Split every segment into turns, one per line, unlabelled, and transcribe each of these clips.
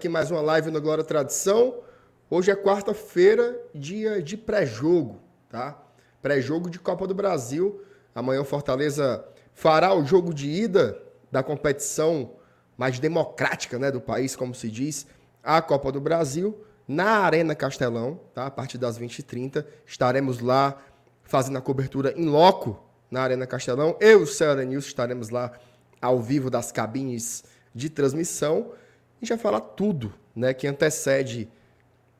Aqui mais uma live no Glória Tradição. Hoje é quarta-feira, dia de pré-jogo, tá? Pré-jogo de Copa do Brasil. Amanhã o Fortaleza fará o jogo de ida da competição mais democrática, né, do país, como se diz, a Copa do Brasil na Arena Castelão, tá? A partir das 20h30 estaremos lá fazendo a cobertura em loco na Arena Castelão. Eu o Ceará News estaremos lá ao vivo das cabines de transmissão e já falar tudo né, que antecede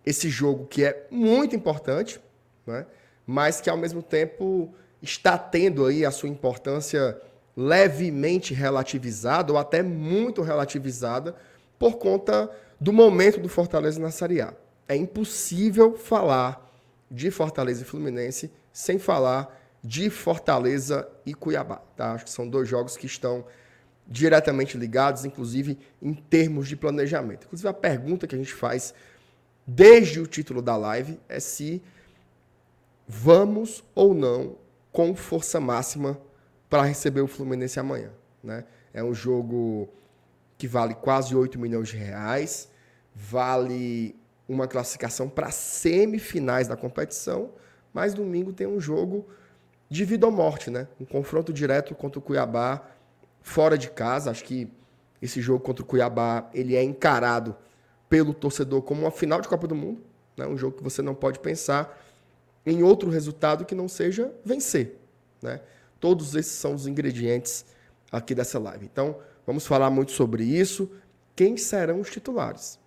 esse jogo que é muito importante, né, mas que ao mesmo tempo está tendo aí a sua importância levemente relativizada ou até muito relativizada por conta do momento do Fortaleza na Série A. É impossível falar de Fortaleza e Fluminense sem falar de Fortaleza e Cuiabá. Tá? Acho que são dois jogos que estão diretamente ligados, inclusive em termos de planejamento. Inclusive, a pergunta que a gente faz desde o título da live é se vamos ou não com força máxima para receber o Fluminense amanhã. Né? É um jogo que vale quase 8 milhões de reais, vale uma classificação para semifinais da competição, mas domingo tem um jogo de vida ou morte, né? Um confronto direto contra o Cuiabá fora de casa. Acho que esse jogo contra o Cuiabá ele é encarado pelo torcedor como uma final de Copa do Mundo. Né? Um jogo que você não pode pensar em outro resultado que não seja vencer. Né? Todos esses são os ingredientes aqui dessa live. Então, vamos falar muito sobre isso. Quem serão os titulares?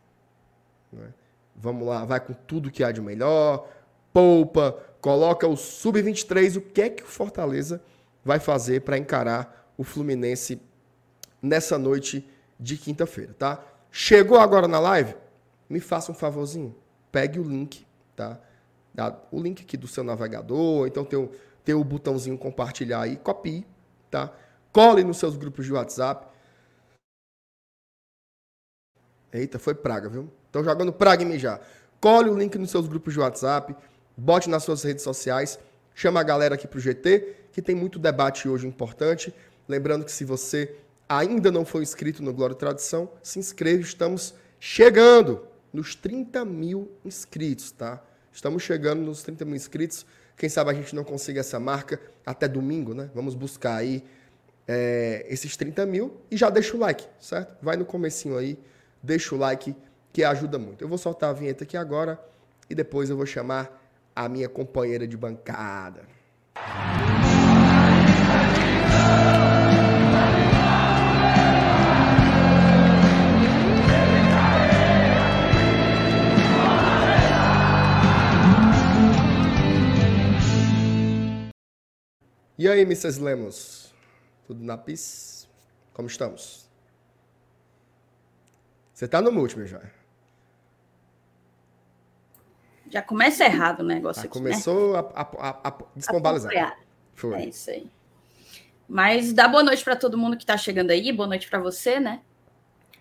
Né? Vamos lá, vai com tudo que há de melhor, poupa, coloca o sub-23. O que é que o Fortaleza vai fazer para encarar o Fluminense nessa noite de quinta-feira, tá? Chegou agora na live? Me faça um favorzinho. Pegue o link, tá? O link aqui do seu navegador, então tem o, tem o botãozinho compartilhar aí, copie, tá? Cole nos seus grupos de WhatsApp. Eita, foi praga, viu? Estão jogando praga em mim já. Cole o link nos seus grupos de WhatsApp, bote nas suas redes sociais, chama a galera aqui pro GT, que tem muito debate hoje importante. Lembrando que se você ainda não foi inscrito no Glória e Tradição, se inscreva. Estamos chegando nos 30 mil inscritos, tá? Estamos chegando nos 30 mil inscritos. Quem sabe a gente não consiga essa marca até domingo, né? Vamos buscar aí é, esses 30 mil e já deixa o like, certo? Vai no comecinho aí, deixa o like que ajuda muito. Eu vou soltar a vinheta aqui agora e depois eu vou chamar a minha companheira de bancada. E aí, Mrs. Lemos? Tudo na pis? Como estamos? Você tá no mute, meu joia.
Já começa errado o negócio
Já
aqui,
começou
né?
a, a, a.
Foi. É isso aí. Mas dá boa noite para todo mundo que está chegando aí. Boa noite para você, né?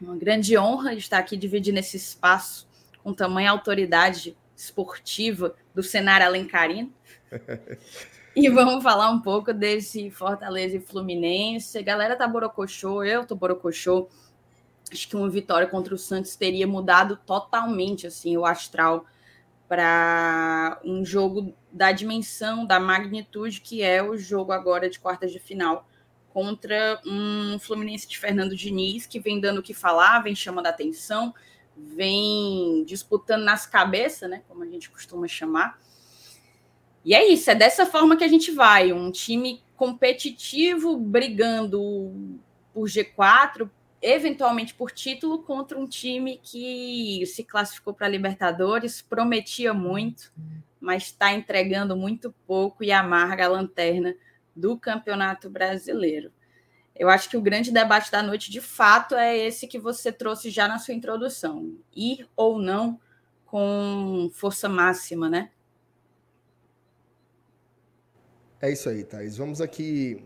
Uma grande honra estar aqui dividindo esse espaço com tamanha autoridade esportiva do cenário alencarino. E vamos falar um pouco desse Fortaleza e Fluminense. A galera tá borocochô, eu tô borocochô. Acho que uma vitória contra o Santos teria mudado totalmente assim o astral para um jogo da dimensão, da magnitude que é o jogo agora de quartas de final contra um Fluminense de Fernando Diniz que vem dando o que falar, vem chamando a atenção, vem disputando nas cabeças, né, como a gente costuma chamar. E é isso, é dessa forma que a gente vai. Um time competitivo, brigando por G4, eventualmente por título, contra um time que se classificou para Libertadores, prometia muito, mas está entregando muito pouco e amarga a lanterna do Campeonato Brasileiro. Eu acho que o grande debate da noite, de fato, é esse que você trouxe já na sua introdução: ir ou não com força máxima, né?
É isso aí, Thaís. Vamos aqui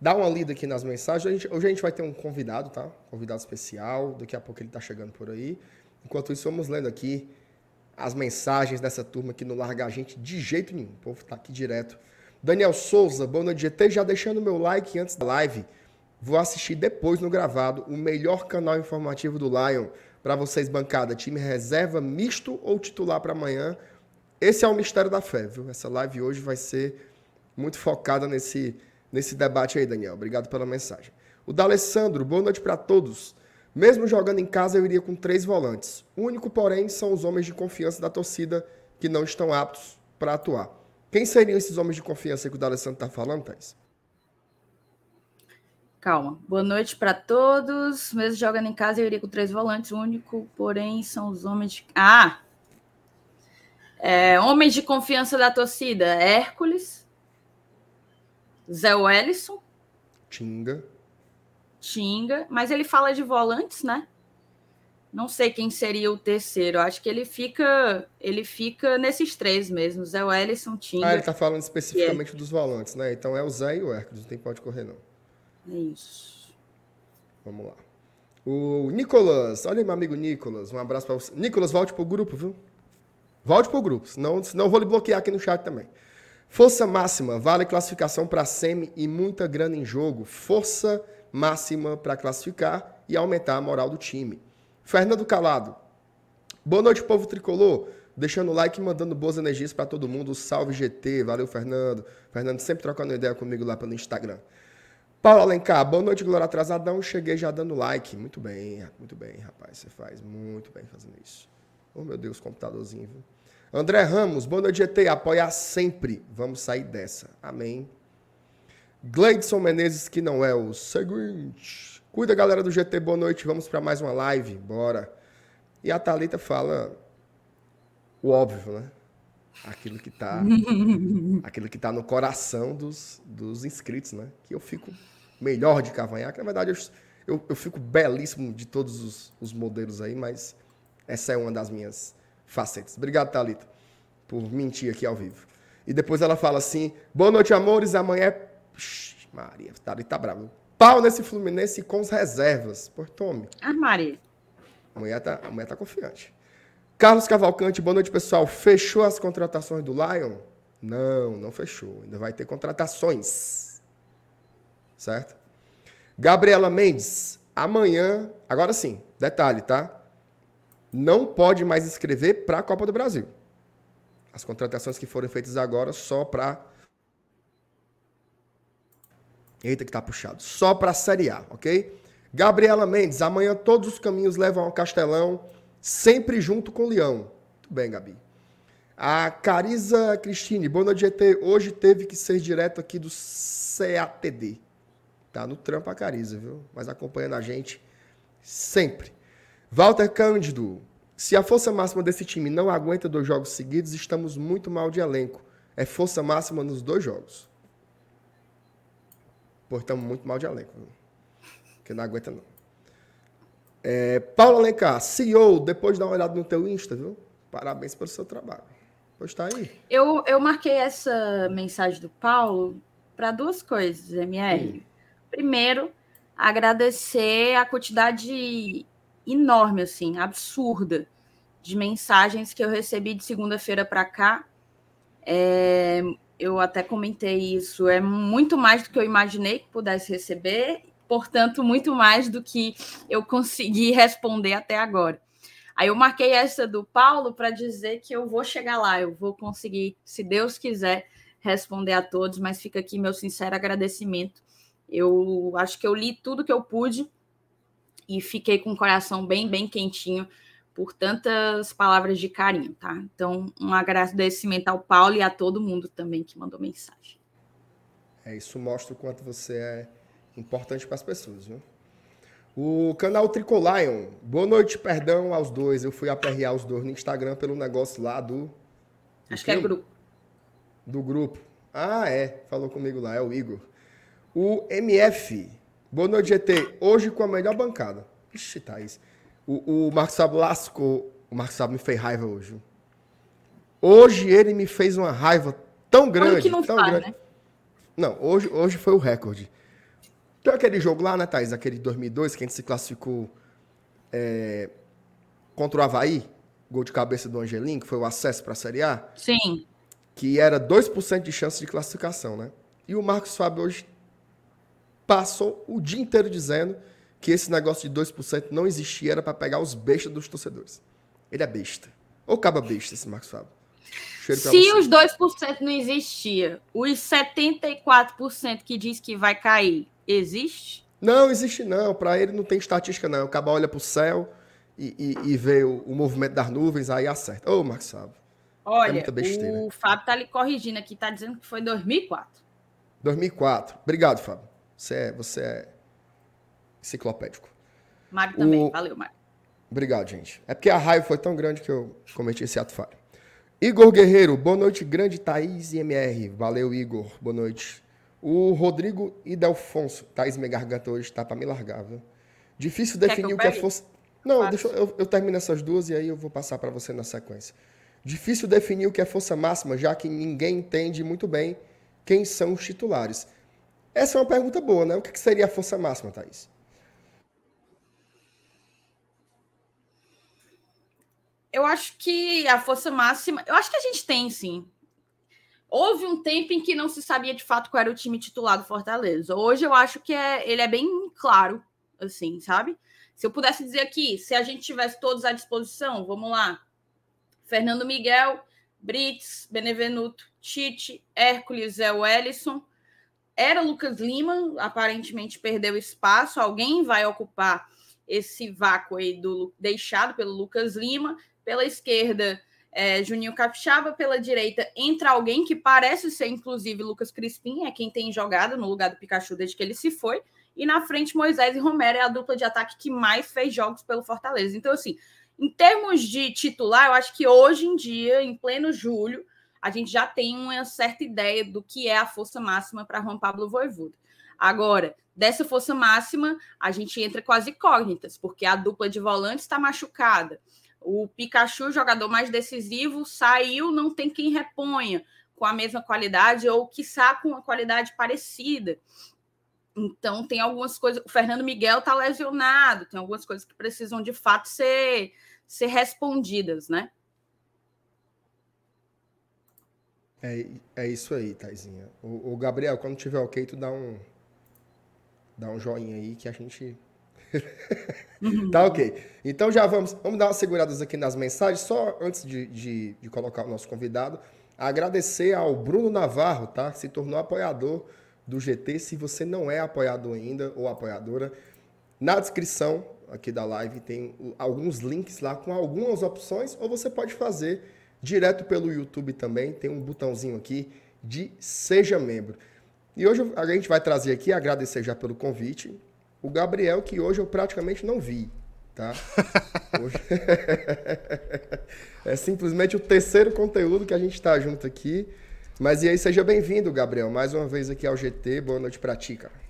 dar uma lida aqui nas mensagens. A gente, hoje a gente vai ter um convidado, tá? Convidado especial. Daqui a pouco ele está chegando por aí. Enquanto isso, vamos lendo aqui as mensagens dessa turma que não larga a gente de jeito nenhum. O povo está aqui direto. Daniel Souza, boa noite, GT. Já deixando meu like antes da live. Vou assistir depois no gravado o melhor canal informativo do Lion para vocês, bancada. Time reserva, misto ou titular para amanhã? Esse é o mistério da fé, viu? Essa live hoje vai ser muito focada nesse, nesse debate aí, Daniel. Obrigado pela mensagem. O D'Alessandro, boa noite para todos. Mesmo jogando em casa, eu iria com três volantes. O único, porém, são os homens de confiança da torcida que não estão aptos para atuar. Quem seriam esses homens de confiança que o D'Alessandro está falando, Thais?
Calma. Boa noite para todos. Mesmo jogando em casa, eu iria com três volantes. O único, porém, são os homens de. Ah! É, homens de confiança da torcida: Hércules, Zé Wellison,
Tinga.
Tinga, mas ele fala de volantes, né? Não sei quem seria o terceiro. Acho que ele fica, ele fica nesses três mesmo. Zé Wellison, Tinga.
Ah, ele tá falando especificamente dos volantes, né? Então é o Zé e o Hércules, não tem pode correr não.
É isso.
Vamos lá. O Nicolas, olha aí, meu amigo Nicolas, um abraço para você. Nicolas, volte pro grupo, viu? Volte pro grupo, senão, senão eu vou lhe bloquear aqui no chat também. Força máxima, vale classificação para semi e muita grana em jogo. Força máxima para classificar e aumentar a moral do time. Fernando Calado. Boa noite, povo tricolor. Deixando o like e mandando boas energias para todo mundo. Salve GT. Valeu, Fernando. Fernando sempre trocando ideia comigo lá pelo Instagram. Paulo Alencar, boa noite, Glória Atrasadão. Cheguei já dando like. Muito bem, muito bem, rapaz. Você faz muito bem fazendo isso. Oh, meu Deus, computadorzinho. Viu? André Ramos, boa noite, GT. Apoiar sempre. Vamos sair dessa. Amém. Gleidson Menezes, que não é o seguinte. Cuida, galera do GT, boa noite. Vamos para mais uma live, bora. E a Thalita fala o óbvio, né? Aquilo que tá, aquilo que tá no coração dos, dos inscritos, né? Que eu fico melhor de cavanhaque. Na verdade, eu, eu, eu fico belíssimo de todos os, os, modelos aí, mas essa é uma das minhas facetas. Obrigado, Thalita, por mentir aqui ao vivo. E depois ela fala assim: boa noite, amores. Amanhã é Ixi, Maria, ali, tá bravo. Pau nesse Fluminense com as reservas. Por tome.
Ah, Maria.
A mulher tá, a mulher tá confiante. Carlos Cavalcante, boa noite, pessoal. Fechou as contratações do Lion? Não, não fechou. Ainda vai ter contratações. Certo? Gabriela Mendes, amanhã. Agora sim, detalhe, tá? Não pode mais escrever para a Copa do Brasil. As contratações que foram feitas agora só para Eita, que tá puxado. Só para a Série A, ok? Gabriela Mendes, amanhã todos os caminhos levam ao Castelão, sempre junto com o Leão. Muito bem, Gabi. A Cariza Cristine, boa noite, GT. Hoje teve que ser direto aqui do CATD. Tá no trampo a Cariza, viu? Mas acompanhando a gente sempre. Walter Cândido, se a força máxima desse time não aguenta dois jogos seguidos, estamos muito mal de elenco. É força máxima nos dois jogos. Pô, estamos muito mal de elenco. Porque não aguenta, não. É, Paulo Alencar, CEO, depois de dar uma olhada no teu Insta, viu? Parabéns pelo seu trabalho. Pois tá aí.
Eu, eu marquei essa mensagem do Paulo para duas coisas, MR. Hum. Primeiro, agradecer a quantidade enorme, assim, absurda, de mensagens que eu recebi de segunda-feira para cá. É, eu até comentei isso, é muito mais do que eu imaginei que pudesse receber, portanto, muito mais do que eu consegui responder até agora. Aí eu marquei essa do Paulo para dizer que eu vou chegar lá, eu vou conseguir, se Deus quiser, responder a todos, mas fica aqui meu sincero agradecimento. Eu acho que eu li tudo que eu pude e fiquei com o coração bem, bem quentinho por tantas palavras de carinho, tá? Então, um agradecimento ao Paulo e a todo mundo também que mandou mensagem.
É, isso mostra o quanto você é importante para as pessoas, viu? O canal Tricolion, boa noite, perdão aos dois. Eu fui aperrear os dois no Instagram pelo negócio lá do.
Acho que é grupo.
Do grupo. Ah, é. Falou comigo lá, é o Igor. O MF, boa noite, GT. Hoje com a melhor bancada. Ixi, Thaís. O, o Marcos Sabo lascou. O Marcos Sabo me fez raiva hoje. Hoje ele me fez uma raiva tão grande. Que não tão faz, grande. Né? Não, hoje, hoje foi o recorde. Tem aquele jogo lá, né, Thaís? Aquele 2002 que a gente se classificou é, contra o Havaí, gol de cabeça do Angelim, que foi o acesso para a Série A.
Sim.
Que era 2% de chance de classificação, né? E o Marcos Fábio hoje passou o dia inteiro dizendo que esse negócio de 2% não existia, era para pegar os bestas dos torcedores. Ele é besta. Ou caba besta, esse Marcos Fábio.
Se os 2% não existia, os 74% que diz que vai cair, existe?
Não, existe não. Para ele não tem estatística, não. O caba olha para o céu e, e, e, vê o, o, movimento das nuvens, aí acerta. Ô, Marcos Fábio.
Olha, é o Fábio tá lhe corrigindo aqui, tá dizendo que foi 2004.
2004. Obrigado, Fábio. Você é, você é enciclopédico.
Mário também. O... Valeu, Mário.
Obrigado, gente. É porque a raiva foi tão grande que eu cometi esse ato falho. Igor Guerreiro, boa noite, grande Thaís e MR. Valeu, Igor. Boa noite. O Rodrigo Idelfonso. Thaís, minha garganta hoje tá para me largar, viu? Difícil definir o que é força. Não, deixa eu, eu, eu termino essas duas e aí eu vou passar para você na sequência. Difícil definir o que é força máxima, já que ninguém entende muito bem quem são os titulares. Essa é uma pergunta boa, né? O que seria a força máxima, Thaís?
Eu acho que a força máxima. Eu acho que a gente tem, sim. Houve um tempo em que não se sabia de fato qual era o time titular do Fortaleza. Hoje eu acho que é, ele é bem claro, assim, sabe? Se eu pudesse dizer aqui, se a gente tivesse todos à disposição, vamos lá. Fernando Miguel, Brits, Benevenuto, Tite, Hércules, Zé Wellison. Era Lucas Lima, aparentemente perdeu espaço. Alguém vai ocupar esse vácuo aí do, deixado pelo Lucas Lima. Pela esquerda, é, Juninho Capixaba. Pela direita, entra alguém que parece ser, inclusive, Lucas Crispim, é quem tem jogado no lugar do Pikachu desde que ele se foi. E na frente, Moisés e Romero é a dupla de ataque que mais fez jogos pelo Fortaleza. Então, assim, em termos de titular, eu acho que hoje em dia, em pleno julho, a gente já tem uma certa ideia do que é a força máxima para Juan Pablo Voivoda. Agora, dessa força máxima, a gente entra com as incógnitas, porque a dupla de volantes está machucada. O Pikachu, jogador mais decisivo, saiu, não tem quem reponha com a mesma qualidade ou quiçá com uma qualidade parecida. Então, tem algumas coisas. O Fernando Miguel está lesionado, tem algumas coisas que precisam de fato ser, ser respondidas, né?
É, é isso aí, Taizinha. O, o, Gabriel, quando tiver ok, tu dá um, dá um joinha aí que a gente. tá ok. Então já vamos, vamos dar umas seguradas aqui nas mensagens, só antes de, de, de colocar o nosso convidado. Agradecer ao Bruno Navarro, tá? Se tornou apoiador do GT. Se você não é apoiador ainda ou apoiadora, na descrição aqui da live tem alguns links lá com algumas opções, ou você pode fazer direto pelo YouTube também. Tem um botãozinho aqui de Seja Membro. E hoje a gente vai trazer aqui, agradecer já pelo convite, o Gabriel, que hoje eu praticamente não vi, tá? Hoje... é simplesmente o terceiro conteúdo que a gente está junto aqui. Mas e aí, seja bem-vindo, Gabriel, mais uma vez aqui ao GT. Boa noite pra ti, cara.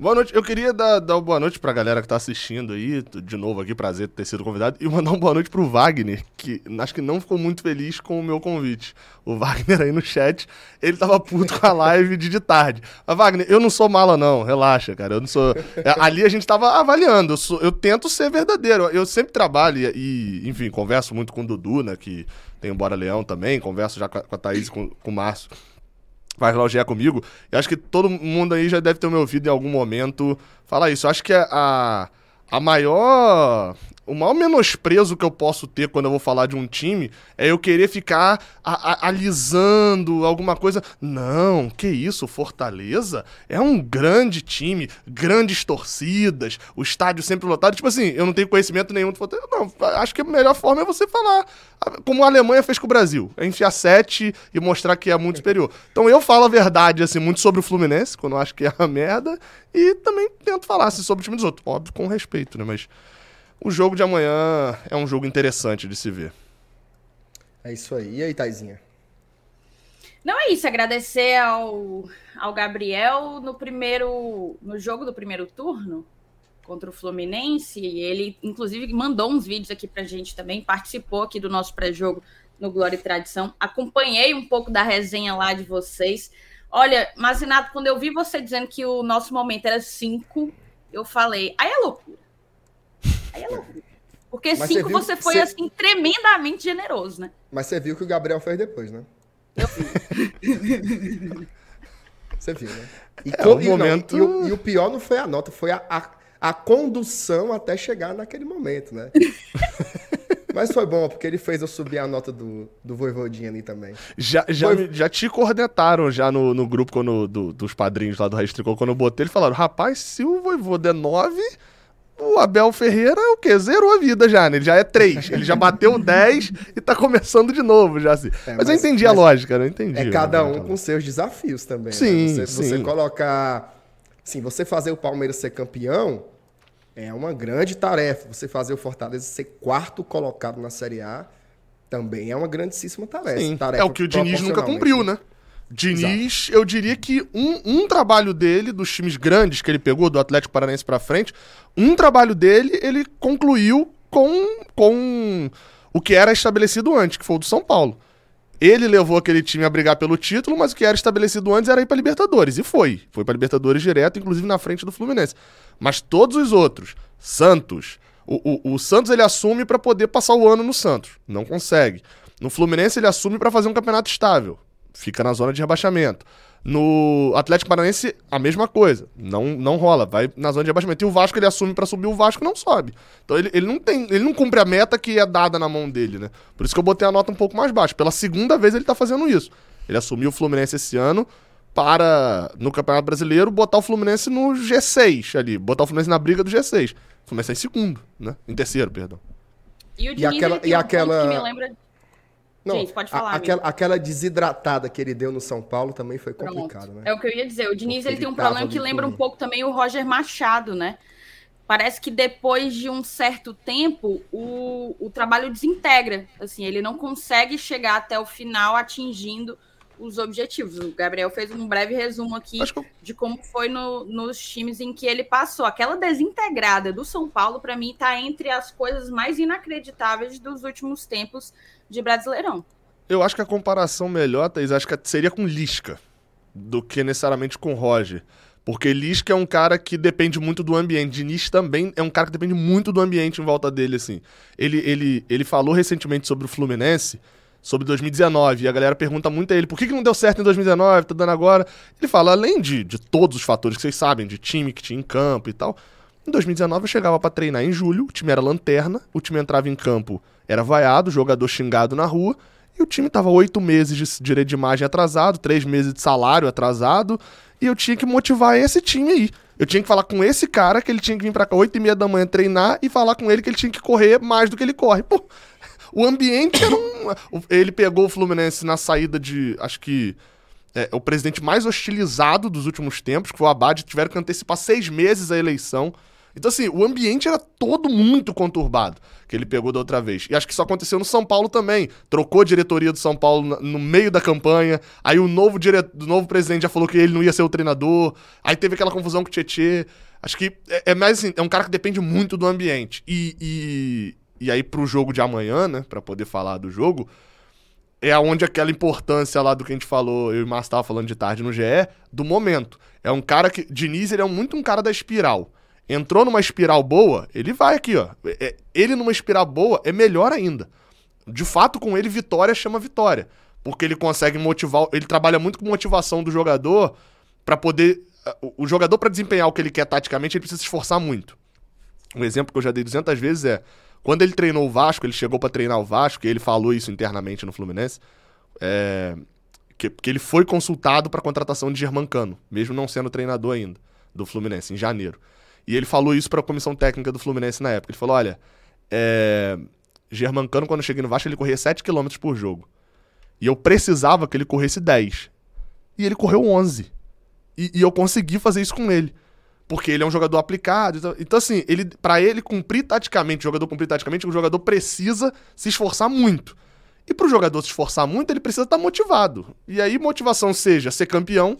Boa noite. Eu queria dar, dar uma boa noite pra galera que tá assistindo aí, de novo aqui, prazer ter sido convidado, e mandar uma boa noite pro Wagner, que acho que não ficou muito feliz com o meu convite. O Wagner aí no chat, ele tava puto com a live de, de tarde. Mas, Wagner, eu não sou mala, não, relaxa, cara. Eu não sou. É, ali a gente tava avaliando, eu, sou, eu tento ser verdadeiro. Eu sempre trabalho e, enfim, converso muito com o Dudu, né, que tem o Bora Leão também, converso já com a, com a Thaís com, com o Márcio vai elogiar comigo. E acho que todo mundo aí já deve ter me ouvido em algum momento falar isso. Eu acho que a, a maior o maior menosprezo que eu posso ter quando eu vou falar de um time é eu querer ficar a, a, alisando alguma coisa. Não, que isso, Fortaleza é um grande time, grandes torcidas, o estádio sempre lotado. Tipo assim, eu não tenho conhecimento nenhum de Fortaleza. Não, acho que a melhor forma é você falar como a Alemanha fez com o Brasil, é enfiar sete e mostrar que é muito superior. Então eu falo a verdade, assim, muito sobre o Fluminense, quando eu acho que é a merda, e também tento falar assim, sobre o time dos outros. Óbvio, com respeito, né? Mas o jogo de amanhã é um jogo interessante de se ver.
É isso aí. E aí, Taizinha?
Não é isso, agradecer ao, ao Gabriel no primeiro no jogo do primeiro turno contra o Fluminense. Ele, inclusive, mandou uns vídeos aqui pra gente também, participou aqui do nosso pré-jogo no Glória e Tradição. Acompanhei um pouco da resenha lá de vocês. Olha, Mazinato, quando eu vi você dizendo que o nosso momento era cinco, eu falei, aí é loucura. Porque Mas cinco você, você foi, você... assim, tremendamente generoso, né?
Mas você viu que o Gabriel fez depois, né? Eu vi. Você viu, né?
E, é, o momento...
Não, e, o, e, o, pior não foi a nota, foi a, a, a condução até chegar naquele momento, né? Mas foi bom, porque ele fez eu subir a nota do, do Voivodinha ali também.
Já, já, já te cornetaram já no, no grupo quando, do, dos padrinhos lá do Raiz Tricô, quando eu botei, eles falaram, rapaz, se o Voivoda é 9, o Abel Ferreira o quê? Zerou a vida já, né? Ele já é 3. Ele já bateu 10 e tá começando de novo já, assim. É, mas, mas, eu entendi mas a lógica, né? Entendi.
É cada um com seus desafios também.
Sim,
né? você,
sim.
Você colocar... Sim, você fazer o Palmeiras ser campeão é uma grande tarefa. Você fazer o Fortaleza ser quarto colocado na Série A também é uma grandíssima tarefa.
Sim,
tarefa
é o que o Diniz nunca cumpriu, né? Diniz, Exato. eu diria que um, um trabalho dele, dos times grandes que ele pegou, do Atlético Paranaense para frente, um trabalho dele ele concluiu com, com o que era estabelecido antes, que foi o do São Paulo. Ele levou aquele time a brigar pelo título, mas o que era estabelecido antes era ir para Libertadores. E foi. Foi para Libertadores direto, inclusive na frente do Fluminense. Mas todos os outros, Santos, o, o, o Santos ele assume para poder passar o ano no Santos. Não consegue. No Fluminense ele assume para fazer um campeonato estável. Fica na zona de rebaixamento. No Atlético Paranaense, a mesma coisa. Não, não rola, vai na zona de abaixamento. E o Vasco ele assume para subir, o Vasco não sobe. Então ele, ele não tem, ele não cumpre a meta que é dada na mão dele, né? Por isso que eu botei a nota um pouco mais baixa. Pela segunda vez ele tá fazendo isso. Ele assumiu o Fluminense esse ano para, no Campeonato Brasileiro, botar o Fluminense no G6 ali. Botar o Fluminense na briga do G6. O Fluminense é em segundo, né? Em terceiro, perdão.
E, o Diniz, e aquela. E aquela...
não, Gente, pode falar. A, aquela, aquela, desidratada que ele deu no São Paulo também foi complicado, né?
É o que eu ia dizer. O Diniz ele, ele tem um problema que lembra um pouco também o Roger Machado, né? Parece que depois de um certo tempo o, o trabalho desintegra. Assim, ele não consegue chegar até o final atingindo os objetivos. O Gabriel fez um breve resumo aqui eu... de como foi no, nos times em que ele passou. Aquela desintegrada do São Paulo, para mim, está entre as coisas mais inacreditáveis dos últimos tempos de Brasileirão.
Eu acho que a comparação melhor, Thaís, acho que seria com Lisca, do que necessariamente com Roger. Porque Lisca é um cara que depende muito do ambiente. Diniz também é um cara que depende muito do ambiente em volta dele, assim. Ele, ele, ele falou recentemente sobre o Fluminense, sobre 2019, e a galera pergunta muito a ele por que, que não deu certo em 2019, tá dando agora. Ele fala, além de, de todos os fatores que vocês sabem, de time que tinha em campo e tal, em 2019 eu chegava para treinar em julho, o time era lanterna, o time entrava em campo era vaiado, jogador xingado na rua, e o time tava oito meses de direito de imagem atrasado, três meses de salário atrasado, e eu tinha que motivar esse time aí. Eu tinha que falar com esse cara que ele tinha que vir pra cá oito e meia da manhã treinar e falar com ele que ele tinha que correr mais do que ele corre. Pô, o ambiente era um... Ele pegou o Fluminense na saída de, acho que, é, o presidente mais hostilizado dos últimos tempos, que foi o Abad, tiveram que antecipar seis meses a eleição. Então, assim, o ambiente era todo muito conturbado que ele pegou da outra vez. E acho que isso aconteceu no São Paulo também. Trocou a diretoria do São Paulo no meio da campanha. Aí o novo, dire... o novo presidente já falou que ele não ia ser o treinador. Aí teve aquela confusão com o Tietê. Acho que é, é mais assim, é um cara que depende muito do ambiente. E, e, e aí, pro jogo de amanhã, né, pra poder falar do jogo, é onde aquela importância lá do que a gente falou, eu e o Márcio tava falando de tarde no GE, do momento. É um cara que. Diniz, ele é muito um cara da espiral entrou numa espiral boa, ele vai aqui, ó. É, ele numa espiral boa é melhor ainda. De fato, com ele, vitória chama vitória. Porque ele consegue motivar, ele trabalha muito com motivação do jogador para poder. O jogador, para desempenhar o que ele quer taticamente, ele precisa se esforçar muito. Um exemplo que eu já dei 200 vezes é. Quando ele treinou o Vasco, ele chegou para treinar o Vasco, e ele falou isso internamente no Fluminense, é, que, que ele foi consultado para contratação de Germancano, mesmo não sendo treinador ainda, do Fluminense, em janeiro. E ele falou isso para a comissão técnica do Fluminense na época. Ele falou: olha, é... Germancano, quando eu cheguei no Vasco, ele corria 7 km por jogo. E eu precisava que ele corresse 10. E ele correu 11. E, e eu consegui fazer isso com ele. Porque ele é um jogador aplicado. Então, então assim, ele para ele cumprir taticamente, o jogador cumprir taticamente, o jogador precisa se esforçar muito. E para o jogador se esforçar muito, ele precisa estar tá motivado. E aí, motivação seja ser campeão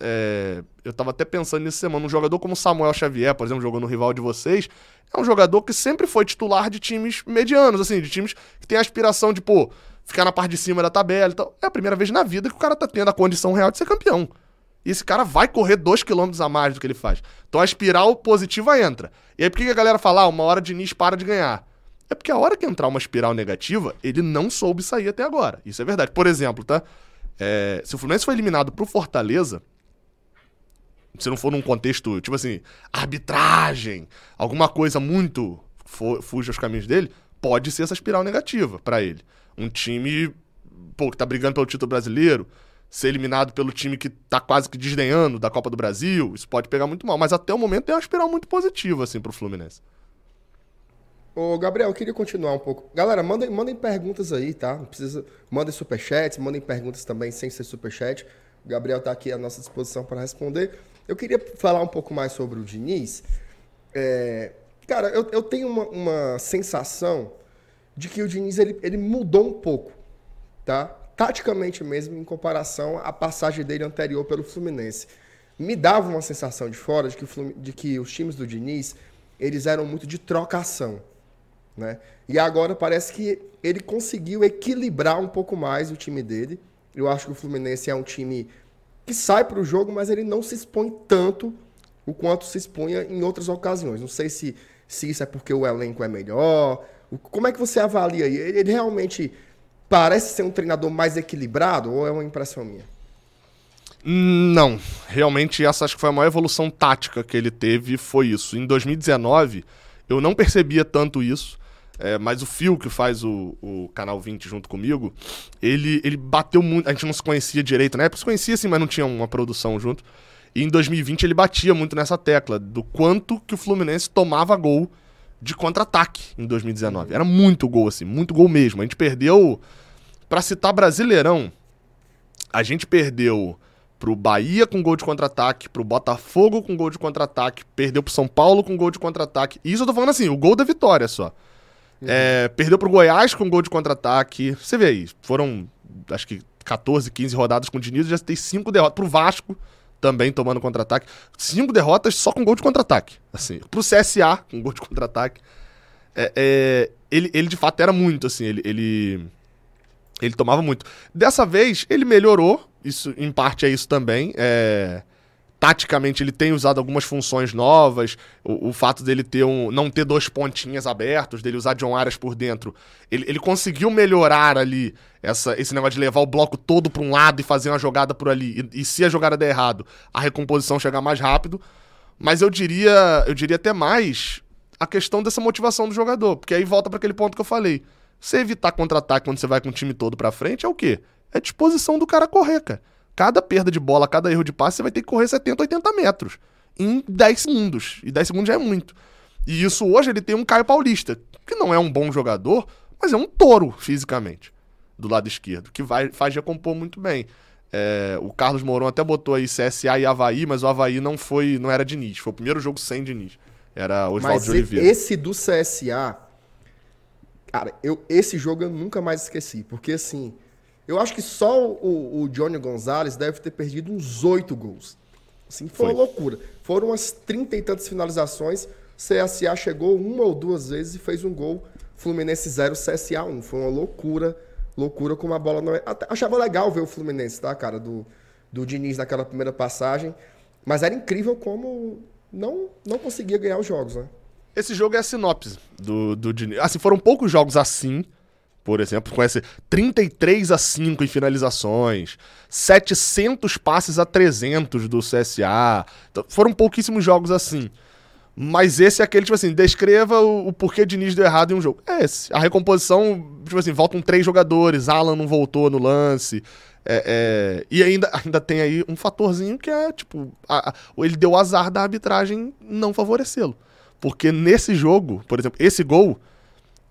é, eu tava até pensando nisso semana. Um jogador como Samuel Xavier, por exemplo, jogou no rival de vocês, é um jogador que sempre foi titular de times medianos, assim, de times que tem a aspiração de, pô, ficar na parte de cima da tabela e tal. É a primeira vez na vida que o cara tá tendo a condição real de ser campeão. E esse cara vai correr dois quilômetros a mais do que ele faz. Então a espiral positiva entra. E aí por que a galera fala, ah, uma hora Diniz para de ganhar? É porque a hora que entrar uma espiral negativa, ele não soube sair até agora. Isso é verdade. Por exemplo, tá? É, se o Fluminense foi eliminado pro Fortaleza, se não for num contexto, tipo assim, arbitragem, alguma coisa muito fuja aos caminhos dele, pode ser essa espiral negativa para ele. Um time, pô, que tá brigando pelo título brasileiro, ser eliminado pelo time que tá quase que desdenhando da Copa do Brasil, isso pode pegar muito mal. Mas até o momento tem uma espiral muito positiva, assim, pro Fluminense.
Ô, Gabriel, eu queria continuar um pouco. Galera, mandem, mandem perguntas aí, tá? Não precisa. Mandem superchats, mandem perguntas também sem ser superchat. O Gabriel tá aqui à nossa disposição para responder. Eu queria falar um pouco mais sobre o Diniz. É, cara, eu, eu tenho uma, uma sensação de que o Diniz ele, ele mudou um pouco, tá? Taticamente mesmo, em comparação à passagem dele anterior pelo Fluminense. Me dava uma sensação de fora de que, de que os times do Diniz eles eram muito de trocação. Né? E agora parece que ele conseguiu equilibrar um pouco mais o time dele. Eu acho que o Fluminense é um time que sai para o jogo, mas ele não se expõe tanto o quanto se expunha em outras ocasiões. Não sei se, se isso é porque o elenco é melhor. Como é que você avalia? Ele, ele realmente parece ser um treinador mais equilibrado ou é uma impressão minha?
Não, realmente essa acho que foi a maior evolução tática que ele teve, foi isso. Em 2019, eu não percebia tanto isso, é, mas o Phil, que faz o, o, Canal 20 junto comigo, ele, ele bateu muito. A gente não se conhecia direito, né? Se conhecia sim, mas não tinha uma produção junto. E em 2020 ele batia muito nessa tecla do quanto que o Fluminense tomava gol de contra-ataque em 2019. Era muito gol, assim, muito gol mesmo. A gente perdeu, para citar Brasileirão, a gente perdeu pro Bahia com gol de contra-ataque, pro Botafogo com gol de contra-ataque, perdeu pro São Paulo com gol de contra-ataque. Isso eu tô falando assim, o gol da vitória só. Uhum. É, perdeu pro Goiás com gol de contra-ataque. Você vê aí, foram acho que 14, 15 rodadas com o Diniz, já tem cinco derrotas pro Vasco também tomando contra-ataque. Cinco derrotas só com gol de contra-ataque. Assim, pro CSA, com gol de contra-ataque. É, é, ele, ele de fato era muito, assim, ele, ele, ele tomava muito. Dessa vez, ele melhorou, isso em parte é isso também. É, taticamente ele tem usado algumas funções novas, o, o, fato dele ter um, não ter dois pontinhas abertos, dele usar John Arias por dentro, ele, ele conseguiu melhorar ali essa, esse negócio de levar o bloco todo para um lado e fazer uma jogada por ali, e, e, se a jogada der errado, a recomposição chegar mais rápido, mas eu diria, eu diria até mais a questão dessa motivação do jogador, porque aí volta para aquele ponto que eu falei. Você evitar contra-ataque quando você vai com o time todo para frente é o quê? É disposição do cara correr, cara. Cada perda de bola, cada erro de passe, você vai ter que correr 70, 80 metros em 10 segundos. E 10 segundos já é muito. E isso hoje ele tem um Caio Paulista, que não é um bom jogador, mas é um touro fisicamente, do lado esquerdo, que vai, faz recompor muito bem. É, o Carlos Mourão até botou aí CSA e Havaí, mas o Havaí não foi, não era Diniz. Foi o primeiro jogo sem Diniz. Era Oswaldo de Oliveira.
Esse do CSA, cara, eu, esse jogo eu nunca mais esqueci. Porque assim, eu acho que só o, o Johnny Gonzalez deve ter perdido uns oito gols. Assim, foi, foi, uma loucura. Foram umas trinta e tantas finalizações. CSA chegou uma ou duas vezes e fez um gol. Fluminense 0, CSA 1. Foi uma loucura. Loucura como a bola não é. Até achava legal ver o Fluminense, tá, cara? Do, do Diniz naquela primeira passagem. Mas era incrível como não, não conseguia ganhar os jogos, né?
Esse jogo é a sinopse do, do Diniz. Assim, foram poucos jogos assim por exemplo, com esse 33 a 5 em finalizações, 700 passes a 300 do CSA. Então, foram pouquíssimos jogos assim. Mas esse é aquele, tipo assim, descreva o, o porquê Diniz deu errado em um jogo. É esse. A recomposição, tipo assim, voltam três jogadores, Alan não voltou no lance. É, é, e ainda, ainda tem aí um fatorzinho que é, tipo, a, a, ele deu azar da arbitragem não favorecê-lo. Porque nesse jogo, por exemplo, esse gol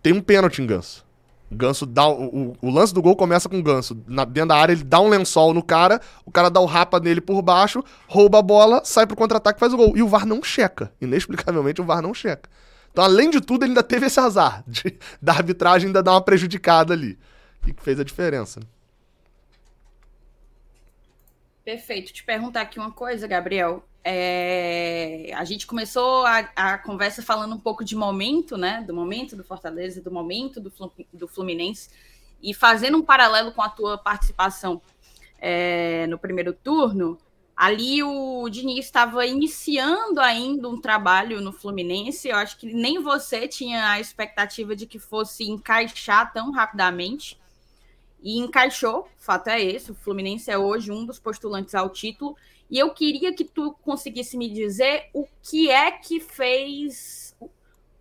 tem um pênalti em ganso. Ganso dá. O, o, lance do gol começa com o Ganso. Na, dentro da área, ele dá um lençol no cara, o cara dá o rapa nele por baixo, rouba a bola, sai pro contra-ataque faz o gol. E o VAR não checa. Inexplicavelmente, o VAR não checa. Então, além de tudo, ele ainda teve esse azar de, da arbitragem ainda dar uma prejudicada ali. E que fez a diferença.
Perfeito. Te perguntar aqui uma coisa, Gabriel. É, a gente começou a, a, conversa falando um pouco de momento, né? Do momento do Fortaleza, do momento do, Fluminense, e fazendo um paralelo com a tua participação é, no primeiro turno. Ali o Diniz estava iniciando ainda um trabalho no Fluminense. Eu acho que nem você tinha a expectativa de que fosse encaixar tão rapidamente. E encaixou, fato é esse. O Fluminense é hoje um dos postulantes ao título E eu queria que tu conseguisse me dizer o que é que fez,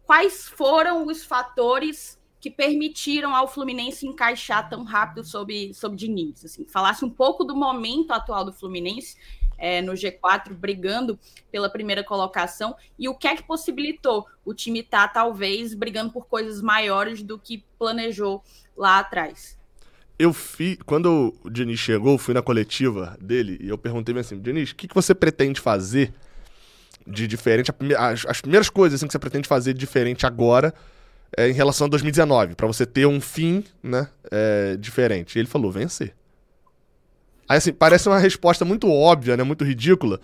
quais foram os fatores que permitiram ao Fluminense encaixar tão rápido sob, sob Diniz. Assim, falasse um pouco do momento atual do Fluminense é, no G4, brigando pela primeira colocação, e o que é que possibilitou o time estar, tá, talvez, brigando por coisas maiores do que planejou lá atrás.
Eu fui, quando o Diniz chegou, fui na coletiva dele e eu perguntei assim, Diniz, o que, que você pretende fazer de diferente, as, as primeiras coisas assim, que você pretende fazer de diferente agora é, em relação a 2019, para você ter um fim né, é, diferente. E ele falou, vencer. Aí, assim, parece uma resposta muito óbvia, né? Muito ridícula.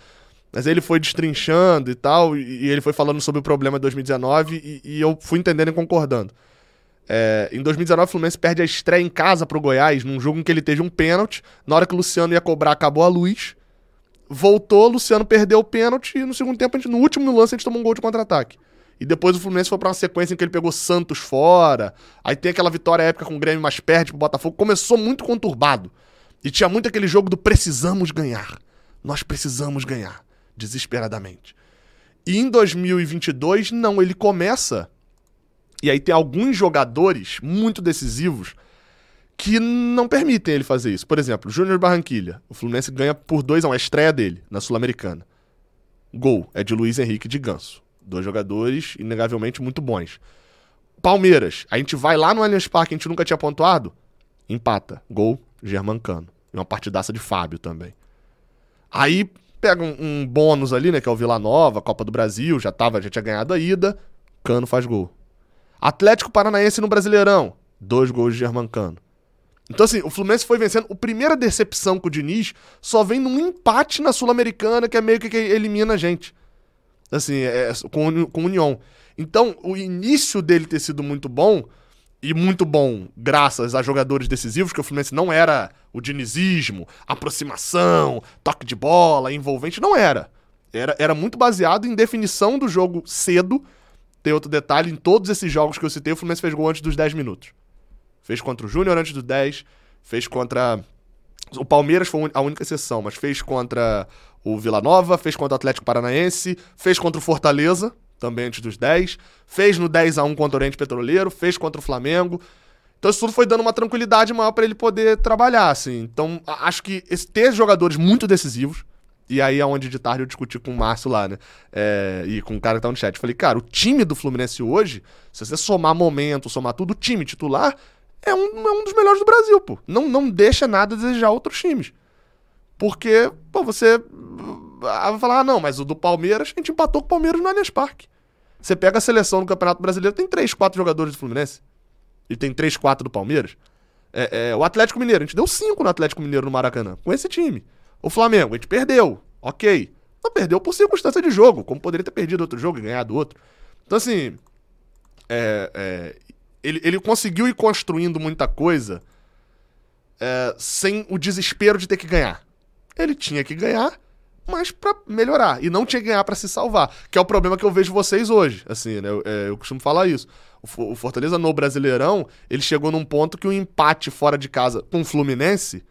Mas ele foi destrinchando e tal, e, e ele foi falando sobre o problema de 2019, e, e eu fui entendendo e concordando. É, em 2019, o Fluminense perde a estreia em casa pro Goiás, num jogo em que ele teve um pênalti. Na hora que o Luciano ia cobrar, acabou a luz. Voltou, o Luciano perdeu o pênalti, e no segundo tempo, gente, no último lance, a gente tomou um gol de contra-ataque. E depois o Fluminense foi pra uma sequência em que ele pegou Santos fora. Aí tem aquela vitória épica com o Grêmio, mas perde pro Botafogo. Começou muito conturbado. E tinha muito aquele jogo do precisamos ganhar. Nós precisamos ganhar, desesperadamente. E em 2022, não, ele começa. E aí tem alguns jogadores muito decisivos que não permitem ele fazer isso. Por exemplo, Júnior Barranquilha. O Fluminense ganha por 2 a 1 um, a estreia dele na Sul-Americana. Gol é de Luiz Henrique de Ganso. Dois jogadores inegavelmente muito bons. Palmeiras, a gente vai lá no Allianz Parque, a gente nunca tinha pontuado. Empata. Gol, Germancano. E uma partidaça de Fábio também. Aí pega um, um, bônus ali, né? Que é o Vila Nova, Copa do Brasil, já, tava, já tinha ganhado a ida. Cano faz gol. Atlético Paranaense no Brasileirão. Dois gols de Germancano. Então, assim, o Fluminense foi vencendo. A primeira decepção com o Diniz só vem num empate na Sul-Americana, que é meio que, elimina a gente. Assim, é, com, com União. Então, o início dele ter sido muito bom e muito bom graças a jogadores decisivos, que o Fluminense não era o dinizismo, aproximação, toque de bola, envolvente, não era. Era, era muito baseado em definição do jogo cedo. Tem outro detalhe, em todos esses jogos que eu citei, o Fluminense fez gol antes dos 10 minutos. Fez contra o Júnior antes dos 10, fez contra... O Palmeiras foi a única exceção, mas fez contra o Vila Nova, fez contra o Atlético Paranaense, fez contra o Fortaleza, também antes dos 10. Fez no 10 a 1 contra o Oriente Petroleiro, fez contra o Flamengo. Então isso tudo foi dando uma tranquilidade maior para ele poder trabalhar, assim. Então acho que esse, ter jogadores muito decisivos, e aí é onde de tarde eu discuti com o Márcio lá, né? É, e com o cara que tá no chat. Falei, cara, o time do Fluminense hoje, se você somar momento, somar tudo, o time titular é um, é um dos melhores do Brasil, pô. Não, não deixa nada a desejar outros times. Porque, pô, você ah, vai falar, ah, não, mas o do Palmeiras, a gente empatou com o Palmeiras no Allianz Parque. Você pega a seleção do Campeonato Brasileiro, tem 3, 4 jogadores do Fluminense. E tem 3, 4 do Palmeiras. É, é, o Atlético Mineiro, a gente deu 5 no Atlético Mineiro no Maracanã, com esse time. O Flamengo, a gente perdeu. Ok. Não perdeu por circunstância de jogo, como poderia ter perdido outro jogo e ganhado outro. Então, assim. É, é, ele, ele conseguiu ir construindo muita coisa é, sem o desespero de ter que ganhar. Ele tinha que ganhar mas para melhorar. E não tinha que ganhar para se salvar. Que é o problema que eu vejo vocês hoje. Assim, né? Eu, é, eu costumo falar isso. O, o, Fortaleza no Brasileirão, ele chegou num ponto que o empate fora de casa com o Fluminense,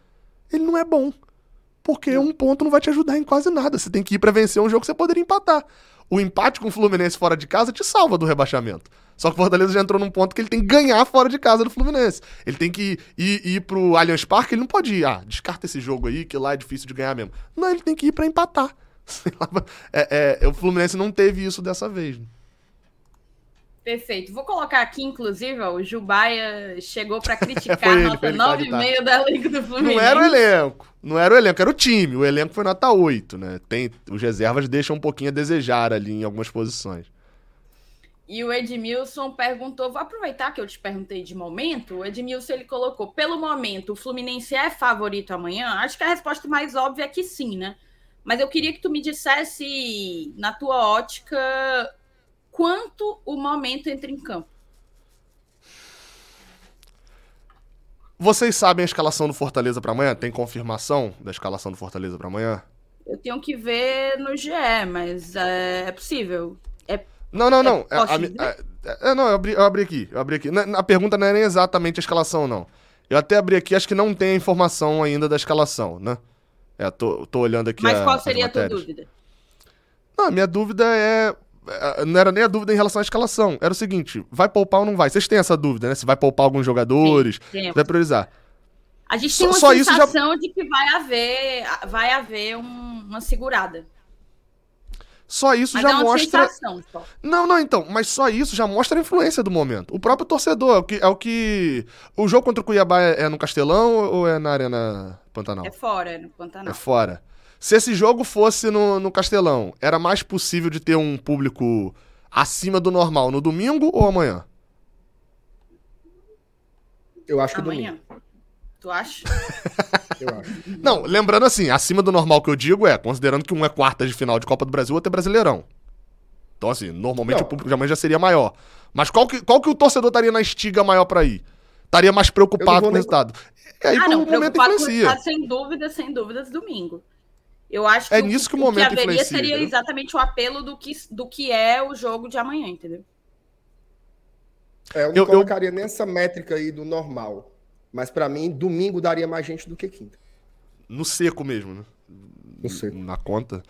ele não é bom. Porque um ponto não vai te ajudar em quase nada. Você tem que ir para vencer um jogo que você poderia empatar. O empate com o Fluminense fora de casa te salva do rebaixamento. Só que o Fortaleza já entrou num ponto que ele tem que ganhar fora de casa do Fluminense. Ele tem que ir, ir, ir pro Allianz Parque, ele não pode ir. Ah, descarta esse jogo aí, que lá é difícil de ganhar mesmo. Não, ele tem que ir para empatar. É, é, o Fluminense não teve isso dessa vez.
Perfeito. Vou colocar aqui, inclusive, ó, o Jubaia chegou para criticar a nota 9,5 da Liga do Fluminense.
Não era o elenco. Não era o elenco, era o time. O elenco foi nota 8, né? Tem, os reservas deixam um pouquinho a desejar ali em algumas posições.
E o Edmilson perguntou, vou aproveitar que eu te perguntei de momento. O Edmilson ele colocou, pelo momento, o Fluminense é favorito amanhã? Acho que a resposta mais óbvia é que sim, né? Mas eu queria que tu me dissesse, na tua ótica, quanto o momento entra em campo.
Vocês sabem a escalação do Fortaleza para amanhã? Tem confirmação da escalação do Fortaleza para amanhã?
Eu tenho que ver no GE, mas é, é possível. É,
não, não, não. É, a, a, é, não, eu abri, eu abri aqui. Eu abri aqui. Na, a pergunta não é nem exatamente a escalação, não. Eu até abri aqui, acho que não tem a informação ainda da escalação, né? É, tô, tô olhando aqui
Mas
a-
qual seria a tua dúvida?
Não, a minha dúvida é. Não era nem a dúvida em relação à escalação. Era o seguinte: vai poupar ou não vai? Vocês têm essa dúvida, né? Se vai poupar alguns jogadores,
Temos.
vai priorizar.
A gente
Só-
tem uma
só isso já-
sensação de que vai haver, vai haver um- uma segurada.
Só isso
Mas
já
é uma
mostra.
sensação só.
Não, não, então, mas só isso já mostra a influência do momento. O próprio torcedor, é o que. É o, que... o jogo contra o Cuiabá é, é no Castelão ou é na Arena Pantanal?
É fora, é no Pantanal.
É fora. Se esse jogo fosse no, no Castelão, era mais possível de ter um público acima do normal no domingo ou amanhã?
Eu acho que
Amanhã. Tu acha?
domingo. Eu acho.
Não, lembrando assim, acima do normal que eu digo é, considerando que um é quarta de final de Copa do Brasil, outro é Brasileirão. Então, assim, normalmente
Não.
o público de amanhã já seria maior. Mas qual que, qual que o torcedor estaria na estiga maior pra ir? Estaria mais
Eu não
preocupado com o resultado. E aí
ah, não,
o momento
preocupado com o
influencia.
resultado, sem dúvida, sem dúvidas, domingo. Eu acho que
É nisso que o momento
que haveria
influencia,
seria exatamente o apelo do que, do que é o jogo de amanhã, entendeu?
É, eu não
Eu- eu-
colocaria nessa métrica aí do normal. Mas pra mim, domingo daria mais gente do que quinta.
No seco mesmo, né?
Não sei.
Na conta.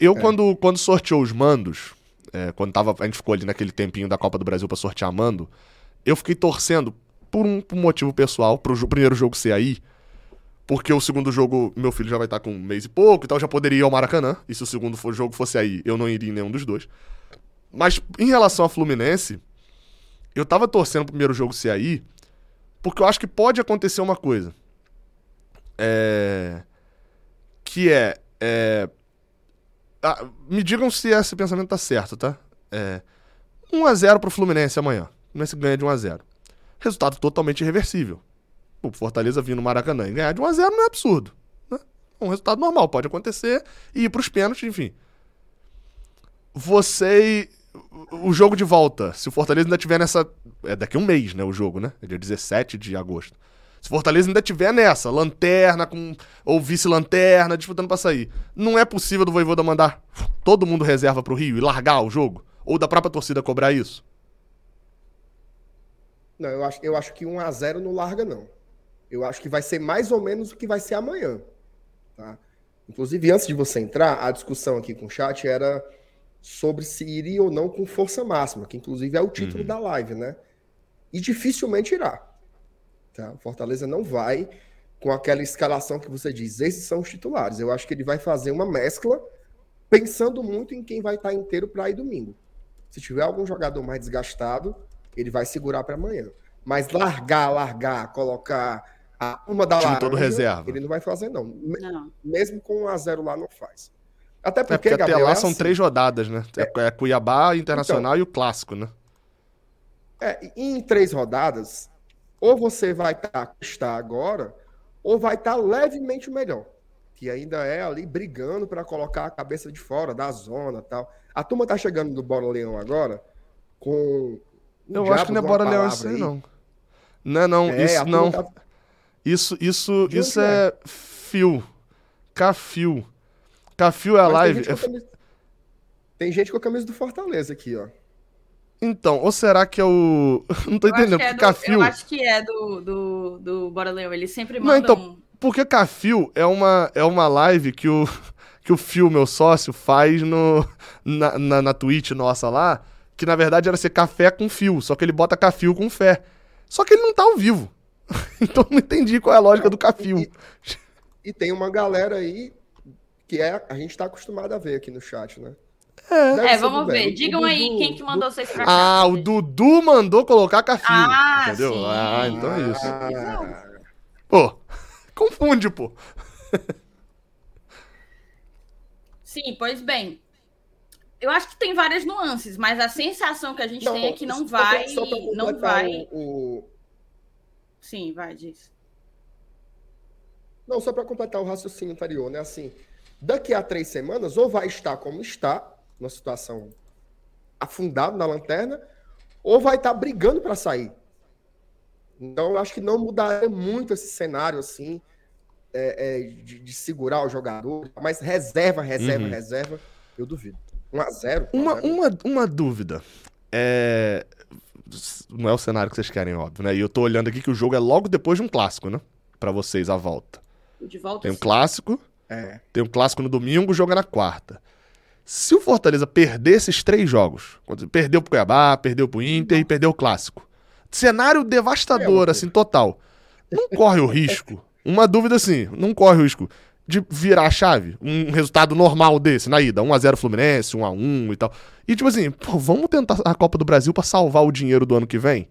Eu, quando, quando sorteou os mandos, é, quando tava, a gente ficou ali naquele tempinho da Copa do Brasil pra sortear mando, eu fiquei torcendo por um, por um motivo pessoal, pro primeiro jogo ser aí, porque o segundo jogo, meu filho já vai estar com um mês e pouco, então eu já poderia ir ao Maracanã, e se o segundo jogo fosse aí, eu não iria em nenhum dos dois. Mas em relação ao Fluminense, eu tava torcendo pro primeiro jogo ser aí, porque eu acho que pode acontecer uma coisa. É. Que é. é... ah, me digam se esse pensamento tá certo, tá? É. 1x0 pro Fluminense amanhã. O Fluminense ganha de 1x0. Resultado totalmente irreversível. O Fortaleza vir no Maracanã e ganhar de 1x0 não é absurdo. Né? É um resultado normal, pode acontecer e ir pros pênaltis, enfim. Você. O jogo de volta, se o Fortaleza ainda tiver nessa. É daqui a um mês, né? O jogo, né? É dia 17 de agosto. Se o Fortaleza ainda tiver nessa, lanterna com ou vice-lanterna, disputando pra sair, não é possível do Voivoda mandar todo mundo reserva pro Rio e largar o jogo? Ou da própria torcida cobrar isso?
Não, eu acho, eu acho que 1x0 não larga, não. Eu acho que vai ser mais ou menos o que vai ser amanhã. Tá? Inclusive, antes de você entrar, a discussão aqui com o chat era sobre se iria ou não com força máxima, que inclusive é o título da live, né? E dificilmente irá. Tá? O Fortaleza não vai com aquela escalação que você diz, esses são os titulares. Eu acho que ele vai fazer uma mescla pensando muito em quem vai estar inteiro para ir domingo. Se tiver algum jogador mais desgastado, ele vai segurar para amanhã. Mas largar, largar, colocar a uma da laranja,
todo reserva.
ele não vai fazer não.
Não.
Mesmo com 1 a 0 lá não faz. Até
É
porque,
porque até
Gabriel,
lá
é
são
assim.
três rodadas, né? É, é Cuiabá, Internacional e o Clássico, né?
É, em três rodadas, ou você vai estar está agora, ou vai estar levemente melhor. Que ainda é ali brigando para colocar a cabeça de fora da zona tal. A turma tá chegando do Bora Leão agora com. um
Eu acho que não é Bora Leão isso aí, não. Não é não,
É,
isso não.
tá-
Isso, isso,
De
isso
onde
é fio. Cafio. Cafio é a
Mas
live.
Tem gente, com a camisa... tem gente com a camisa do Fortaleza aqui, ó.
Então, ou será que é o. Não tô
Eu
entendendo,
é do-
Cafio.
Eu acho que é do, do, do Bora Leão. Ele sempre
Não,
manda
então,
um...
Porque Cafio é uma, é uma live que o, que o Fio, meu sócio, faz no, na, na, na Twitch nossa lá, que na verdade era ser café com fio, só que ele bota Cafio com fé. Só que ele não tá ao vivo. então não entendi qual é a lógica do Cafio.
E, e tem uma galera aí que é, a gente tá acostumado a ver aqui no chat, né?
É,
ser
vamos ver.
velho.
Digam
O
aí
Dudu-
quem que mandou vocês pra cá.
Ah, o Dudu mandou colocar Cafio.
Ah,
entendeu?
sim.
Ah, então é isso.
Ah,
Pô, confunde, pô.
Sim, pois bem. Eu acho que tem várias nuances, mas a sensação que a gente tem é que não vai.
só pra
Não vai.
O, o-
Sim, vai, diz.
Não, só para completar o raciocínio anterior, né? Assim, daqui a três semanas, ou vai estar como está, numa situação afundado na lanterna, ou vai estar brigando para sair. Então, eu acho que não mudaria muito esse cenário, assim, é, é, de, de segurar o jogador. Mas reserva, reserva,
Uhum.
reserva, eu duvido. 1 a 0
Uma,
1 a 0.
uma, uma dúvida. É. Não é o cenário que vocês querem, óbvio, né? E eu tô olhando aqui que o jogo é logo depois de um clássico, né? Pra vocês, a volta.
De volta.
Tem um
sim.
clássico,
É.
Tem um clássico no domingo, joga na quarta. Se o Fortaleza perder esses três jogos, perdeu pro Cuiabá, perdeu pro Inter e perdeu o clássico. Cenário devastador,
É,
assim, total. Não corre o risco. Uma dúvida assim, não corre o risco de virar a chave. Um resultado normal desse, na ida. 1x0 Fluminense, 1x1 e tal. E tipo assim, pô, vamos tentar a Copa do Brasil pra salvar o dinheiro do ano que vem?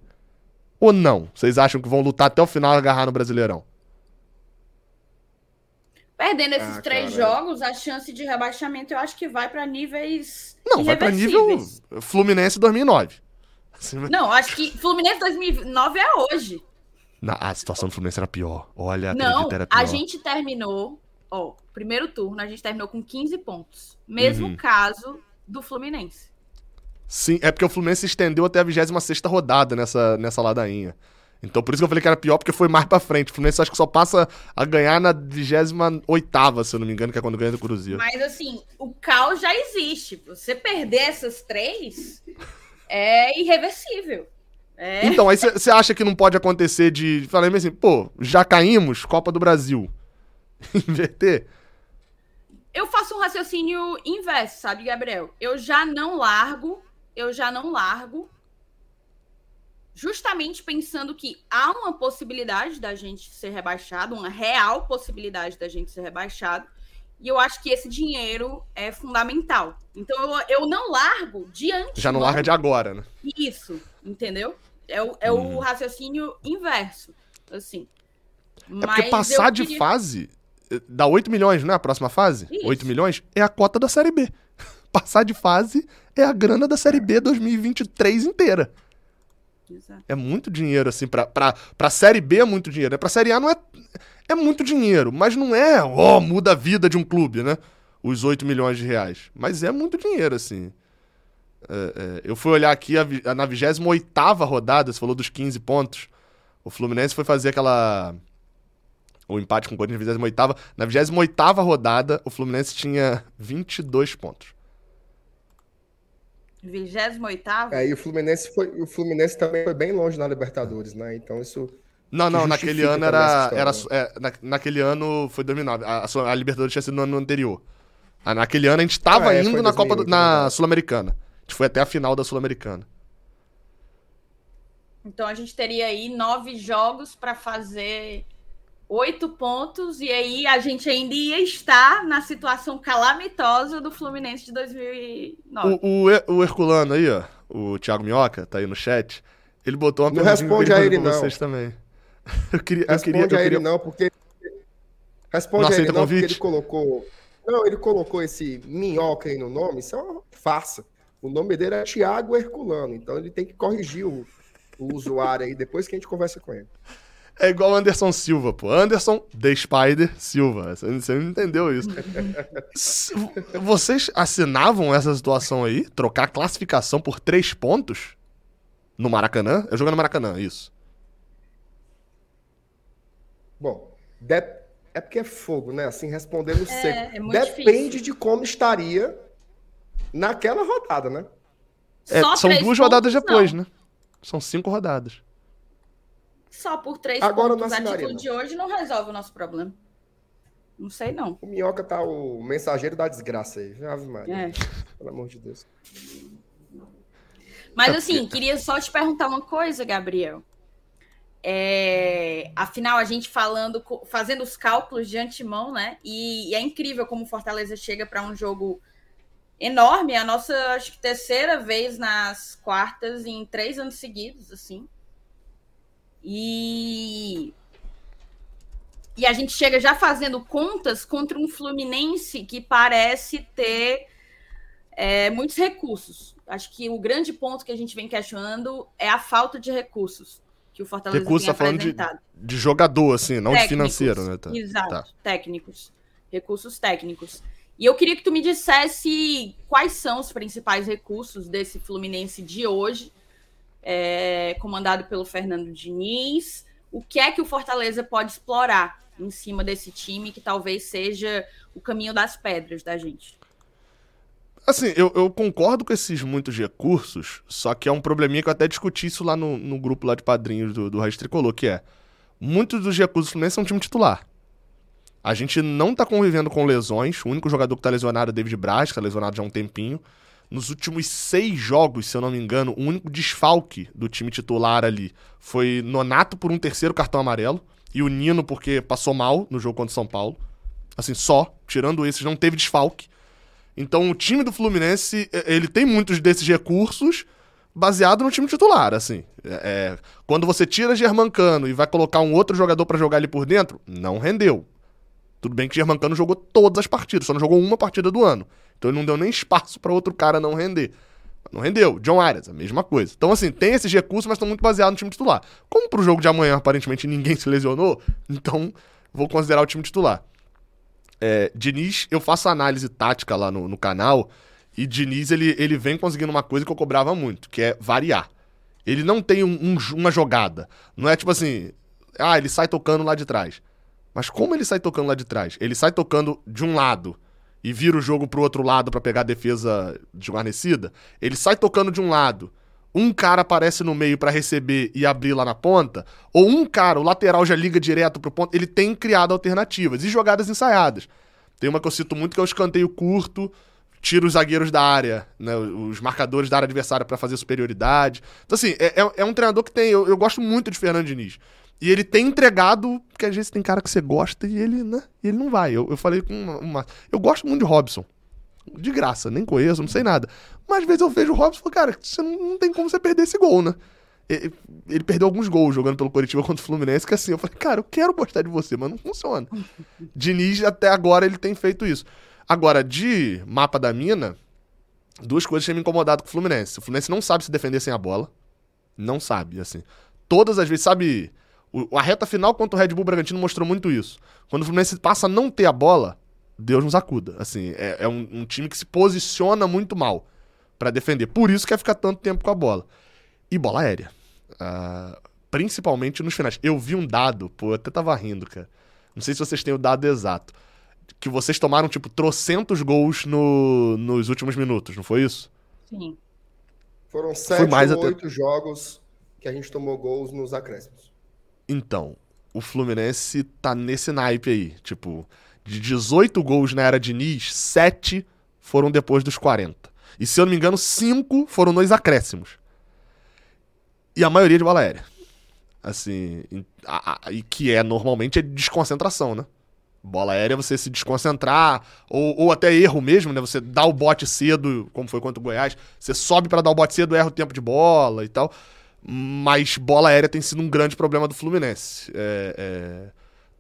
Ou não? Vocês acham que vão lutar até o final e agarrar no Brasileirão?
Perdendo esses
Ah,
três jogos, a chance de rebaixamento eu acho que vai para níveis.
Não, vai pra nível. Fluminense 2009. Assim,
Não, acho que Fluminense 2009 é hoje.
Na- a situação do Fluminense era pior. Olha,
Não,
era pior.
a gente terminou, ó, primeiro turno, a gente terminou com 15 pontos. Mesmo
Uhum.
caso do Fluminense.
Sim, é porque o Fluminense se estendeu até a 26ª rodada nessa, nessa ladainha. Então por isso que eu falei que era pior, porque foi mais pra frente. O Fluminense acho que só passa a ganhar na 28ª, se eu não me engano, que é quando ganha do Cruzeiro.
Mas assim, o caos já existe. Você perder essas três é irreversível. É.
Então, aí você acha que não pode acontecer de. Falei assim, pô, já caímos, Copa do Brasil. Inverter?
Eu faço um raciocínio inverso, sabe, Gabriel? Eu já não largo, eu já não largo, justamente pensando que há uma possibilidade da gente ser rebaixado, uma real possibilidade da gente ser rebaixado, e eu acho que esse dinheiro é fundamental. Então eu, eu não largo diante.
Já não larga de agora, né?
Isso, entendeu? É o, é
Hum.
o raciocínio inverso, assim.
É porque passar de fase dá 8 milhões, né? A próxima fase?
Isso.
8 milhões é a cota da Série B. Passar de fase é a grana da Série B 2023 inteira.
Exato.
É muito dinheiro, assim, pra, pra, pra Série B é muito dinheiro. né? Pra Série A não é. É muito dinheiro, mas não é, ó, muda a vida de um clube, né? Os 8 milhões de reais. Mas é muito dinheiro, assim. É, é, eu fui olhar aqui a- na 28 rodada, você falou dos 15 pontos. O Fluminense foi fazer aquela. O empate com o Corinthians na 28. Na 28 rodada, o Fluminense tinha 22 pontos.
28
Aí o Fluminense foi, o Fluminense também foi bem longe na Libertadores, né? Então isso
Não, não,
Que
naquele ano era. era
história,
é, na- naquele ano foi 2009. A, a, a Libertadores tinha sido no ano anterior. Ah, naquele ano a gente tava
Ah, é,
indo na Copa do-
2008,
na
verdade.
Sul-Americana. A gente foi até a final da Sul-Americana.
Então a gente teria aí nove jogos para fazer oito pontos, e aí a gente ainda ia estar na situação calamitosa do Fluminense de 2009.
O, o, o Herculano aí, ó, o Thiago Minhoca, tá aí no chat. Ele botou uma
Não
eu
responde a ele,
pra
não.
vocês também. Eu queria. Eu
responde
queria, eu
a ele
queria...
não, porque responde
Não
a ele não, porque ele colocou Não, ele colocou esse minhoca aí no nome, isso é uma farsa. O nome dele é Thiago Herculano, então ele tem que corrigir o, o usuário aí depois que a gente conversa com ele.
É igual o Anderson Silva, pô. Anderson The Spider Silva. Você você não entendeu isso. Vocês assinavam essa situação aí? Trocar a classificação por três pontos? No Maracanã? Eu jogo no Maracanã, isso.
Bom, de- é porque é fogo, né? Assim, respondendo seco.
é muito
Depende
difícil.
de como estaria naquela rodada, né?
É,
Só
são
três
duas rodadas
pontos,
depois,
não.
né? São cinco rodadas.
Só por três
Agora
pontos a título de hoje não resolve o nosso problema. Não sei, não.
O minhoca tá o mensageiro da desgraça aí. Ave Maria,
É.
pelo amor de Deus.
Mas assim, queria só te perguntar uma coisa, Gabriel. É, afinal, a gente falando, fazendo os cálculos de antemão, né? E, e é incrível como o Fortaleza chega para um jogo enorme, é a nossa, acho que terceira vez nas quartas em três anos seguidos, assim. E e a gente chega já fazendo contas contra um Fluminense que parece ter é, muitos recursos. Acho que o grande ponto que a gente vem questionando é a falta de recursos que o Fortaleza
Recurso
tem
tá falando de, de jogador, assim, não de
Técnicos.
financeiro, né? Tá.
Exato,
Tá.
técnicos. Recursos técnicos. E eu queria que tu me dissesse quais são os principais recursos desse Fluminense de hoje, é, comandado pelo Fernando Diniz. O que é que o Fortaleza pode explorar em cima desse time que talvez seja o caminho das pedras da gente?
Assim, eu, eu concordo com esses muitos recursos, só que é um probleminha que eu até discuti isso lá no, no grupo lá de padrinhos do, do Tricolor, que é, muitos dos recursos do Fluminense são time titular. A gente não tá convivendo com lesões. O único jogador que tá lesionado é o David Braz, que tá lesionado já há um tempinho. Nos últimos seis jogos, se eu não me engano, o único desfalque do time titular ali foi Nonato por um terceiro cartão amarelo e o Nino porque passou mal no jogo contra o São Paulo. Assim, só. Tirando esses, não teve desfalque. Então, o time do Fluminense, ele tem muitos desses recursos baseado no time titular, assim. É, é quando você tira Germancano e vai colocar um outro jogador para jogar ali por dentro, não rendeu. Tudo bem que Germancano jogou todas as partidas, só não jogou uma partida do ano. Então ele não deu nem espaço para outro cara não render. Não rendeu. John Arias, a mesma coisa. Então, assim, tem esses recursos, mas estão muito baseados no time titular. Como pro jogo de amanhã, aparentemente, ninguém se lesionou, então vou considerar o time titular. É, Diniz, eu faço análise tática lá no, no canal, e Diniz, ele, ele vem conseguindo uma coisa que eu cobrava muito, que é variar. Ele não tem um, um, uma jogada. Não é tipo assim, ah, ele sai tocando lá de trás. Mas como ele sai tocando lá de trás? Ele sai tocando de um lado e vira o jogo pro outro lado para pegar a defesa desguarnecida. Ele sai tocando de um lado. Um cara aparece no meio para receber e abrir lá na ponta, ou um cara, o lateral já liga direto pro ponto. Ele tem criado alternativas e jogadas ensaiadas. Tem uma que eu cito muito que é o escanteio curto, tira os zagueiros da área, né, os marcadores da área adversária para fazer superioridade. Então, assim, é, é, é, um treinador que tem. Eu, eu gosto muito de Fernando Diniz. E ele tem entregado, porque às vezes tem cara que você gosta e ele, né? E ele não vai. Eu, eu falei com uma, uma, Eu gosto muito de Robson. De graça, nem conheço, não sei nada. Mas às vezes eu vejo o Robson e falo, cara, você não, não tem como você perder esse gol, né? Ele, ele, perdeu alguns gols jogando pelo Curitiba contra o Fluminense, que assim, eu falei, cara, eu quero gostar de você, mas não funciona. Diniz, até agora, ele tem feito isso. Agora, de mapa da mina, duas coisas têm me incomodado com o Fluminense. O Fluminense não sabe se defender sem a bola. Não sabe, assim. Todas as vezes, sabe o, a reta final contra o Red Bull Bragantino mostrou muito isso. Quando o Fluminense passa a não ter a bola, Deus nos acuda. Assim, é, é um, um, time que se posiciona muito mal para defender. Por isso quer ficar tanto tempo com a bola. E bola aérea. Uh, principalmente nos finais. Eu vi um dado, pô, eu até tava rindo, cara. Não sei se vocês têm o dado exato. Que vocês tomaram, tipo, trocentos gols no, nos últimos minutos, não foi isso?
Sim.
Foram sete ou oito jogos que a gente tomou gols nos acréscimos.
Então, o Fluminense tá nesse naipe aí. Tipo, de 18 gols na era de Nis, 7 foram depois dos 40. E se eu não me engano, 5 foram nos acréscimos. E a maioria de bola aérea. Assim, e que é normalmente é desconcentração, né? Bola aérea você se desconcentrar, ou, ou até erro mesmo, né? Você dá o bote cedo, como foi contra o Goiás, você sobe para dar o bote cedo, erra o tempo de bola e tal. Mas bola aérea tem sido um grande problema do Fluminense. É, é,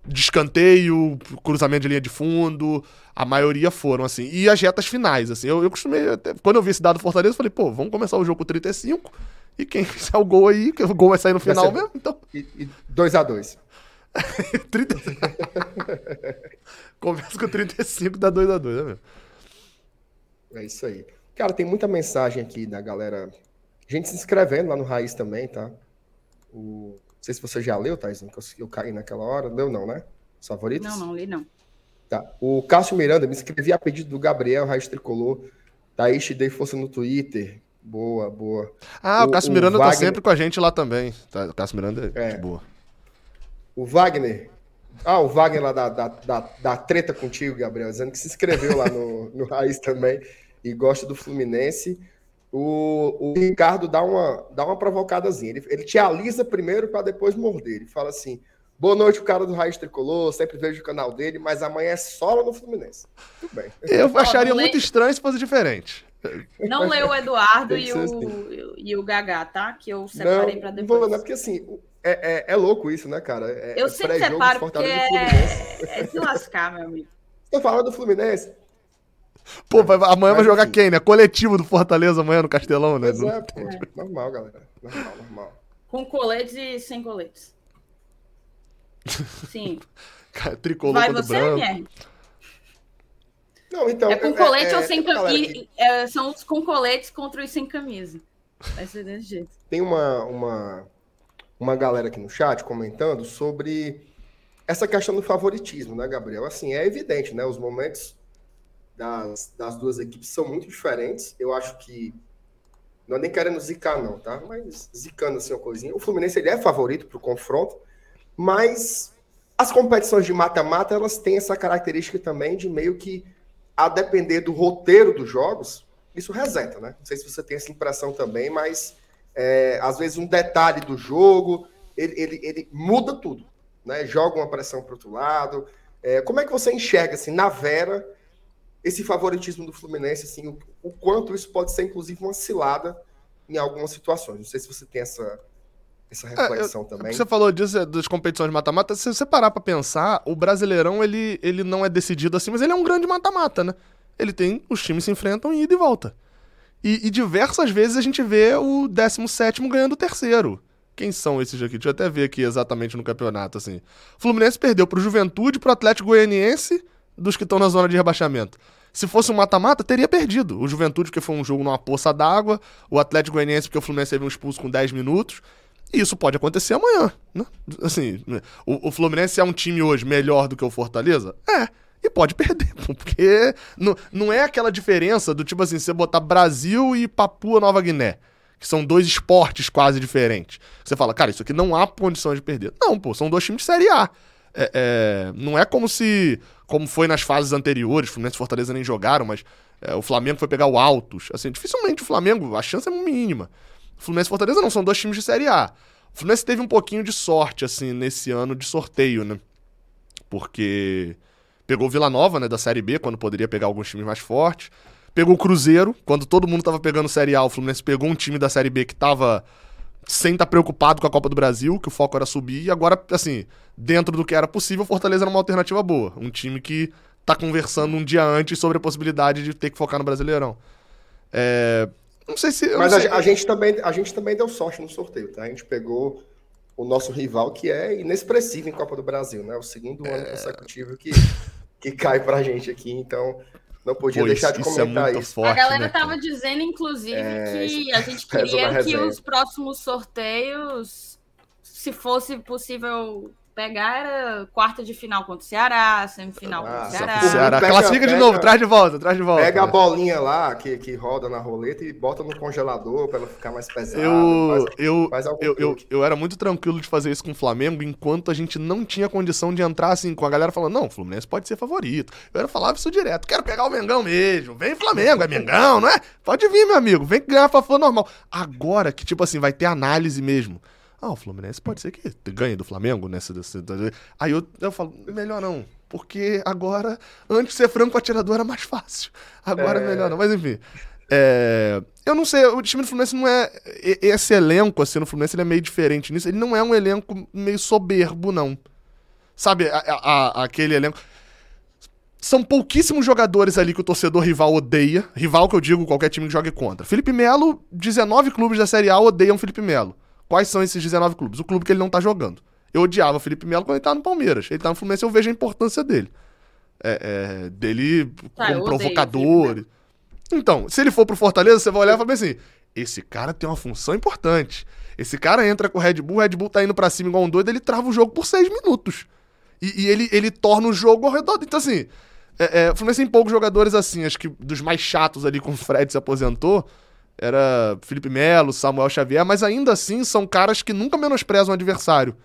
descanteio, cruzamento de linha de fundo, a maioria foram, assim. E as retas finais, assim. Eu, eu costumei. Até, quando eu vi esse dado do Fortaleza, eu falei, pô, vamos começar o jogo com 35. E quem fizer o gol aí, que o gol vai sair no final mesmo, então.
E 2x2.
35. Começa com 35, dá 2x2, né, meu?
É isso aí. Cara, tem muita mensagem aqui da galera Gente se inscrevendo lá no Raiz também, tá? O... Não sei se você já leu, Thaisinho, que eu, eu caí naquela hora. Leu não, né? Os favoritos?
Não, não li não.
Tá. O Cássio Miranda me inscrevi a pedido do Gabriel Raiz Tricolor. Thaís, te dei força no Twitter. Boa, boa.
Ah, o, o Cássio Miranda o tá Wagner... tá sempre com a gente lá também. Tá, o Cássio Miranda é, é. boa.
O Wagner. Ah, o Wagner lá da, da, da, da, treta contigo, Gabriel, dizendo que se inscreveu lá no, no Raiz também e gosta do Fluminense o, o Ricardo dá uma, dá uma provocadazinha. Ele, ele te alisa primeiro para depois morder. Ele fala assim: boa noite, o cara do Raiz Tricolor, sempre vejo o canal dele, mas amanhã é solo no Fluminense. Tudo bem.
Eu acharia muito estranho se fosse diferente.
Não leu o Eduardo e o, assim. e o Gagá, tá? Que eu separei para depois. Não,
não, porque assim, é, é, é, louco isso, né, cara? É,
eu é sempre separo porque é, é se lascar, meu amigo.
Você tá falando do Fluminense?
Pô, vai, amanhã Mas, vai jogar assim, quem, né? Coletivo do Fortaleza amanhã no Castelão, né?
Exato, é. normal, galera. Normal, normal.
Com coletes e sem coletes. Sim.
Tricolor vai você, branco.
Não, então,
é com colete é, ou sem camisa? É, são os com coletes contra os sem camisa. Vai ser desse jeito.
Tem uma, uma, uma galera aqui no chat comentando sobre essa questão do favoritismo, né, Gabriel? Assim, é evidente, né? Os momentos das, das duas equipes são muito diferentes. Eu acho que. Não é nem querendo zicar, não, tá? Mas zicando assim uma coisinha. O Fluminense ele é favorito para o confronto, mas as competições de mata-mata, elas têm essa característica também de meio que, a depender do roteiro dos jogos, isso reseta, né? Não sei se você tem essa impressão também, mas é, às vezes um detalhe do jogo, ele, ele, ele muda tudo, né? Joga uma pressão para outro lado. É, como é que você enxerga, assim, na Vera, esse favoritismo do Fluminense, assim, o, o quanto isso pode ser, inclusive, uma cilada em algumas situações? Não sei se você tem essa, essa reflexão é, eu, também.
Você falou disso, é, das competições de mata-mata. Se você parar pra pensar, o Brasileirão, ele, ele não é decidido assim, mas ele é um grande mata-mata, né? Ele tem, os times se enfrentam em ida e volta. E, e diversas vezes a gente vê o 17 ganhando o terceiro. Quem são esses aqui? Deixa eu até ver aqui exatamente no campeonato, assim. O Fluminense perdeu pro Juventude, pro Atlético Goianiense, dos que estão na zona de rebaixamento. Se fosse um mata-mata, teria perdido. O Juventude, porque foi um jogo numa poça d'água. O Atlético Goianiense, porque o Fluminense teve um expulso com 10 minutos. E isso pode acontecer amanhã, né? Assim, o, o, Fluminense é um time hoje melhor do que o Fortaleza? É. E pode perder, porque não, não é aquela diferença do tipo assim, você botar Brasil e Papua Nova Guiné, que são dois esportes quase diferentes. Você fala, cara, isso aqui não há condição de perder. Não, pô, são dois times de Série A. É, é, não é como se, como foi nas fases anteriores, Fluminense e Fortaleza nem jogaram, mas é, o Flamengo foi pegar o Altos. Assim, dificilmente o Flamengo, a chance é mínima. Fluminense e Fortaleza não, são dois times de Série A. O Fluminense teve um pouquinho de sorte, assim, nesse ano de sorteio, né? Porque pegou o Vila Nova, né, da Série B, quando poderia pegar alguns times mais fortes. Pegou o Cruzeiro, quando todo mundo tava pegando Série A, o Fluminense pegou um time da Série B que tava sem estar tá preocupado com a Copa do Brasil, que o foco era subir, e agora, assim, dentro do que era possível, o Fortaleza era uma alternativa boa. Um time que tá conversando um dia antes sobre a possibilidade de ter que focar no Brasileirão. É, não sei se.
Mas
sei.
A, a, gente também, a gente também deu sorte no sorteio, tá? A gente pegou o nosso rival, que é inexpressivo em Copa do Brasil, né? O segundo é... ano consecutivo que, que cai pra gente aqui, então não podia pois, deixar de é comentar isso. É isso.
Forte, a galera né, tava dizendo, inclusive, é... que a gente queria que os próximos sorteios, se fosse possível pegar era quarta de final contra o Ceará, semifinal ah, contra o Ceará. Ceará.
Pega, Classifica de novo, traz de volta, traz de volta.
Pega a bolinha lá que, que roda na roleta e bota no congelador para ela ficar mais pesada.
Eu, faz, eu, faz eu, eu, eu, era muito tranquilo de fazer isso com o Flamengo enquanto a gente não tinha condição de entrar assim com a galera falando, não, o Fluminense pode ser favorito. Eu era falava isso direto, quero pegar o Mengão mesmo. Vem Flamengo, é Mengão, não é? Pode vir, meu amigo, vem ganhar for normal. Agora que, tipo assim, vai ter análise mesmo. Ah, o Fluminense pode ser que ganhe do Flamengo nessa. nessa aí eu, eu falo, melhor não. Porque agora, antes de ser franco atirador era mais fácil. Agora é, melhor não. Mas enfim. É, eu não sei, o time do Fluminense não é. Esse elenco, assim, no Fluminense, ele é meio diferente nisso. Ele não é um elenco meio soberbo, não. Sabe, a, a, aquele elenco. São pouquíssimos jogadores ali que o torcedor rival odeia. Rival que eu digo, qualquer time que jogue contra. Felipe Melo, 19 clubes da Série A odeiam Felipe Melo. Quais são esses 19 clubes? O clube que ele não tá jogando. Eu odiava o Felipe Melo quando ele tava no Palmeiras. Ele tá no Fluminense, eu vejo a importância dele. É, é, dele ah, como provocador. Então, se ele for pro Fortaleza, você vai olhar e falar assim: esse cara tem uma função importante. Esse cara entra com o Red Bull, o Red Bull tá indo pra cima igual um doido, ele trava o jogo por seis minutos. E, e ele, ele torna o jogo ao redor. Então, assim, é, é, o Fluminense tem poucos jogadores assim, acho que dos mais chatos ali, com o Fred se aposentou era Felipe Melo, Samuel Xavier, mas ainda assim são caras que nunca menosprezam o adversário.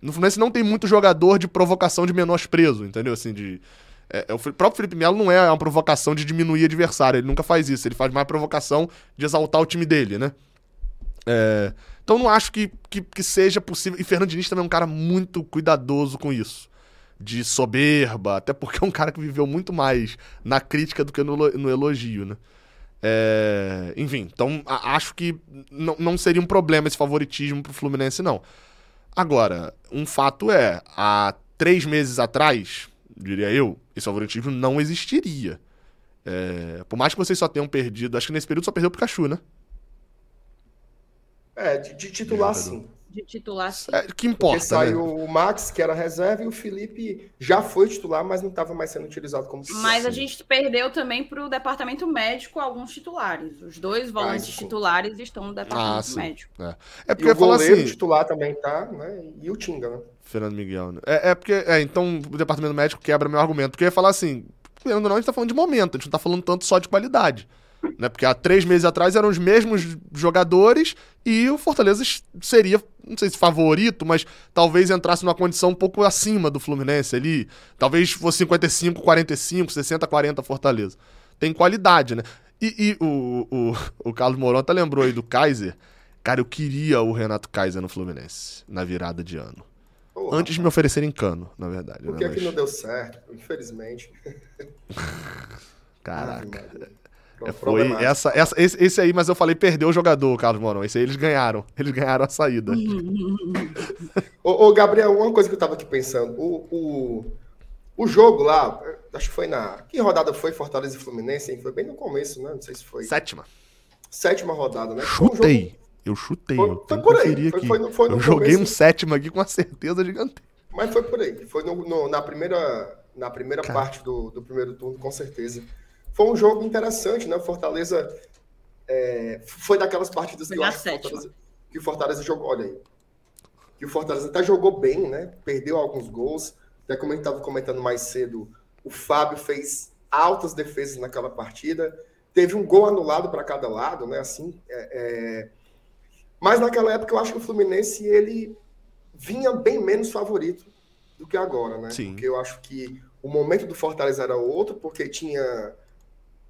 No Fluminense não tem muito jogador de provocação de menosprezo, entendeu? Assim, de. É, é o próprio Felipe Melo não é uma provocação de diminuir adversário, ele nunca faz isso, ele faz mais provocação de exaltar o time dele, né? É, então não acho que, que, que, seja possível. E Fernando Diniz também é um cara muito cuidadoso com isso. De soberba, até porque é um cara que viveu muito mais na crítica do que no, no elogio, né? É, enfim, então acho que não, não seria um problema esse favoritismo pro Fluminense, não. Agora, um fato é, há três meses atrás, diria eu, esse favoritismo não existiria. É, por mais que vocês só tenham perdido, acho que nesse período só perdeu o Pikachu, né?
É, de, de titular sim
de titular. Sim.
É, que importa.
Porque saiu né? o Max, que era reserva, e o Felipe já foi titular, mas não estava mais sendo utilizado como
titular. Mas a gente perdeu também para o departamento médico alguns titulares. Os dois volantes ah, titulares estão no departamento ah, médico.
É, é porque
e o goleiro assim... titular também tá, né? E o Tinga, né?
Fernando Miguel. Né? É, é porque. É, então o departamento médico quebra meu argumento. Porque eu ia falar assim, não, a gente tá falando de momento, a gente não tá falando tanto só de qualidade. Né? Porque há três meses atrás eram os mesmos jogadores e o Fortaleza seria, não sei se favorito, mas talvez entrasse numa condição um pouco acima do Fluminense ali. Talvez fosse 55, 45, 60, 40 Fortaleza. Tem qualidade, né? E, e o, o, o Carlos Moronta lembrou aí do Kaiser. Cara, eu queria o Renato Kaiser no Fluminense na virada de ano. Antes de me oferecerem cano, na verdade.
Por
né?
que, é Mas... que não deu certo? Infelizmente.
Caraca. Ah, foi essa, essa, esse, esse, aí, mas eu falei perdeu o jogador, Carlos Morão. Esse aí eles ganharam. Eles ganharam a saída.
ô, ô, Gabriel, uma coisa que eu tava aqui pensando. O, o, o jogo lá, acho que foi na. Que rodada foi Fortaleza e Fluminense? Hein? Foi bem no começo, né? Não sei se foi.
Sétima.
Sétima rodada, né?
Chutei. Um jogo... Eu chutei. Foi, eu
foi por aí. Foi, foi, no, foi
no eu joguei um sétimo aqui com uma certeza gigante.
Mas foi por aí. Foi no, no, na primeira, na primeira parte do, do primeiro turno, com certeza. Foi um jogo interessante, né? Fortaleza é, foi daquelas partidas que eu acho que Fortaleza, que o Fortaleza jogou. Olha aí. Que o Fortaleza até jogou bem, né? Perdeu alguns gols. Até como a gente estava comentando mais cedo, o Fábio fez altas defesas naquela partida. Teve um gol anulado para cada lado, né? Assim, é, é... Mas naquela época eu acho que o Fluminense ele vinha bem menos favorito do que agora, né?
Sim.
Porque eu acho que o momento do Fortaleza era outro, porque tinha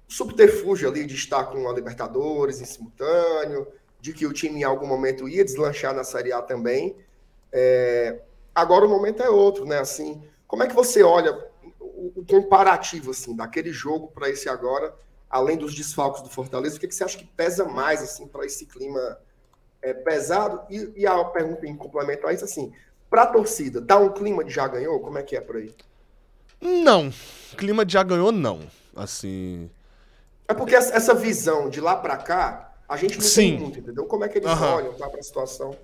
subterfúgio ali de estar com a Libertadores em simultâneo, de que o time em algum momento ia deslanchar na Série A também. É, agora o momento é outro, né? Assim, como é que você olha o, o comparativo assim daquele jogo para esse agora, além dos desfalques do Fortaleza? O que, que você acha que pesa mais assim para esse clima é, pesado? E, e, a pergunta em complemento a isso assim, para a torcida, tá um clima de já ganhou? Como é que é por aí?
Não, clima de já ganhou não. Assim,
é porque essa visão de lá para cá, a gente não Sim. tem muito, entendeu? Como é que eles uhum. olham tá, para a situação?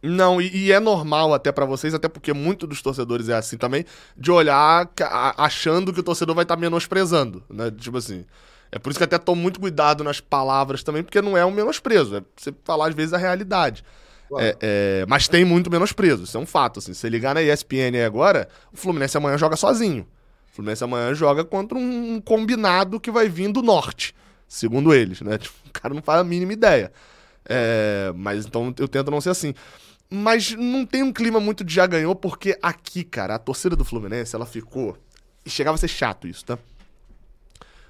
Não, e, e, é normal até para vocês, até porque muito dos torcedores é assim também, de olhar achando que o torcedor vai estar tá menosprezando, né? Tipo assim. É por isso que até tomo muito cuidado nas palavras também, porque não é um menosprezo, é você falar às vezes a realidade. É, é, mas tem muito menosprezo, isso é um fato. Assim, se você ligar na ESPN agora, o Fluminense amanhã joga sozinho. O Fluminense amanhã joga contra um combinado que vai vir do norte, segundo eles, né? Tipo, o cara não faz a mínima ideia. É, mas então eu tento não ser assim. Mas não tem um clima muito de já ganhou, porque aqui, cara, a torcida do Fluminense, ela ficou. E chegava a ser chato isso, tá?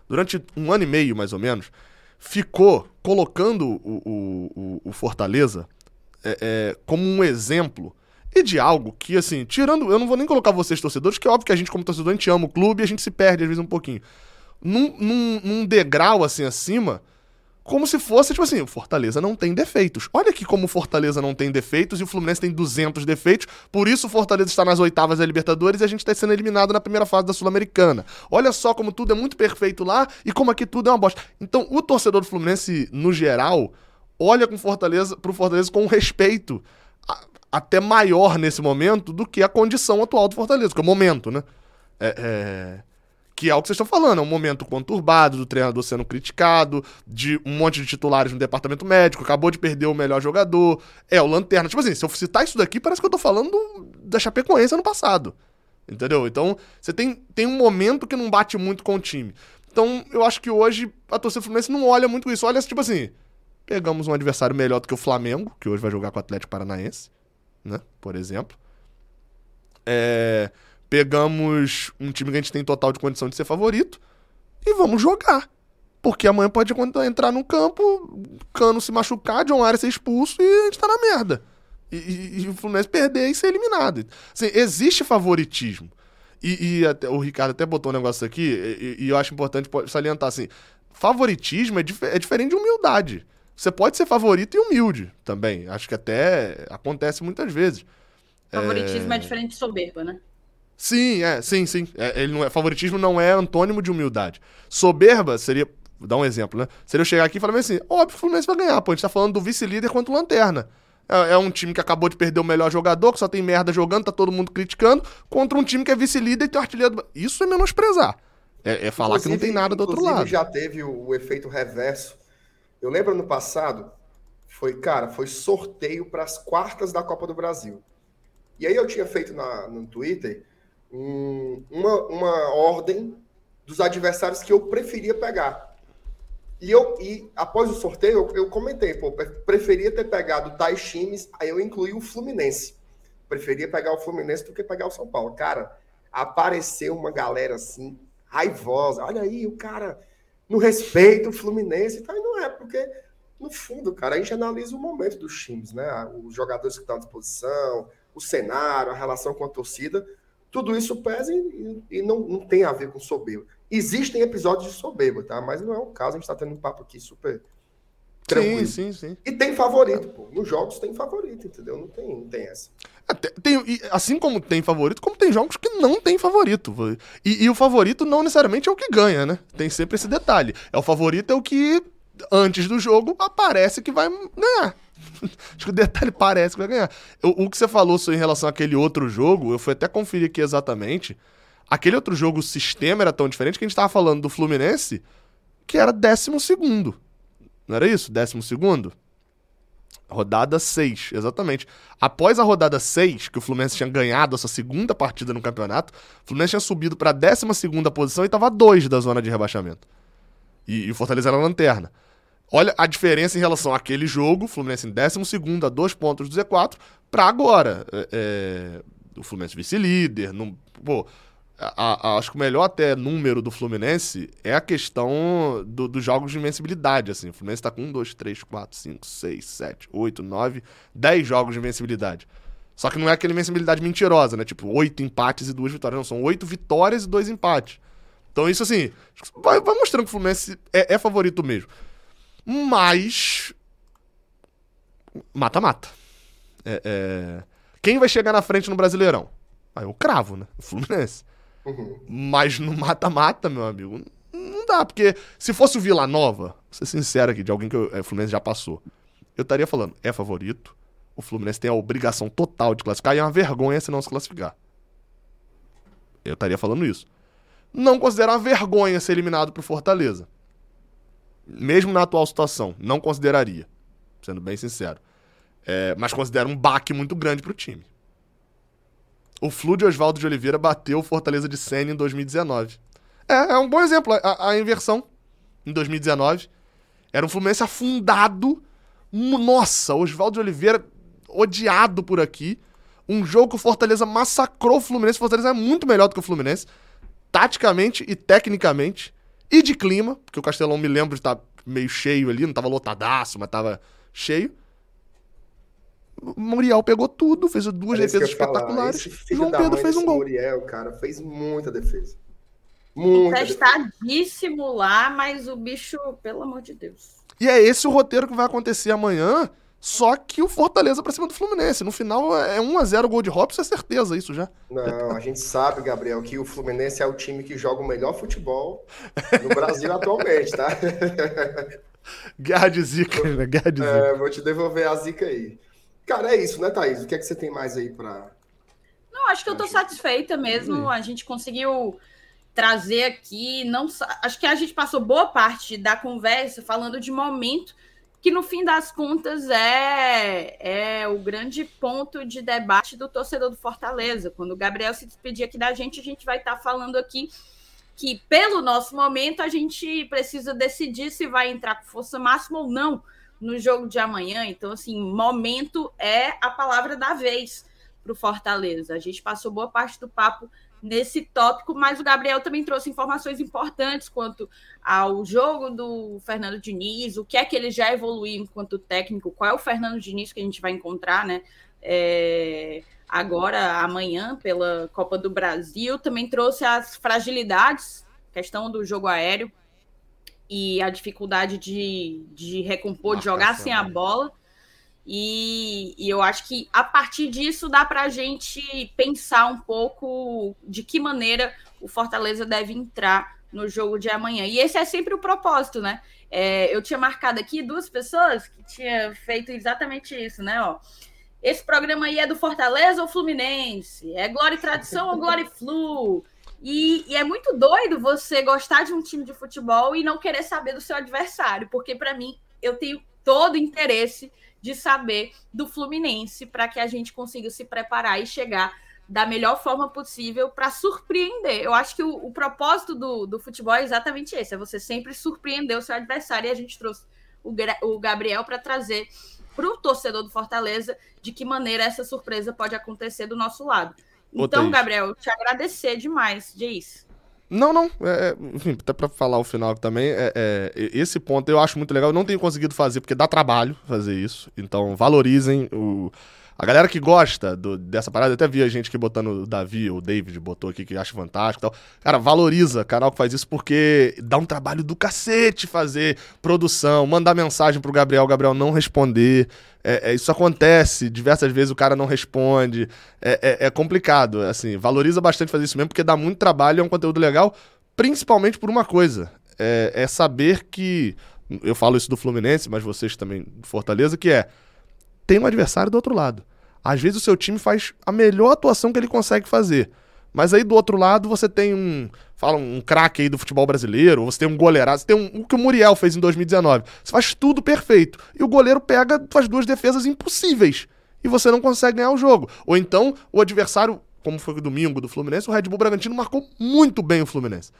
Durante um ano e meio, mais ou menos, ficou colocando o, o, o, o Fortaleza é, é, como um exemplo e de algo que, assim, tirando. Eu não vou nem colocar vocês torcedores, que é óbvio que a gente, como torcedor, a gente ama o clube e a gente se perde às vezes um pouquinho. Num, num, num degrau assim acima, como se fosse, tipo assim, o Fortaleza não tem defeitos. Olha aqui como o Fortaleza não tem defeitos e o Fluminense tem 200 defeitos, por isso o Fortaleza está nas oitavas da Libertadores e a gente está sendo eliminado na primeira fase da Sul-Americana. Olha só como tudo é muito perfeito lá e como aqui tudo é uma bosta. Então, o torcedor do Fluminense, no geral, olha com Fortaleza, pro Fortaleza com respeito até maior nesse momento do que a condição atual do Fortaleza, que é o momento, né? É, é... Que é o que vocês estão falando, é um momento conturbado do treinador sendo criticado, de um monte de titulares no departamento médico, acabou de perder o melhor jogador, é o Lanterna. Tipo assim, se eu citar isso daqui, parece que eu tô falando da Chapecoense ano passado. Entendeu? Então, você tem, tem um momento que não bate muito com o time. Então, eu acho que hoje a torcida Fluminense não olha muito isso. Olha, tipo assim, pegamos um adversário melhor do que o Flamengo, que hoje vai jogar com o Atlético Paranaense né? Por exemplo. É, pegamos um time que a gente tem total de condição de ser favorito e vamos jogar. Porque amanhã pode entrar no campo, Cano se machucar, John Arias ser expulso e a gente tá na merda. E, e, e o Fluminense perder e ser eliminado. Assim, existe favoritismo. E, e até, o Ricardo até botou um negócio aqui, e, eu acho importante salientar assim: favoritismo é, dif é diferente de humildade. Você pode ser favorito e humilde também. Acho que até acontece muitas vezes.
Favoritismo é, é diferente de soberba, né?
Sim, é, sim, sim. É, ele não é, favoritismo não é antônimo de humildade. Soberba seria. Vou dar um exemplo, né? Seria eu chegar aqui e falar assim: óbvio que o Fluminense vai ganhar, pô. A gente tá falando do vice-líder contra o Lanterna. É, é, um time que acabou de perder o melhor jogador, que só tem merda jogando, tá todo mundo criticando, contra um time que é vice-líder e tem artilheiro. Do... Isso é menosprezar. É, é falar inclusive, que não tem nada do outro lado.
já teve o, o efeito reverso eu lembro no passado, foi, cara, foi sorteio para as quartas da Copa do Brasil. E aí eu tinha feito na, no Twitter um, uma, uma ordem dos adversários que eu preferia pegar. E, eu, e após o sorteio, eu, eu comentei, pô, preferia ter pegado tais times, aí eu incluí o Fluminense. Preferia pegar o Fluminense do que pegar o São Paulo. Cara, apareceu uma galera assim, raivosa. Olha aí, o cara não respeita o Fluminense. Então, não é, porque, no fundo, cara, a gente analisa o momento dos times, né? Os jogadores que estão à disposição, o cenário, a relação com a torcida. Tudo isso pesa e, e não, não tem a ver com soberba. Existem episódios de soberba, tá? Mas não é o caso, a gente está tendo um papo aqui super
tranquilo. Sim, sim, sim.
E tem favorito, pô. Nos jogos tem favorito, entendeu? Não tem, não tem essa.
Tem, assim como tem favorito, como tem jogos que não tem favorito. E, e, o favorito não necessariamente é o que ganha, né? Tem sempre esse detalhe. É o favorito é o que, antes do jogo, aparece que vai ganhar. Acho que o detalhe parece que vai ganhar. O, o que você falou em relação àquele outro jogo, eu fui até conferir aqui exatamente. Aquele outro jogo, o sistema era tão diferente que a gente tava falando do Fluminense, que era décimo segundo. Não era isso? Décimo segundo? Rodada 6, exatamente. Após a rodada 6, que o Fluminense tinha ganhado essa segunda partida no campeonato, o Fluminense tinha subido para a 12 posição e estava a 2 da zona de rebaixamento. E, e, o Fortaleza era a lanterna. Olha a diferença em relação àquele jogo, Fluminense em 12 a dois pontos do Z4, para agora. É, é, o Fluminense vice-líder. Pô, a, a, acho que o melhor até número do Fluminense é a questão do, dos jogos de invencibilidade. Assim. O Fluminense está com 1, 2, 3, 4, 5, 6, 7, 8, 9, 10 jogos de invencibilidade. Só que não é aquela invencibilidade mentirosa, né? Tipo, 8 empates e 2 vitórias. Não, são 8 vitórias e 2 empates. Então isso, assim, vai, vai mostrando que o Fluminense é, é favorito mesmo. Mas. Mata-mata. É, é... Quem vai chegar na frente no Brasileirão? Aí eu cravo, né? O Fluminense. Uhum. Mas no mata-mata, meu amigo, não dá. Porque se fosse o Vila Nova, vou ser sincero aqui, de alguém que o é, Fluminense já passou, eu estaria falando, é favorito. O Fluminense tem a obrigação total de classificar e é uma vergonha se não se classificar. Eu estaria falando isso. Não considero uma vergonha ser eliminado pro Fortaleza. Mesmo na atual situação, não consideraria. Sendo bem sincero. É, mas considero um baque muito grande pro time. O Flu de Oswaldo de Oliveira bateu o Fortaleza de Senna em 2019. É, é um bom exemplo. A, a, inversão em 2019 era um Fluminense afundado. Nossa, Oswaldo de Oliveira odiado por aqui. Um jogo que o Fortaleza massacrou o Fluminense. O Fortaleza é muito melhor do que o Fluminense. Taticamente e tecnicamente. E de clima, porque o Castelão me lembro de estar meio cheio ali, não estava lotadaço, mas estava cheio. Muriel pegou tudo, fez duas é defesas espetaculares. João Pedro fez um gol.
Muriel, cara, fez muita defesa.
Muita Testadíssimo defesa. lá, mas o bicho, pelo amor de Deus.
E é esse o roteiro que vai acontecer amanhã, só que o Fortaleza pra cima do Fluminense. No final é 1x0 gol de Robson, é certeza isso já.
Não, a gente sabe, Gabriel, que o Fluminense é o time que joga o melhor futebol no Brasil atualmente, tá?
Guerra de zica, né? Guerra de
zica. É, vou te devolver a zica aí. Cara, é isso, né, Thaís? O que é que você tem mais aí para.
Não, acho que eu tô satisfeita mesmo. A gente conseguiu trazer aqui. não Acho que a gente passou boa parte da conversa falando de momento que no fim das contas é, é o grande ponto de debate do torcedor do Fortaleza. Quando o Gabriel se despedir aqui da gente, a gente vai estar tá falando aqui que, pelo nosso momento, a gente precisa decidir se vai entrar com força máxima ou não no jogo de amanhã. Então, assim, momento é a palavra da vez para o Fortaleza. A gente passou boa parte do papo nesse tópico, mas o Gabriel também trouxe informações importantes quanto ao jogo do Fernando Diniz, o que é que ele já evoluiu enquanto técnico, qual é o Fernando Diniz que a gente vai encontrar, né? É, agora, amanhã, pela Copa do Brasil, também trouxe as fragilidades, questão do jogo aéreo, e a dificuldade de, de recompor, de jogar sem a bola. E, e, eu acho que a partir disso dá para a gente pensar um pouco de que maneira o Fortaleza deve entrar no jogo de amanhã. E esse é sempre o propósito, né? É, eu tinha marcado aqui duas pessoas que tinham feito exatamente isso, né? Ó, esse programa aí é do Fortaleza ou Fluminense? É Glória e Tradição ou Glória e Flu? E, e, é muito doido você gostar de um time de futebol e não querer saber do seu adversário, porque para mim eu tenho todo o interesse de saber do Fluminense para que a gente consiga se preparar e chegar da melhor forma possível para surpreender. Eu acho que o, o propósito do, do futebol é exatamente esse: é você sempre surpreender o seu adversário. E a gente trouxe o, o Gabriel para trazer para o torcedor do Fortaleza de que maneira essa surpresa pode acontecer do nosso lado. Então, Gabriel, te agradecer demais, Diz.
Não, não. É, é, enfim, até pra falar o final também, é, é, esse ponto eu acho muito legal. Eu não tenho conseguido fazer porque dá trabalho fazer isso. Então, valorizem o. A galera que gosta do, dessa parada, até vi a gente que botando o Davi, o David botou aqui que acha fantástico e tal. Cara, valoriza canal que faz isso porque dá um trabalho do cacete fazer produção, mandar mensagem pro Gabriel, o Gabriel não responder. É, é, isso acontece, diversas vezes o cara não responde. É, é, é, complicado, assim, valoriza bastante fazer isso mesmo, porque dá muito trabalho, é um conteúdo legal, principalmente por uma coisa. É, é saber que. Eu falo isso do Fluminense, mas vocês também do Fortaleza, que é. Tem um adversário do outro lado. Às vezes o seu time faz a melhor atuação que ele consegue fazer. Mas aí do outro lado você tem um. Fala um craque aí do futebol brasileiro, você tem um goleirado, você tem um, o que o Muriel fez em 2019. Você faz tudo perfeito. E o goleiro pega, faz duas defesas impossíveis. E você não consegue ganhar o jogo. Ou então, o adversário, como foi o domingo do Fluminense, o Red Bull Bragantino marcou muito bem o Fluminense.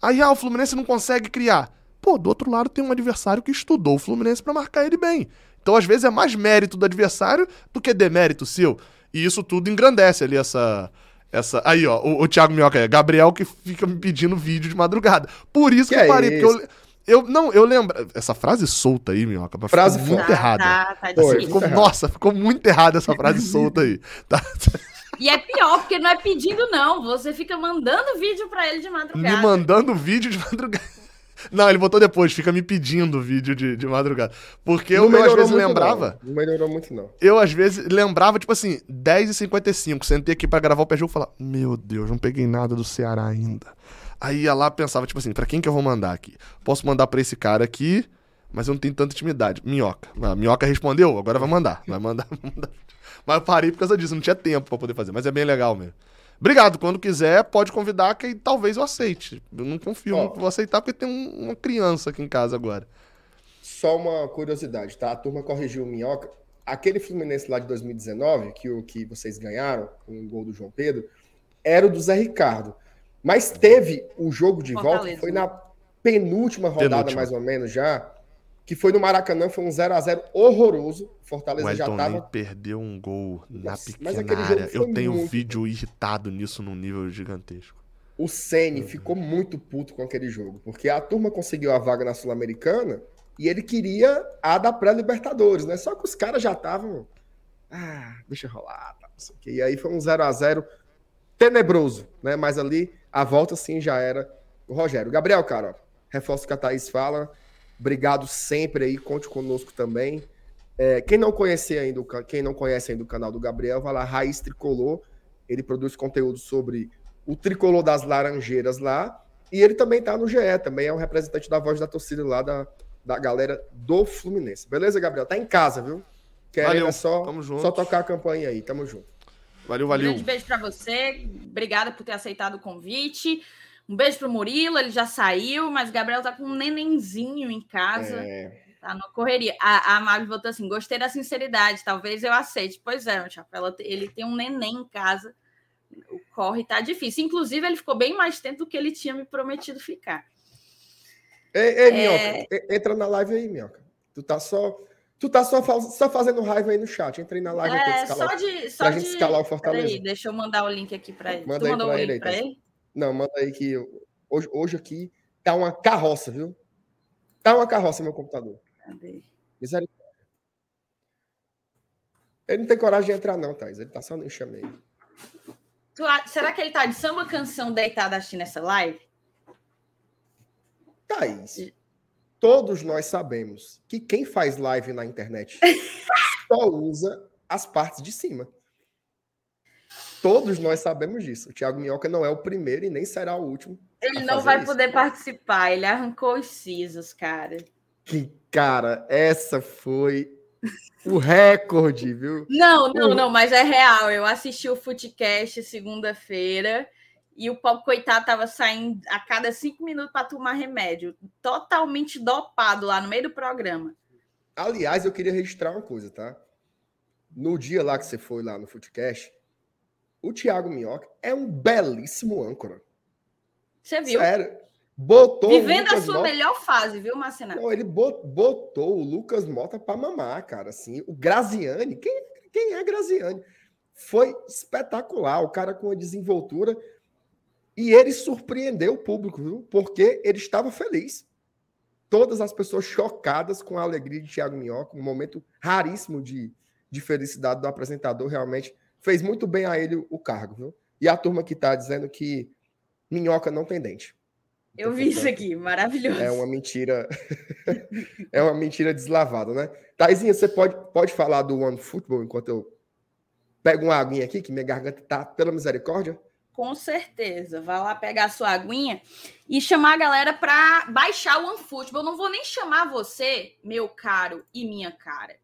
Aí, ah, o Fluminense não consegue criar. Pô, do outro lado tem um adversário que estudou o Fluminense para marcar ele bem. Então, às vezes, é mais mérito do adversário do que demérito seu. E isso tudo engrandece ali essa, essa, aí, ó, o, o Thiago Minhoca é Gabriel que fica me pedindo vídeo de madrugada. Por isso que, que eu parei, é porque eu, eu. Não, eu lembro. Essa frase solta aí, Minhoca, frase ficou muito tá, errada. Tá, tá Pô, ficou, nossa, ficou muito errada essa frase solta aí. Tá.
E é pior, porque não é pedindo, não. Você fica mandando vídeo para ele de madrugada.
Me mandando vídeo de madrugada. Não, ele botou depois, fica me pedindo vídeo de, de madrugada. Porque eu, eu às vezes lembrava.
Não. não melhorou muito, não.
Eu, às vezes, lembrava, tipo assim, 10h55, sentei aqui pra gravar o pé-jogo e falar: Meu Deus, não peguei nada do Ceará ainda. Aí ia lá pensava, tipo assim, pra quem que eu vou mandar aqui? Posso mandar pra esse cara aqui, mas eu não tenho tanta intimidade. Minhoca. A minhoca respondeu, agora vai mandar. Vai mandar, vai mandar. Mas eu parei por causa disso, não tinha tempo pra poder fazer. Mas é bem legal mesmo. Obrigado. Quando quiser, pode convidar que talvez eu aceite. Eu não confio oh. que vou aceitar porque tem um, uma criança aqui em casa agora.
Só uma curiosidade, tá? A turma corrigiu o Minhoca. Aquele Fluminense lá de 2019, que, o, que vocês ganharam, com o gol do João Pedro, era o do Zé Ricardo. Mas teve o jogo de Fortaleza. volta, foi na penúltima rodada, penúltima. mais ou menos, já que foi no Maracanã, foi um 0 a 0 horroroso. Fortaleza
o
já tava.
perdeu um gol na pequena área. Eu tenho um vídeo bom. irritado nisso num nível gigantesco.
O Ceni uhum. ficou muito puto com aquele jogo, porque a turma conseguiu a vaga na Sul-Americana e ele queria a da pré-Libertadores, né? Só que os caras já estavam. Ah, deixa rolar. Tá, e aí foi um 0 a 0 tenebroso, né? Mas ali a volta sim já era o Rogério. Gabriel, cara, reforço o que a Thaís fala. Obrigado sempre aí, conte conosco também. É, quem não conhece ainda, quem não conhece ainda o canal do Gabriel, vai lá, Raiz Tricolor. Ele produz conteúdo sobre o tricolor das Laranjeiras lá. E ele também tá no GE, também é um representante da voz da torcida lá da, da galera do Fluminense. Beleza, Gabriel? Tá em casa, viu? Querendo valeu, é só, só tocar a campanha aí. Tamo junto.
Valeu, valeu. Um
grande beijo para você. Obrigada por ter aceitado o convite. Um beijo pro Murilo, ele já saiu, mas o Gabriel tá com um nenenzinho em casa. É... Tá na correria. A, a Mavi botou assim: gostei da sinceridade, talvez eu aceite. Pois é, Chapéu, ele tem um neném em casa. O corre tá difícil. Inclusive, ele ficou bem mais tempo do que ele tinha me prometido ficar.
Ei, ei é... Minhoca, entra na live aí, Minhoca. Tu tá só. Tu tá só, só fazendo raiva aí no chat. Entrei na live
é, aqui só de, só
pra
de...
gente escalar o Fortaleza.
Peraí, deixa eu mandar o link aqui para ele.
Manda tu mandou o link para ele? Não, manda aí que hoje, hoje aqui tá uma carroça, viu? Tá uma carroça meu computador. Cadê? Misericórdia. Ele não tem coragem de entrar, não, Thais. Ele tá só no enxame
Será que ele tá de samba canção deitado assistindo essa live?
Thaís, todos nós sabemos que quem faz live na internet só usa as partes de cima. Todos nós sabemos disso. O Thiago Minhoca não é o primeiro e nem será o último.
Ele não vai isso. poder participar, ele arrancou os sisos, cara.
Que cara, essa foi o recorde, viu?
Não, não, não, mas é real. Eu assisti o Footcast segunda-feira e o pobre coitado tava saindo a cada cinco minutos para tomar remédio, totalmente dopado lá no meio do programa.
Aliás, eu queria registrar uma coisa, tá? No dia lá que você foi lá no Footcast, o Thiago Minhoca é um belíssimo âncora.
Você viu?
Sério. Botou
Vivendo a sua Mota... melhor fase, viu, Marcelo?
Não, ele botou o Lucas Mota para mamar, cara. Assim, o Graziani, quem, quem é Graziani? Foi espetacular, o cara com a desenvoltura. E ele surpreendeu o público, viu? Porque ele estava feliz. Todas as pessoas chocadas com a alegria de Thiago Minhoca, um momento raríssimo de, de felicidade do apresentador, realmente fez muito bem a ele o cargo, viu? E a turma que está dizendo que Minhoca não tem dente.
Eu vi isso aqui, maravilhoso.
É uma mentira. é uma mentira deslavada, né? Taizinha, você pode, pode falar do One Football enquanto eu pego uma aguinha aqui, que minha garganta tá pela misericórdia?
Com certeza. Vai lá pegar a sua aguinha e chamar a galera para baixar o OneFootball. Eu não vou nem chamar você, meu caro e minha cara,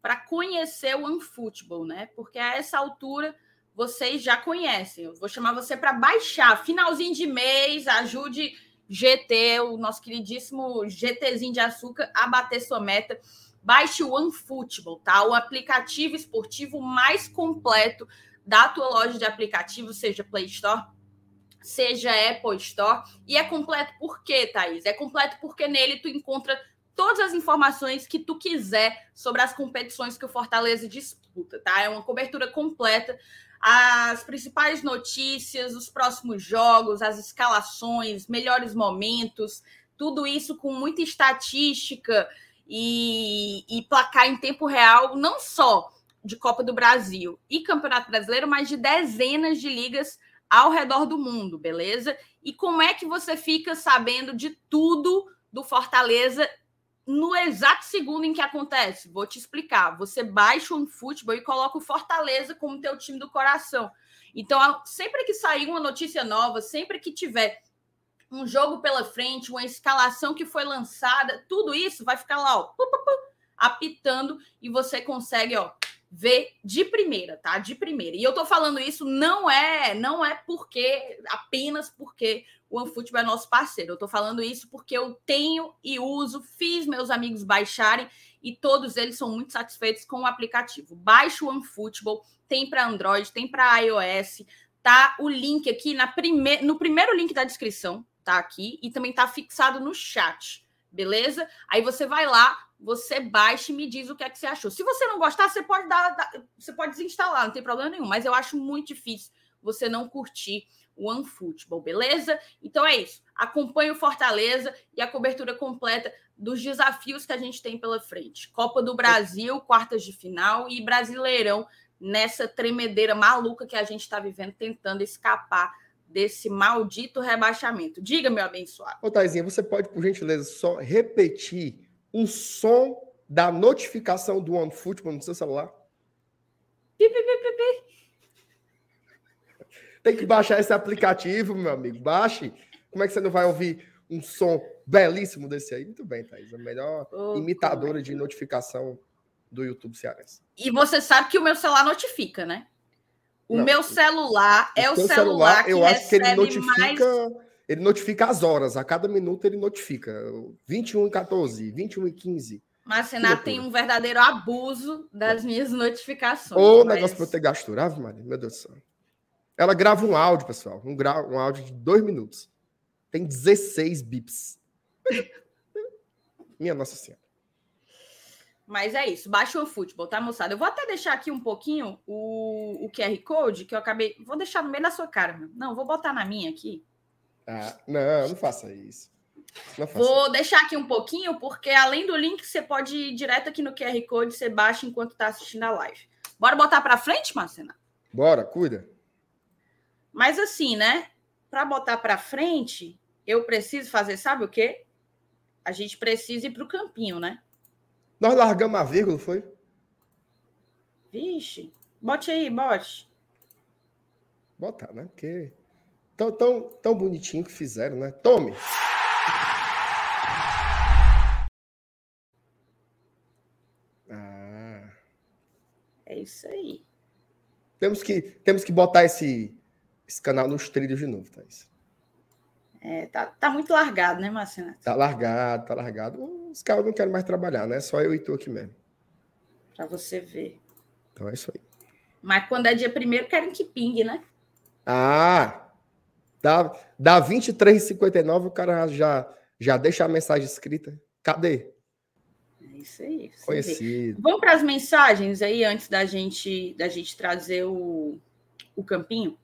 para conhecer o OneFootball, né? Porque a essa altura vocês já conhecem. Eu vou chamar você para baixar. Finalzinho de mês, ajude GT, o nosso queridíssimo GTzinho de açúcar, a bater sua meta. Baixe o OneFootball, tá? O aplicativo esportivo mais completo da tua loja de aplicativos, seja Play Store, seja Apple Store. E é completo por quê, Thaís? É completo porque nele tu encontra todas as informações que tu quiser sobre as competições que o Fortaleza disputa, tá? É uma cobertura completa as principais notícias, os próximos jogos, as escalações, melhores momentos, tudo isso com muita estatística e, e placar em tempo real, não só de Copa do Brasil e Campeonato Brasileiro, mas de dezenas de ligas ao redor do mundo, beleza? E como é que você fica sabendo de tudo do Fortaleza no exato segundo em que acontece, vou te explicar. Você baixa o futebol e coloca o Fortaleza como teu time do coração. Então, sempre que sair uma notícia nova, sempre que tiver um jogo pela frente, uma escalação que foi lançada, tudo isso vai ficar lá, ó, apitando e você consegue, ó, ver de primeira, tá? De primeira. E eu tô falando isso não é, não é porque apenas porque o OneFootball é nosso parceiro. Eu estou falando isso porque eu tenho e uso, fiz meus amigos baixarem e todos eles são muito satisfeitos com o aplicativo. Baixe o OneFootball, tem para Android, tem para iOS, tá o link aqui na prime... no primeiro link da descrição, tá aqui, e também tá fixado no chat, beleza? Aí você vai lá, você baixa e me diz o que é que você achou. Se você não gostar, você pode dar, você pode desinstalar, não tem problema nenhum, mas eu acho muito difícil você não curtir One Football, beleza? Então é isso. Acompanhe o Fortaleza e a cobertura completa dos desafios que a gente tem pela frente. Copa do Brasil, quartas de final e Brasileirão nessa tremedeira maluca que a gente está vivendo, tentando escapar desse maldito rebaixamento. Diga, meu abençoado.
Ô, Taizinha, você pode, por gentileza, só repetir o som da notificação do OneFootball no seu celular?
Pi, pi, pi, pi.
Tem que baixar esse aplicativo, meu amigo. Baixe. Como é que você não vai ouvir um som belíssimo desse aí? Muito bem, Thaís. A melhor oh, imitadora de notificação do YouTube cearense.
E você sabe que o meu celular notifica, né? O não, meu celular é o celular, celular que
eu acho que ele notifica, mais... ele notifica as horas, a cada minuto ele notifica. 21 e 14, 21 e 15.
Mas Renato tem um verdadeiro abuso das minhas notificações.
Ô, mas... negócio para eu ter gastura, Ave Maria, meu Deus do céu. Ela grava um áudio, pessoal. Um, gra... um áudio de dois minutos. Tem 16 bips. Minha Nossa Senhora.
Mas é isso. Baixa o futebol, tá, moçada? Eu vou até deixar aqui um pouquinho o, o QR Code, que eu acabei. Vou deixar no meio da sua cara, meu. Não, vou botar na minha aqui.
Ah, não, não faça isso.
Não faça vou isso. deixar aqui um pouquinho, porque além do link, você pode ir direto aqui no QR Code, você baixa enquanto tá assistindo a live. Bora botar para frente, Marcena?
Bora, cuida.
Mas assim, né? Para botar para frente, eu preciso fazer, sabe o quê? A gente precisa ir para o campinho, né?
Nós largamos a vírgula, foi?
Vixe, bote aí, bote.
Botar, né? Porque tão, tão, tão bonitinho que fizeram, né? Tome!
Ah. É isso aí.
Temos que, temos que botar esse, esse canal nos trilhos de novo, Thaís.
É, tá, tá muito largado, né, Marcelo?
Tá largado, tá largado. Os caras não querem mais trabalhar, né? Só eu e tu aqui mesmo.
Para você ver.
Então é isso aí.
Mas quando é dia primeiro, querem que pingue, né?
Ah! Dá, dá 23h59, o cara já, já deixa a mensagem escrita. Cadê?
É isso aí.
Conhecido.
Vamos para as mensagens aí antes da gente da gente trazer o, o campinho?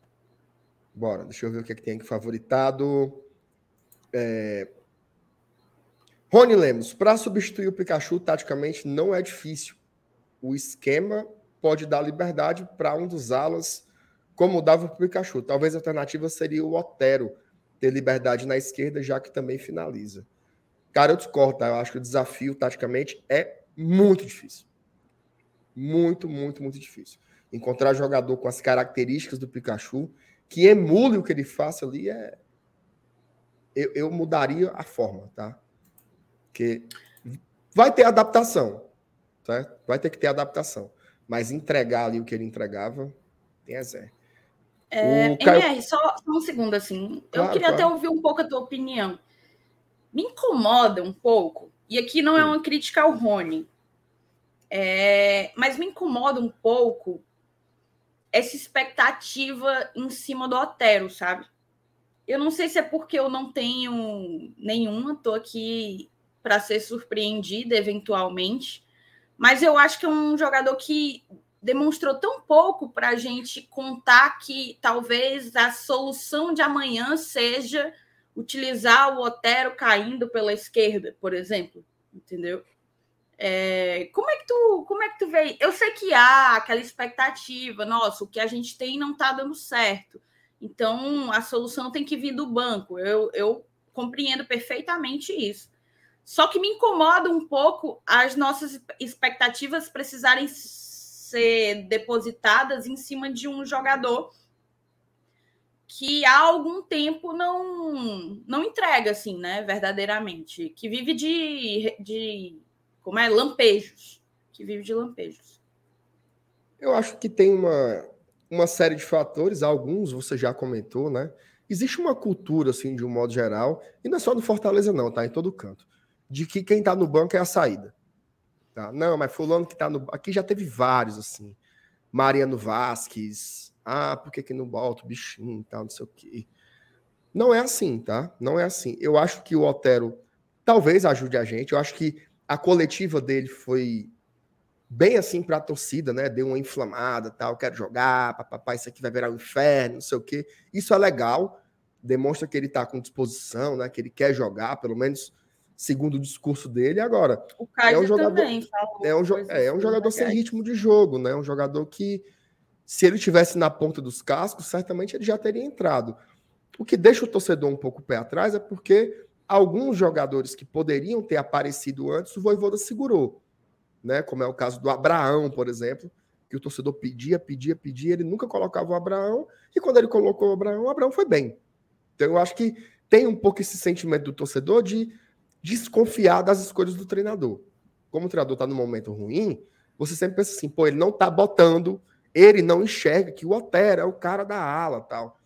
Bora, deixa eu ver o que, é que tem aqui favoritado. É... Rony Lemos, para substituir o Pikachu, taticamente não é difícil. O esquema pode dar liberdade para um dos alas, como dava o Pikachu. Talvez a alternativa seria o Otero ter liberdade na esquerda, já que também finaliza. Cara, eu discordo, tá? Eu acho que o desafio, taticamente, é muito difícil. Muito, muito, muito difícil. Encontrar jogador com as características do Pikachu que emule o que ele faça ali é. Eu, eu mudaria a forma, tá? Porque vai ter adaptação, certo? Vai ter que ter adaptação. Mas entregar ali o que ele entregava, tem a zé.
É, Caio... MR, só, só, um segundo, assim. Claro, eu queria claro. até ouvir um pouco a tua opinião. Me incomoda um pouco, e aqui não é uma crítica ao Rony, é, mas me incomoda um pouco essa expectativa em cima do Otero, sabe? Eu não sei se é porque eu não tenho nenhuma, tô aqui para ser surpreendida eventualmente, mas eu acho que é um jogador que demonstrou tão pouco para a gente contar que talvez a solução de amanhã seja utilizar o Otero caindo pela esquerda, por exemplo, entendeu? É, como é que tu como é que tu vê? Eu sei que há aquela expectativa, nossa, o que a gente tem não está dando certo. Então a solução tem que vir do banco. Eu, eu compreendo perfeitamente isso. Só que me incomoda um pouco as nossas expectativas precisarem ser depositadas em cima de um jogador que há algum tempo não não entrega assim, né, verdadeiramente, que vive de, de como é? Lampejos. Que vive de lampejos.
Eu acho que tem uma, uma série de fatores, alguns você já comentou, né? Existe uma cultura, assim, de um modo geral, e não é só no Fortaleza, não, tá? Em todo canto, de que quem tá no banco é a saída. Tá? Não, mas fulano que tá no. Aqui já teve vários, assim. Mariano Vasquez. Ah, por que, que não bota o bichinho tal, não sei o quê. Não é assim, tá? Não é assim. Eu acho que o Otero talvez ajude a gente. Eu acho que a coletiva dele foi bem assim para a torcida, né? Deu uma inflamada, tal, quero jogar, papapá, isso aqui vai virar um inferno, não sei o quê. Isso é legal, demonstra que ele está com disposição, né? Que ele quer jogar, pelo menos segundo o discurso dele. Agora,
o Kaiser é um jogador, também falou
é um, é, é um jogador sem ritmo de jogo, né? Um jogador que se ele tivesse na ponta dos cascos, certamente ele já teria entrado. O que deixa o torcedor um pouco pé atrás é porque alguns jogadores que poderiam ter aparecido antes, o Voivoda segurou, né? Como é o caso do Abraão, por exemplo, que o torcedor pedia, pedia, pedia, ele nunca colocava o Abraão, e quando ele colocou o Abraão, o Abraão foi bem. Então eu acho que tem um pouco esse sentimento do torcedor de desconfiar das escolhas do treinador. Como o treinador está num momento ruim, você sempre pensa assim, pô, ele não está botando, ele não enxerga que o Otero é o cara da ala, tal.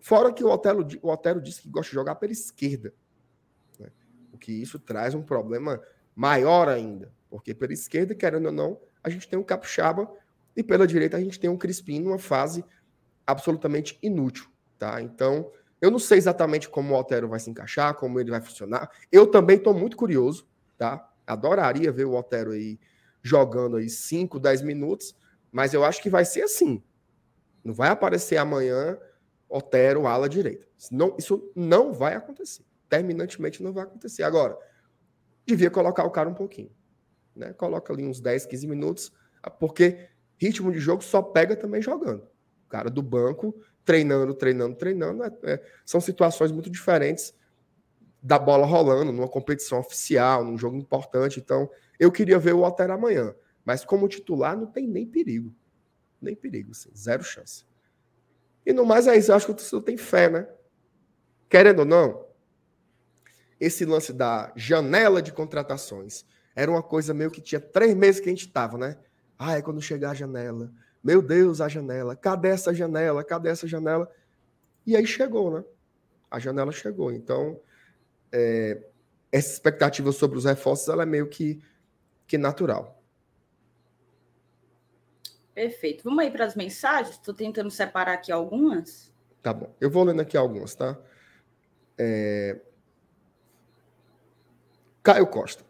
Fora que o Otero, o Otero disse que gosta de jogar pela esquerda que isso traz um problema maior ainda, porque pela esquerda, querendo ou não, a gente tem um Capixaba e pela direita a gente tem um Crispim numa fase absolutamente inútil, tá? Então, eu não sei exatamente como o Otero vai se encaixar, como ele vai funcionar. Eu também estou muito curioso, tá? Adoraria ver o Otero aí jogando aí 5, 10 minutos, mas eu acho que vai ser assim. Não vai aparecer amanhã Otero ala direita. Não, isso não vai acontecer terminantemente não vai acontecer. Agora, devia colocar o cara um pouquinho. Né? Coloca ali uns 10, 15 minutos, porque ritmo de jogo só pega também jogando. O cara do banco, treinando, treinando, treinando. É, é, são situações muito diferentes da bola rolando numa competição oficial, num jogo importante. Então, eu queria ver o Alter amanhã. Mas como titular, não tem nem perigo. Nem perigo, assim, zero chance. E no mais é isso, eu acho que o torcedor tem fé, né? Querendo ou não, esse lance da janela de contratações. Era uma coisa meio que tinha três meses que a gente estava, né? Ah, é quando chegar a janela. Meu Deus, a janela. Cadê essa janela? Cadê essa janela? E aí chegou, né? A janela chegou. Então, é, essa expectativa sobre os reforços ela é meio que, que natural.
Perfeito. Vamos aí para as mensagens? Estou tentando separar aqui algumas.
Tá bom. Eu vou lendo aqui algumas, tá? É... Caio Costa.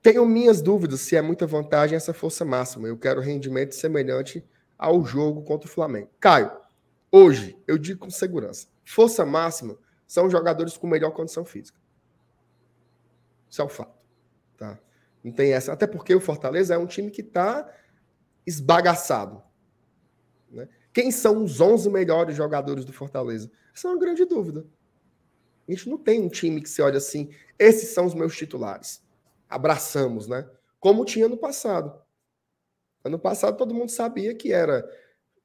Tenho minhas dúvidas se é muita vantagem essa força máxima. Eu quero rendimento semelhante ao jogo contra o Flamengo. Caio, hoje, eu digo com segurança: força máxima são jogadores com melhor condição física. Isso é o fato. Tá? Não tem essa. Até porque o Fortaleza é um time que está esbagaçado. Né? Quem são os 11 melhores jogadores do Fortaleza? Essa é uma grande dúvida. A gente não tem um time que se olha assim, esses são os meus titulares. Abraçamos, né? Como tinha no passado. Ano passado todo mundo sabia que era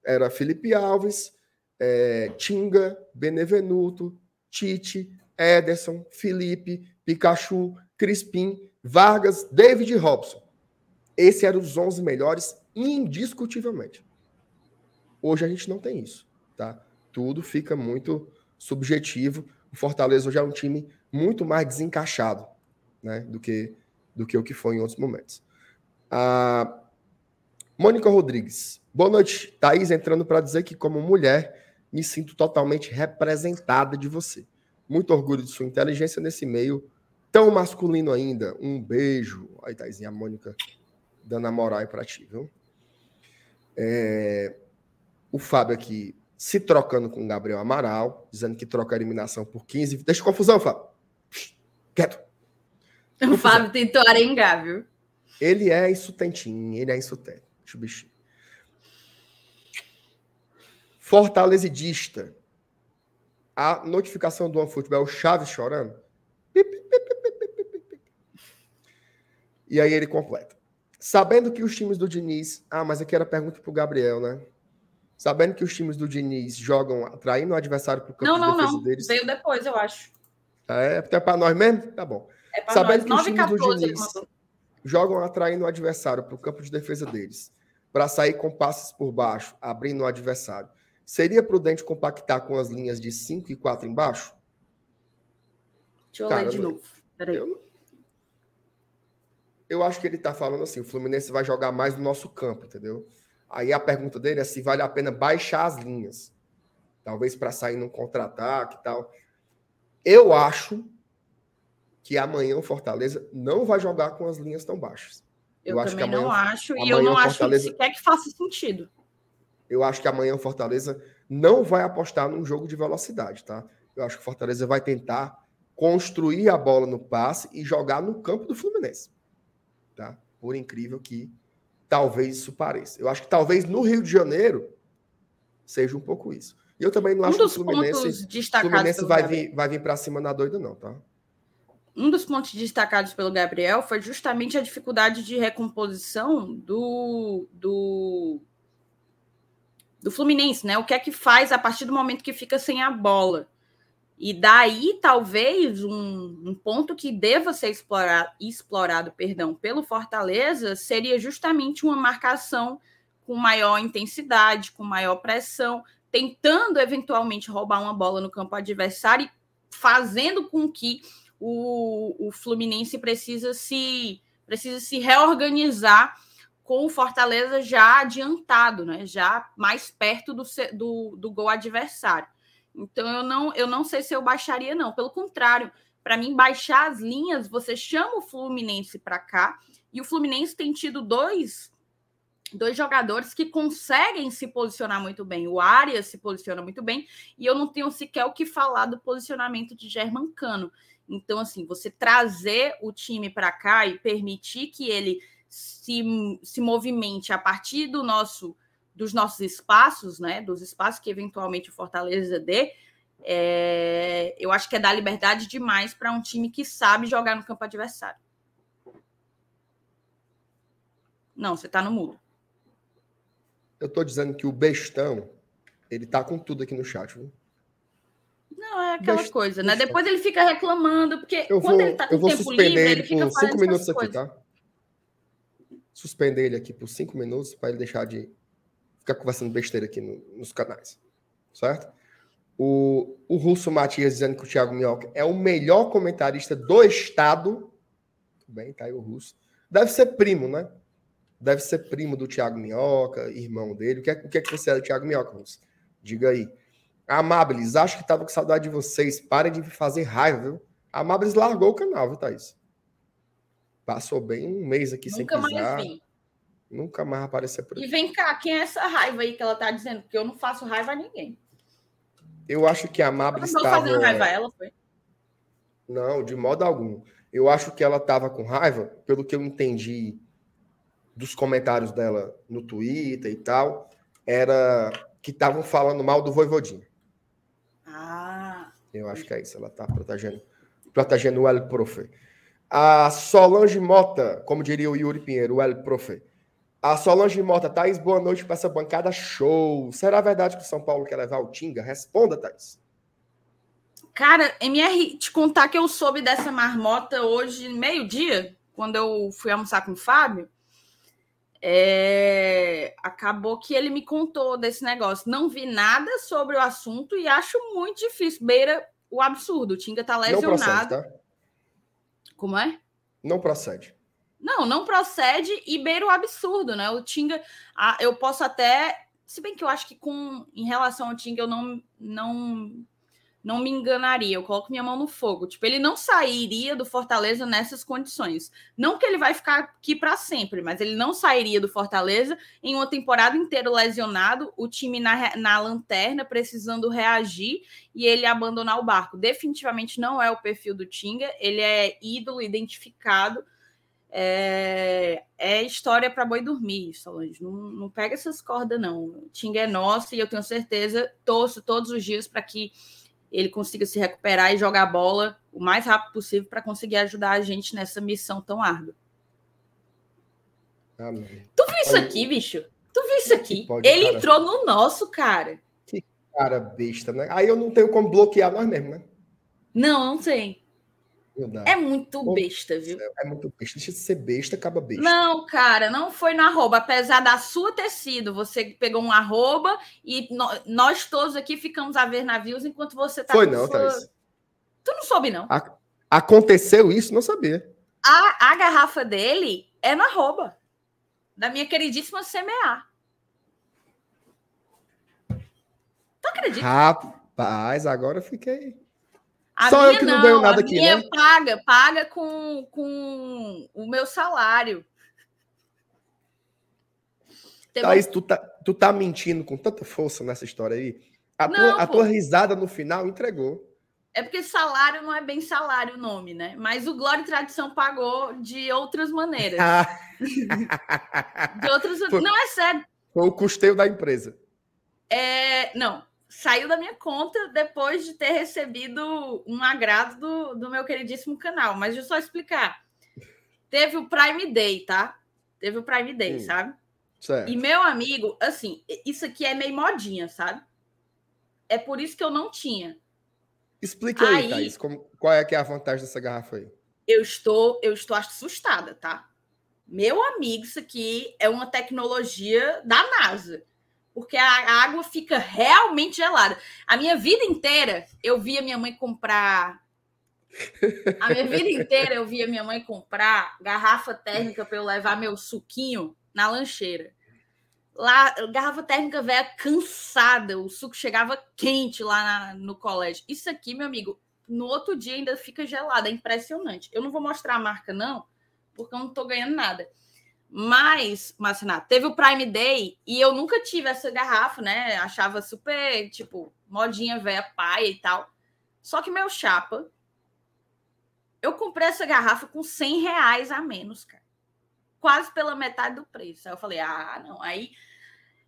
era Felipe Alves, é, Tinga, Benevenuto, Tite, Ederson, Felipe, Pikachu, Crispim, Vargas, David Robson. Esses eram os 11 melhores indiscutivelmente. Hoje a gente não tem isso, tá? Tudo fica muito subjetivo. O Fortaleza hoje é um time muito mais desencaixado, né, do que do que o que foi em outros momentos. A Mônica Rodrigues. Boa noite, Thaís, entrando para dizer que como mulher me sinto totalmente representada de você. Muito orgulho de sua inteligência nesse meio tão masculino ainda. Um beijo. Aí, Thaisinha, a Mônica dando a moral aí para ti, viu? É, o Fábio aqui se trocando com o Gabriel Amaral, dizendo que troca a eliminação por 15. Deixa confusão, Fábio. Quieto.
O. Fábio tentou arengar, viu?
Ele é insutentinho, ele é insutente. Deixa o bichinho. Fortalezidista. A notificação do OneFootball, Chaves chorando. E aí ele completa. Sabendo que os times do Diniz. Ah, mas aqui era pergunta para o Gabriel, né? Sabendo que os times do Diniz jogam atraindo o adversário para o campo
não, não, de defesa não. deles. Veio depois, eu acho.
É, até para nós mesmo? Tá bom. É Sabendo nós. que os times 14, do Diniz jogam atraindo o adversário para o campo de defesa deles, para sair com passes por baixo, abrindo o adversário. Seria prudente compactar com as linhas de 5 e 4 embaixo?
Deixa eu Cara, ler de novo. Peraí.
Eu, eu acho que ele está falando assim: o Fluminense vai jogar mais no nosso campo, entendeu? Aí a pergunta dele é se vale a pena baixar as linhas. Talvez para sair num contra-ataque e tal. Eu acho que amanhã o Fortaleza não vai jogar com as linhas tão baixas.
Eu, eu também amanhã, não acho, e eu não acho Fortaleza, sequer que faça sentido.
Eu acho que amanhã o Fortaleza não vai apostar num jogo de velocidade, tá? Eu acho que o Fortaleza vai tentar construir a bola no passe e jogar no campo do Fluminense tá? Por incrível que talvez isso pareça. Eu acho que talvez no Rio de Janeiro seja um pouco isso. E eu também não um acho que o Fluminense, Fluminense vai, vir, vai vir para cima na doida, não, tá?
Um dos pontos destacados pelo Gabriel foi justamente a dificuldade de recomposição do, do, do Fluminense, né? O que é que faz a partir do momento que fica sem a bola? E daí, talvez, um, um, ponto que deva ser explorado, explorado perdão, pelo Fortaleza seria justamente uma marcação com maior intensidade, com maior pressão, tentando eventualmente roubar uma bola no campo adversário e fazendo com que o, o Fluminense precisa se, precisa se reorganizar com o Fortaleza já adiantado, né? já mais perto do, do, do gol adversário. Então eu não, eu não sei se eu baixaria, não. Pelo contrário, para mim, baixar as linhas, você chama o Fluminense para cá, e o Fluminense tem tido dois, dois jogadores que conseguem se posicionar muito bem. O Arias se posiciona muito bem, e eu não tenho sequer o que falar do posicionamento de German Cano. Então, assim, você trazer o time para cá e permitir que ele se, se movimente a partir do nosso dos nossos espaços, né, dos espaços que eventualmente o Fortaleza dê, é, eu acho que é dar liberdade demais para um time que sabe jogar no campo adversário. Não, você está no mudo.
Eu estou dizendo que o bestão, ele tá com tudo aqui no chat, viu?
Não, é aquela Best... coisa, né? Depois ele fica reclamando, porque eu quando vou, ele tá com tempo livre, ele, ele fica por cinco minutos aqui, coisas. tá?
Suspender ele aqui por cinco minutos para ele deixar de ficar conversando besteira aqui no, nos canais, certo? O, o Russo Matias dizendo que o Thiago Minhoca é o melhor comentarista do estado. Tudo bem, tá aí o Russo. Deve ser primo, né? deve ser primo do Thiago Minhoca, irmão dele. O que é, o que, é que você é do Thiago Minhoca, Rússia? Diga aí. Amabilis, acho que tava com saudade de vocês. Parem de fazer raiva, viu? A Amabilis largou o canal, viu, Thaís? Passou bem um mês aqui Nunca sem pisar. Mais vim. Nunca mais apareceu por
aqui. E vem cá, quem é essa raiva aí que ela tá dizendo? Porque eu não faço raiva a ninguém.
Eu acho que a Amabilis estava... Não fazendo raiva a ela, foi? Não, de modo algum. Eu acho que ela estava com raiva, pelo que eu entendi dos comentários dela no Twitter e tal, era que estavam falando mal do Voivodinha.
Ah.
Eu acho que é isso. Ela está protegendo, protegendo o El Profe. A Solange Mota, como diria o Yuri Pinheiro, o El Profe. A Solange Mota, Thaís, boa noite para essa bancada show. Será verdade que o São Paulo quer levar o Tinga? Responda, Thaís.
Cara, MR, te contar que eu soube dessa marmota hoje, meio-dia, quando eu fui almoçar com o Fábio. É... Acabou que ele me contou desse negócio. Não vi nada sobre o assunto e acho muito difícil. Beira o absurdo. O Tinga tá lesionado. Não procede, tá? Como é?
Não procede.
Não, não procede e beira o absurdo, né? O Tinga, eu posso até, se bem que eu acho que com em relação ao Tinga eu não não não me enganaria, eu coloco minha mão no fogo. Tipo, ele não sairia do Fortaleza nessas condições. Não que ele vai ficar aqui para sempre, mas ele não sairia do Fortaleza em uma temporada inteira lesionado, o time na, na lanterna precisando reagir e ele abandonar o barco. Definitivamente não é o perfil do Tinga, ele é ídolo identificado. É, é história para boi dormir, Solange. Não, não pega essas cordas, não. O Tinga é nosso e eu tenho certeza, torço todos os dias para que ele consiga se recuperar e jogar bola o mais rápido possível para conseguir ajudar a gente nessa missão tão árdua.
Amém.
Tu viu isso aqui, bicho? Tu viu isso aqui? Pode, ele cara. entrou no nosso, cara.
Que cara besta, né? Aí eu não tenho como bloquear nós mesmo, né?
Não, não É muito besta, viu?
É muito besta. Deixa de ser besta, acaba besta.
Não, cara, não foi no arroba. Apesar da sua ter sido, você pegou um arroba e nós todos aqui ficamos a ver navios enquanto você tá
Foi não, sua... Thaís.
Tu não soube, não?
A... Aconteceu isso? Não sabia.
A, a garrafa dele é no arroba. Da minha queridíssima CMA. Tu acredita?
Rapaz, agora eu fiquei...
A Só eu que não, não ganho nada aqui, minha né? paga, paga com, com o meu salário.
Teve Thaís, tu tá, tu tá mentindo com tanta força nessa história aí. A, não, tua, a tua risada no final entregou.
É porque salário não é bem salário o nome, né? Mas o Glória e Tradição pagou de outras maneiras. de outras Foi, Não, é sério.
Foi o custeio da empresa.
É, não, saiu da minha conta depois de ter recebido um agrado do, do meu queridíssimo canal. Mas deixa eu só explicar. Teve o Prime Day, tá? Teve o Prime Day, hum, sabe? Certo. E meu amigo, assim, isso aqui é meio modinha, sabe? É por isso que eu não tinha.
Explica aí, aí Thaís, como, qual é que é a vantagem dessa garrafa aí?
Eu estou, eu estou assustada, tá? Meu amigo, isso aqui é uma tecnologia da NASA porque a água fica realmente gelada. A minha vida inteira eu via minha mãe comprar. A minha vida inteira eu via minha mãe comprar garrafa térmica para eu levar meu suquinho na lancheira. Lá, garrafa térmica velha cansada, o suco chegava quente lá na, no colégio. Isso aqui, meu amigo, no outro dia ainda fica gelado, é impressionante. Eu não vou mostrar a marca, não, porque eu não estou ganhando nada. Mas, Marcinato, teve o Prime Day e eu nunca tive essa garrafa, né? Achava super, tipo, modinha velha paia e tal. Só que meu chapa, eu comprei essa garrafa com 100 reais a menos, cara. Quase pela metade do preço. Aí eu falei, ah, não. Aí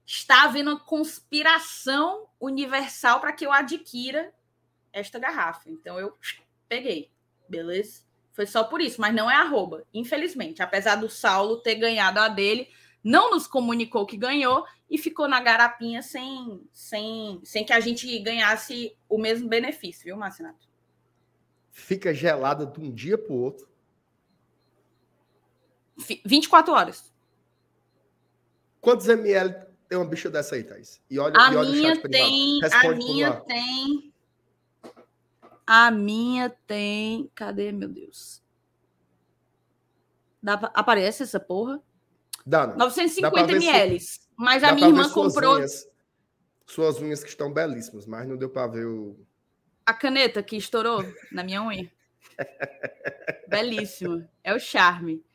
está havendo uma conspiração universal para que eu adquira esta garrafa. Então eu peguei, beleza? Foi só por isso, mas não é arroba, infelizmente. Apesar do Saulo ter ganhado a dele, não nos comunicou que ganhou e ficou na garapinha sem, sem, sem que a gente ganhasse o mesmo benefício, viu, Marcinato?
Fica gelada de um dia para o outro.
24 horas.
Quantos ml tem uma bicha dessa aí, Thaís?
E olha, a e olha minha tem, a minha tem a minha tem. Cadê, meu Deus? Dá pra... Aparece essa porra?
Dá, não.
950 ml. Mas a minha irmã comprou.
Unhas, suas unhas que estão belíssimas, mas não deu para ver o.
A caneta que estourou na minha unha. Belíssima. É o charme.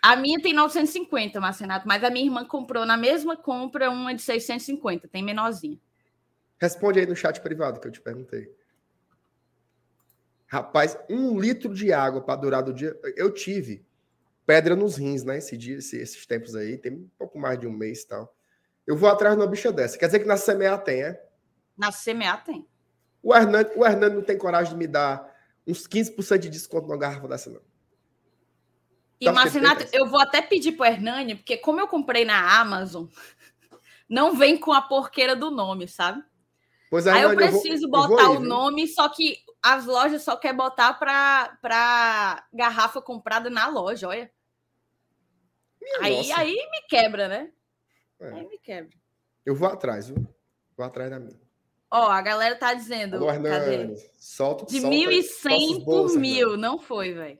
A minha tem 950, Marcenato, mas a minha irmã comprou na mesma compra uma de 650, tem menorzinha.
Responde aí no chat privado que eu te perguntei. Rapaz, um litro de água para durar do dia. Eu tive pedra nos rins, né? Esse dia, esses tempos aí, tem um pouco mais de um mês e tal. Eu vou atrás de uma bicha dessa. Quer dizer que na CMA tem, é?
Na CMA tem.
O Hernando, o Hernando não tem coragem de me dar uns 15% de desconto numa garrafa dessa, não.
E, Marcinato, eu vou até pedir pro Hernani, porque como eu comprei na Amazon, não vem com a porqueira do nome, sabe? Pois é, Aí eu preciso eu vou, botar eu o nome, só que as lojas só quer botar para garrafa comprada na loja, olha. aí, aí me quebra, né? É. Aí me quebra.
Eu vou atrás, viu? Vou atrás da minha.
Ó, a galera tá dizendo.
Alô, cadê? Solta,
De solta, 1.100 por mil. Não foi, velho.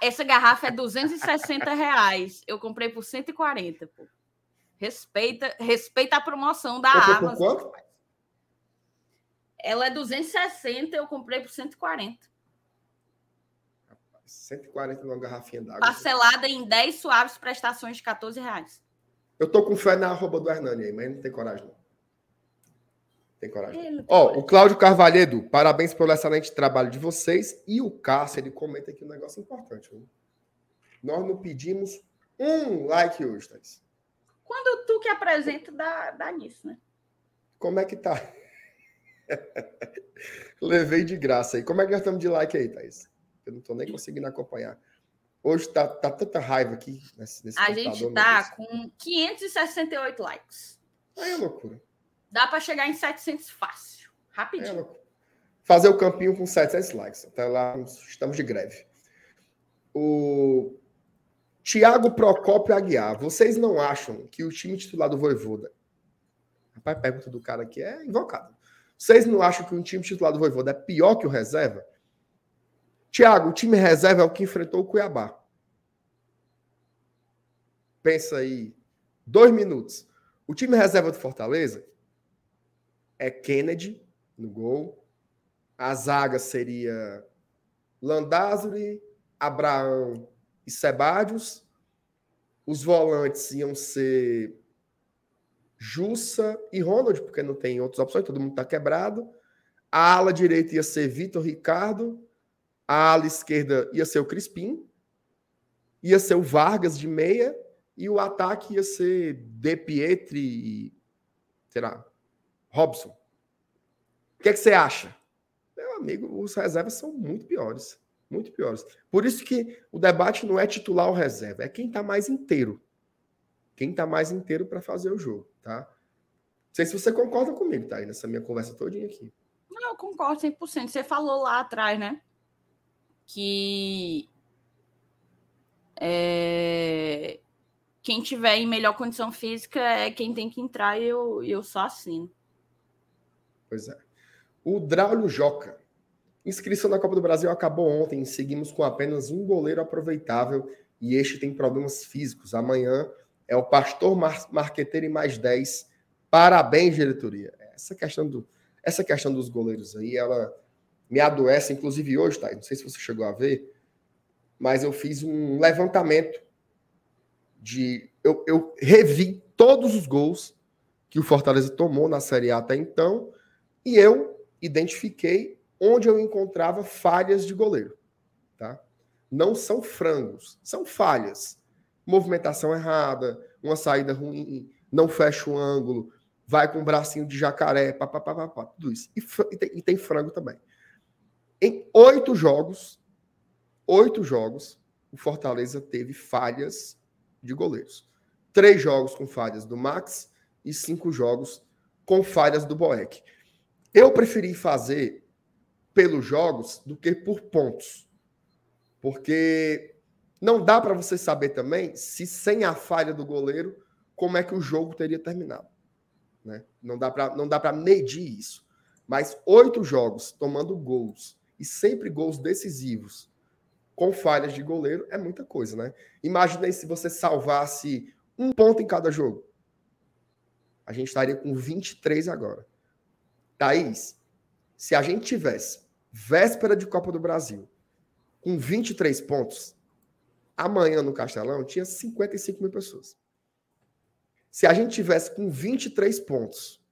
Essa garrafa é 260 reais. Eu comprei por 140, pô. Respeita, respeita a promoção da Amazon. Por quanto? Ela é 260, eu comprei por 140.
140 numa garrafinha d'água.
Parcelada em 10 suaves prestações de 14 reais.
Eu tô com fé na arroba do Hernani aí, mas não tem coragem não. Tem coragem. Ó, oh, o Cláudio Carvalhedo, parabéns pelo excelente trabalho de vocês. E o Cássio, ele comenta aqui um negócio importante. Viu? Nós não pedimos um like hoje, Thaís.
Quando tu que apresenta, dá, dá nisso, né?
Como é que tá? Levei de graça aí. Como é que nós estamos de like aí, Thaís? Eu não tô nem conseguindo acompanhar. Hoje tá, tá tanta raiva aqui nesse, nesse
A gente tá com 568 likes.
Aí é loucura.
Dá para chegar em 700 fácil. Rapidinho. É
Fazer o campinho com 700 likes. Até lá estamos de greve. O Tiago Procópio Aguiar. Vocês não acham que o time titular do Voivoda... Rapaz, pergunta do cara aqui é invocado. Vocês não acham que o time titular do Voivoda é pior que o reserva? Tiago, o time reserva é o que enfrentou o Cuiabá. Pensa aí. Dois minutos. O time reserva do Fortaleza é Kennedy no gol. A zaga seria Landázuri, Abraão e Sebadios. Os volantes iam ser Jussa e Ronald, porque não tem outras opções, todo mundo está quebrado. A ala direita ia ser Vitor Ricardo. A ala esquerda ia ser o Crispim. Ia ser o Vargas de meia. E o ataque ia ser De Pietri e, sei lá, Robson. O que, é que você acha? Meu amigo, os reservas são muito piores. Muito piores. Por isso que o debate não é titular ou reserva, é quem está mais inteiro. Quem está mais inteiro para fazer o jogo, tá? Não sei se você concorda comigo, tá? Aí nessa minha conversa todinha aqui.
Não, eu concordo 100%. Você falou lá atrás, né? Que é... quem tiver em melhor condição física é quem tem que entrar e eu, eu só assino.
Pois é. O Draulio Joca. Inscrição na Copa do Brasil acabou ontem. Seguimos com apenas um goleiro aproveitável e este tem problemas físicos. Amanhã é o Pastor Mar Marqueteiro e mais 10. Parabéns, diretoria. Essa questão, do, essa questão dos goleiros aí, ela me adoece, inclusive hoje, tá? Não sei se você chegou a ver, mas eu fiz um levantamento de. Eu, eu revi todos os gols que o Fortaleza tomou na Série A até então, e eu identifiquei onde eu encontrava falhas de goleiro. Tá? Não são frangos, são falhas. Movimentação errada, uma saída ruim, não fecha o ângulo, vai com um bracinho de jacaré, papapá, tudo isso. E, e, tem, e tem frango também. Em oito jogos, oito jogos, o Fortaleza teve falhas de goleiros. Três jogos com falhas do Max e cinco jogos com falhas do Boeck. Eu preferi fazer pelos jogos do que por pontos. Porque não dá para você saber também se sem a falha do goleiro como é que o jogo teria terminado, né? Não dá para medir isso. Mas oito jogos tomando gols e sempre gols decisivos com falhas de goleiro é muita coisa, né? Imagina se você salvasse um ponto em cada jogo. A gente estaria com 23 agora. Thaís, se a gente tivesse véspera de Copa do Brasil com 23 pontos, amanhã no Castelão tinha 55 mil pessoas. Se a gente tivesse com 23 pontos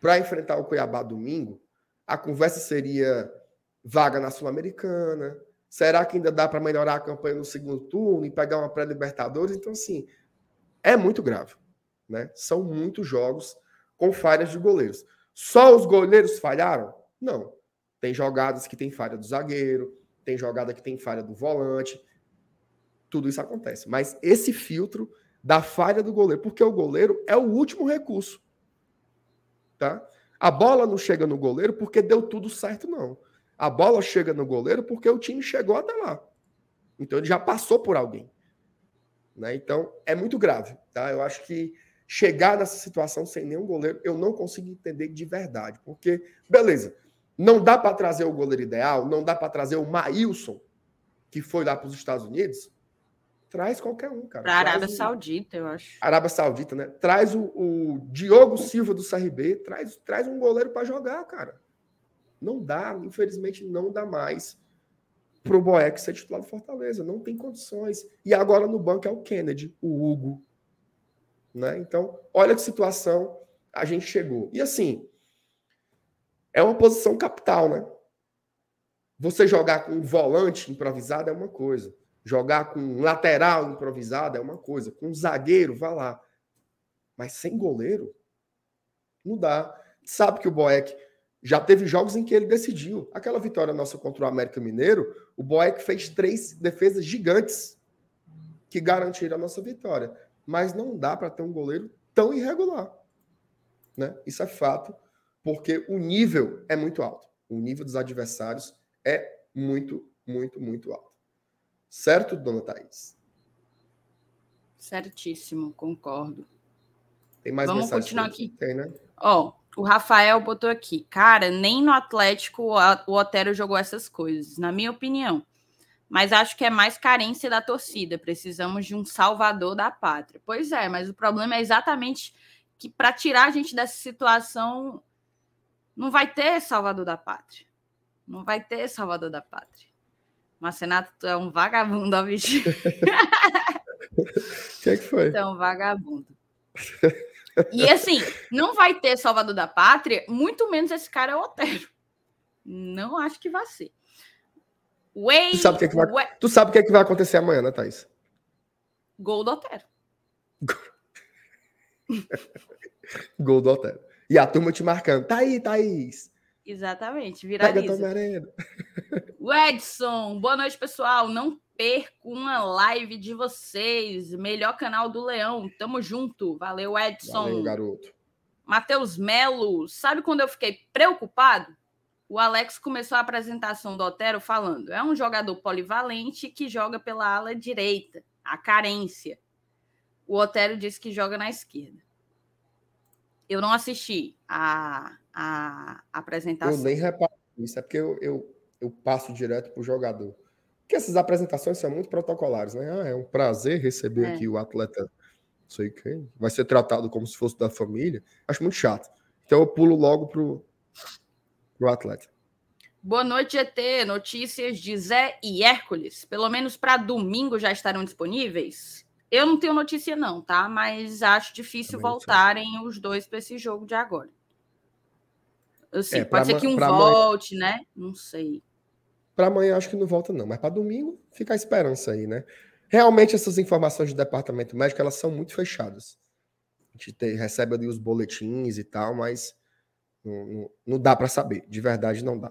para enfrentar o Cuiabá domingo, a conversa seria vaga na Sul-Americana. Será que ainda dá para melhorar a campanha no segundo turno e pegar uma pré-Libertadores? Então, assim, é muito grave. Né? São muitos jogos com falhas de goleiros. Só os goleiros falharam? Não. Tem jogadas que tem falha do zagueiro, tem jogada que tem falha do volante. Tudo isso acontece. Mas esse filtro da falha do goleiro, porque o goleiro é o último recurso. Tá? A bola não chega no goleiro porque deu tudo certo, não. A bola chega no goleiro porque o time chegou até lá. Então ele já passou por alguém. Né? Então é muito grave. Tá? Eu acho que chegar nessa situação sem nenhum goleiro, eu não consigo entender de verdade. Porque, beleza, não dá para trazer o goleiro ideal, não dá para trazer o Maílson, que foi lá para os Estados Unidos. Traz qualquer um, cara.
Para a Arábia o... Saudita, eu acho.
Arábia Saudita, né? Traz o, o Diogo Silva do CRB, traz, traz um goleiro para jogar, cara. Não dá, infelizmente não dá mais pro Boeck ser titular do Fortaleza. Não tem condições. E agora no banco é o Kennedy, o Hugo. Né? Então, olha que situação a gente chegou. E assim, é uma posição capital, né? Você jogar com um volante improvisado é uma coisa. Jogar com um lateral improvisado é uma coisa. Com um zagueiro, vá lá. Mas sem goleiro, não dá. Sabe que o Boeck já teve jogos em que ele decidiu. Aquela vitória nossa contra o América Mineiro, o Boeck fez três defesas gigantes que garantiram a nossa vitória. Mas não dá para ter um goleiro tão irregular. Né? Isso é fato porque o nível é muito alto. O nível dos adversários é muito, muito, muito alto. Certo, dona Thaís?
Certíssimo, concordo.
Tem mais
Vamos continuar aqui.
Tem, né?
Ó, o Rafael botou aqui. Cara, nem no Atlético o Otero jogou essas coisas, na minha opinião. Mas acho que é mais carência da torcida. Precisamos de um salvador da pátria. Pois é, mas o problema é exatamente que para tirar a gente dessa situação, não vai ter Salvador da Pátria. Não vai ter Salvador da Pátria. Marcenato, tu é um vagabundo, ó, bicho.
O que, é que foi?
Tu é um vagabundo. E assim, não vai ter Salvador da Pátria, muito menos esse cara é o Otero. Não acho que vai ser.
Way, tu, sabe o que, é que vai, way... tu sabe o que, é que vai acontecer amanhã, né, Thaís?
Gol do Otero.
Gol do Otero. E a turma te marcando. Tá aí, Thaís.
Exatamente, viraliza.
Pega
o Edson, boa noite, pessoal. Não perco uma live de vocês. Melhor canal do Leão. Tamo junto. Valeu, Edson.
Valeu, garoto.
Matheus Melo, sabe quando eu fiquei preocupado? O Alex começou a apresentação do Otero falando: é um jogador polivalente que joga pela ala direita, a carência. O Otero disse que joga na esquerda. Eu não assisti a, a apresentação.
Eu nem reparo isso, é porque eu, eu, eu passo direto para o jogador. Porque essas apresentações são muito protocolares, né? Ah, é um prazer receber é. aqui o atleta, não sei quem, vai ser tratado como se fosse da família. Acho muito chato. Então eu pulo logo pro, pro atleta.
Boa noite, ET. Notícias de Zé e Hércules. Pelo menos para domingo já estarão disponíveis? Eu não tenho notícia, não, tá? Mas acho difícil Também voltarem os dois para esse jogo de agora. Assim, é, pode ser que um volte, né? Não sei.
Para amanhã acho que não volta, não. Mas para domingo fica a esperança aí, né? Realmente essas informações do departamento médico elas são muito fechadas. A gente recebe ali os boletins e tal, mas não, não, não dá para saber. De verdade, não dá.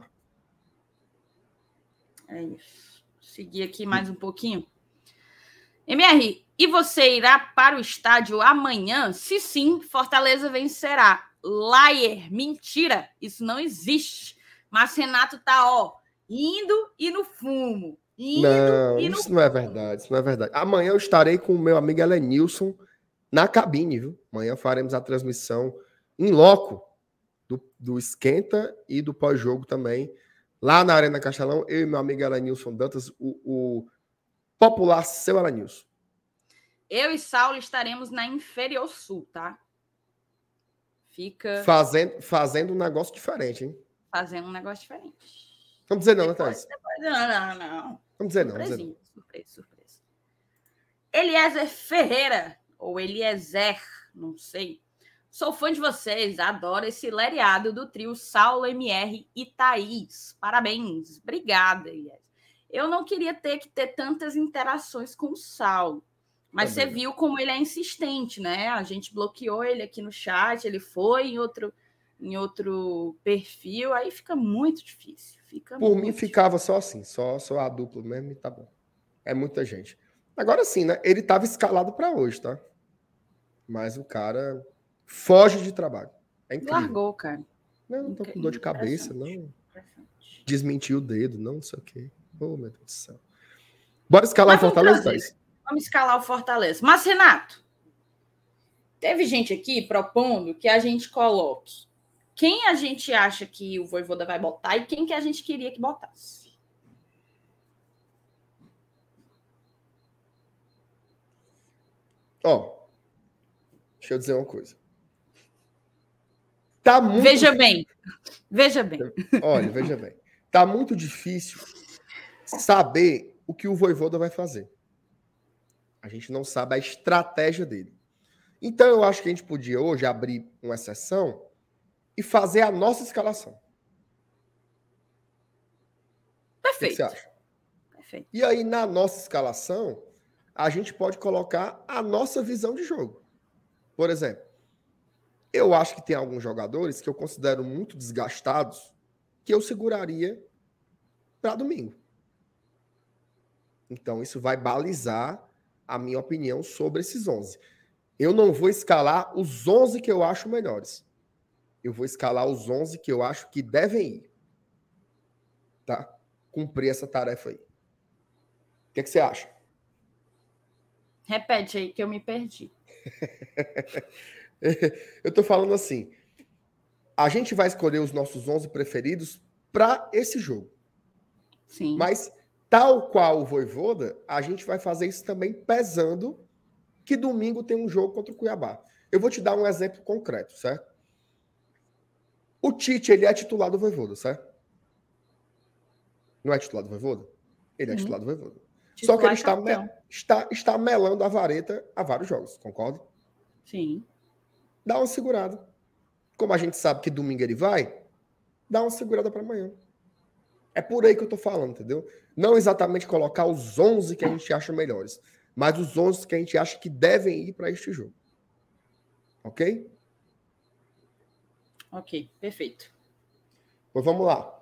É isso. Seguir aqui mais um pouquinho. MR, e você irá para o estádio amanhã? Se sim, Fortaleza vencerá. Liar, mentira, isso não existe. Mas Renato tá, ó, indo e no fumo. Indo
não, e no isso fumo. não é verdade, isso não é verdade. Amanhã eu estarei com o meu amigo Elenilson na cabine, viu? Amanhã faremos a transmissão em loco do, do esquenta e do pós-jogo também lá na Arena Castelão, eu e meu amigo Elenilson Dantas, o, o popular seu Elenilson.
Eu e Saulo estaremos na Inferior Sul, tá? Fica.
Fazendo, fazendo um negócio diferente, hein?
Fazendo um negócio diferente.
Vamos dizer não, Thais?
Não, não, não.
Vamos dizer não. Dizer não.
Surpresa, surpresa. Eliezer Ferreira, ou Eliezer, não sei. Sou fã de vocês, adoro esse lereado do trio Saulo, MR e Thaís. Parabéns. Obrigada, Eliezer. Eu não queria ter que ter tantas interações com o Saulo. Mas você viu como ele é insistente, né? A gente bloqueou ele aqui no chat, ele foi em outro, em outro perfil, aí fica muito difícil. Fica
Por
mim
difícil. ficava só assim, só, só a dupla mesmo e tá bom. É muita gente. Agora sim, né? Ele estava escalado para hoje, tá? Mas o cara foge de trabalho. É incrível.
Largou, cara.
Não, não tô com dor de cabeça, não. Desmentiu o dedo, não, não sei o quê. Oh, meu Deus do céu. Bora escalar o Fortaleza.
Vamos escalar o Fortaleza. Mas, Renato, teve gente aqui propondo que a gente coloque quem a gente acha que o Voivoda vai botar e quem que a gente queria que botasse.
Ó, oh, deixa eu dizer uma coisa. Tá muito...
Veja bem, veja bem.
Olha, veja bem. Tá muito difícil saber o que o Voivoda vai fazer. A gente não sabe a estratégia dele. Então eu acho que a gente podia hoje abrir uma exceção e fazer a nossa escalação.
Perfeito.
O que você acha? Perfeito. E aí, na nossa escalação, a gente pode colocar a nossa visão de jogo. Por exemplo, eu acho que tem alguns jogadores que eu considero muito desgastados que eu seguraria para domingo. Então, isso vai balizar a minha opinião sobre esses 11. Eu não vou escalar os 11 que eu acho melhores. Eu vou escalar os 11 que eu acho que devem ir. Tá? Cumprir essa tarefa aí. O que, é que você acha?
Repete aí que eu me perdi.
eu tô falando assim. A gente vai escolher os nossos 11 preferidos para esse jogo.
Sim.
Mas Tal qual o Voivoda, a gente vai fazer isso também pesando que domingo tem um jogo contra o Cuiabá. Eu vou te dar um exemplo concreto, certo? O Tite, ele é titular do Voivoda, certo? Não é titular do Voivoda? Ele é uhum. titular do Voivoda. Titular Só que ele está, me, está, está melando a vareta a vários jogos, concorda?
Sim.
Dá uma segurada. Como a gente sabe que domingo ele vai, dá uma segurada para amanhã. É por aí que eu tô falando, entendeu? Não exatamente colocar os 11 que a gente acha melhores, mas os 11 que a gente acha que devem ir para este jogo. Ok?
Ok, perfeito.
Pois vamos lá.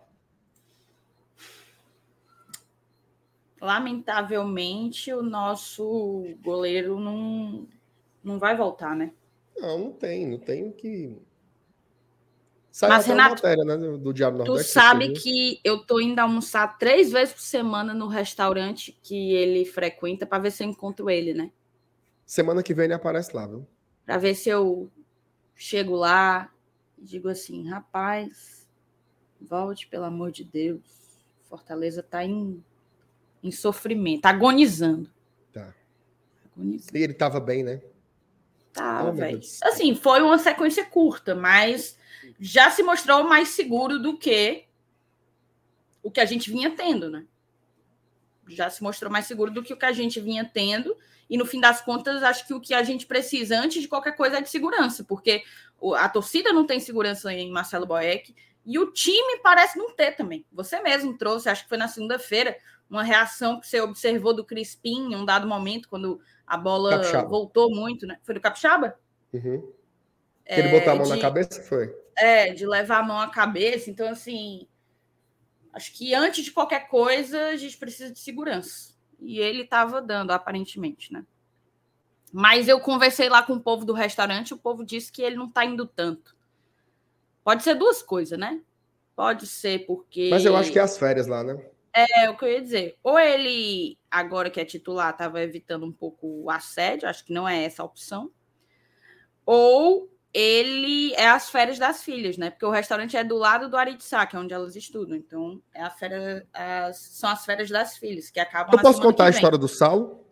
Lamentavelmente, o nosso goleiro não, não vai voltar, né?
Não, não tem. Não tem que Sai Mas, Renato, matéria, né, do Diário
Nordeste. Tu sabe que eu tô indo almoçar três vezes por semana no restaurante que ele frequenta para ver se eu encontro ele, né?
Semana que vem ele aparece lá, viu?
Para ver se eu chego lá digo assim, rapaz, volte, pelo amor de Deus. Fortaleza tá em, em sofrimento, tá agonizando.
Tá. Agonizando. E ele tava bem, né?
Tá, oh, velho. Assim, foi uma sequência curta, mas já se mostrou mais seguro do que o que a gente vinha tendo, né? Já se mostrou mais seguro do que o que a gente vinha tendo. E no fim das contas, acho que o que a gente precisa antes de qualquer coisa é de segurança, porque a torcida não tem segurança em Marcelo Boeck e o time parece não ter também. Você mesmo trouxe, acho que foi na segunda-feira, uma reação que você observou do Crispim em um dado momento, quando a bola Capixaba. voltou muito, né? Foi do Capixaba?
Uhum. É, ele botou a mão de... na cabeça, foi?
É, de levar a mão à cabeça. Então, assim, acho que antes de qualquer coisa, a gente precisa de segurança. E ele estava dando, aparentemente, né? Mas eu conversei lá com o povo do restaurante, o povo disse que ele não está indo tanto. Pode ser duas coisas, né? Pode ser porque.
Mas eu acho que é as férias lá, né?
É, o que eu ia dizer. Ou ele, agora que é titular, estava evitando um pouco o assédio, acho que não é essa a opção. Ou ele é as férias das filhas, né? Porque o restaurante é do lado do Aritsá, que é onde elas estudam. Então, é a férias, as, são as férias das filhas, que acabam
Eu posso contar a história do Saulo?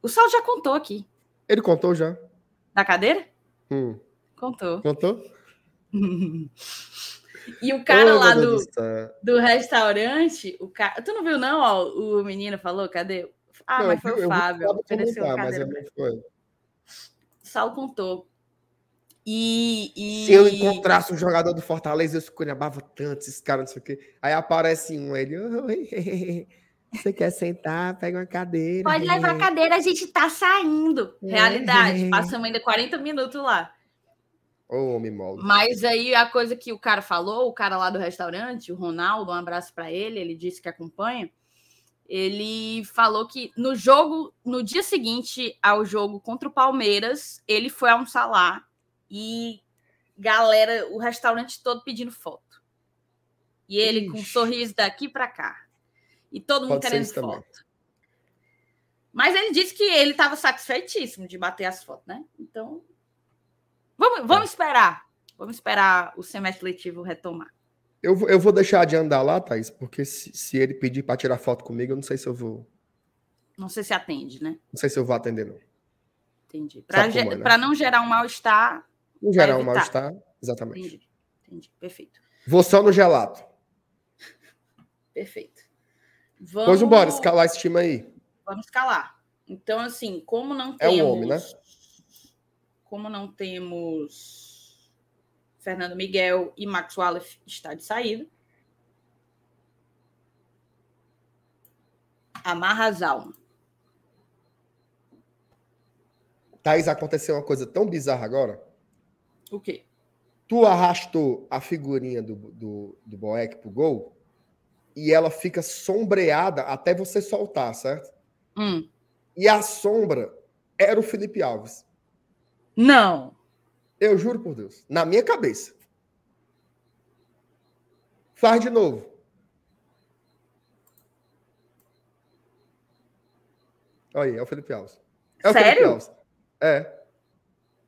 O Saulo já contou aqui.
Ele contou já.
Da cadeira?
Hum.
Contou.
Contou?
e o cara oh, lá do, do restaurante, o cara. Tu não viu, não? Ó, o menino falou, cadê? Ah, não, mas foi o Fábio. Ofereceu comentar, mas não foi. O Saulo contou e, e,
Se eu encontrasse um jogador do Fortaleza, eu esculhambava tanto esses caras, não sei o quê. Aí aparece um, ele. Oi, você quer sentar? Pega uma cadeira.
Pode levar a cadeira, a gente tá saindo. Realidade. Passamos ainda 40 minutos lá.
Ô, oh, me molda.
Mas aí a coisa que o cara falou, o cara lá do restaurante, o Ronaldo, um abraço para ele, ele disse que acompanha. Ele falou que no jogo, no dia seguinte ao jogo contra o Palmeiras, ele foi almoçar lá e galera, o restaurante todo pedindo foto. E ele Ixi. com um sorriso daqui para cá. E todo mundo Pode querendo foto. Também. Mas ele disse que ele estava satisfeitíssimo de bater as fotos, né? Então, vamos, vamos é. esperar. Vamos esperar o semestre letivo retomar.
Eu, eu vou deixar de andar lá, Thaís, porque se, se ele pedir para tirar foto comigo, eu não sei se eu vou.
Não sei se atende, né?
Não sei se eu vou atender, não.
Entendi. Para é, né? não gerar um mal-estar,
no geral, um mal-estar. Exatamente.
Entendi. Entendi. Perfeito.
Vou só no gelato.
Perfeito.
Vamos... Pois embora, escalar esse time aí.
Vamos escalar. Então, assim, como não temos. É o homem, né? Como não temos Fernando Miguel e Max Wallace está de saída. Amarra as almas.
Thaís, aconteceu uma coisa tão bizarra agora.
O quê?
Tu arrastou a figurinha do, do, do Boeck pro gol e ela fica sombreada até você soltar, certo?
Hum.
E a sombra era o Felipe Alves.
Não.
Eu juro por Deus. Na minha cabeça. Faz de novo. Olha aí, é o Felipe Alves.
É o Sério? Felipe
Alves. É.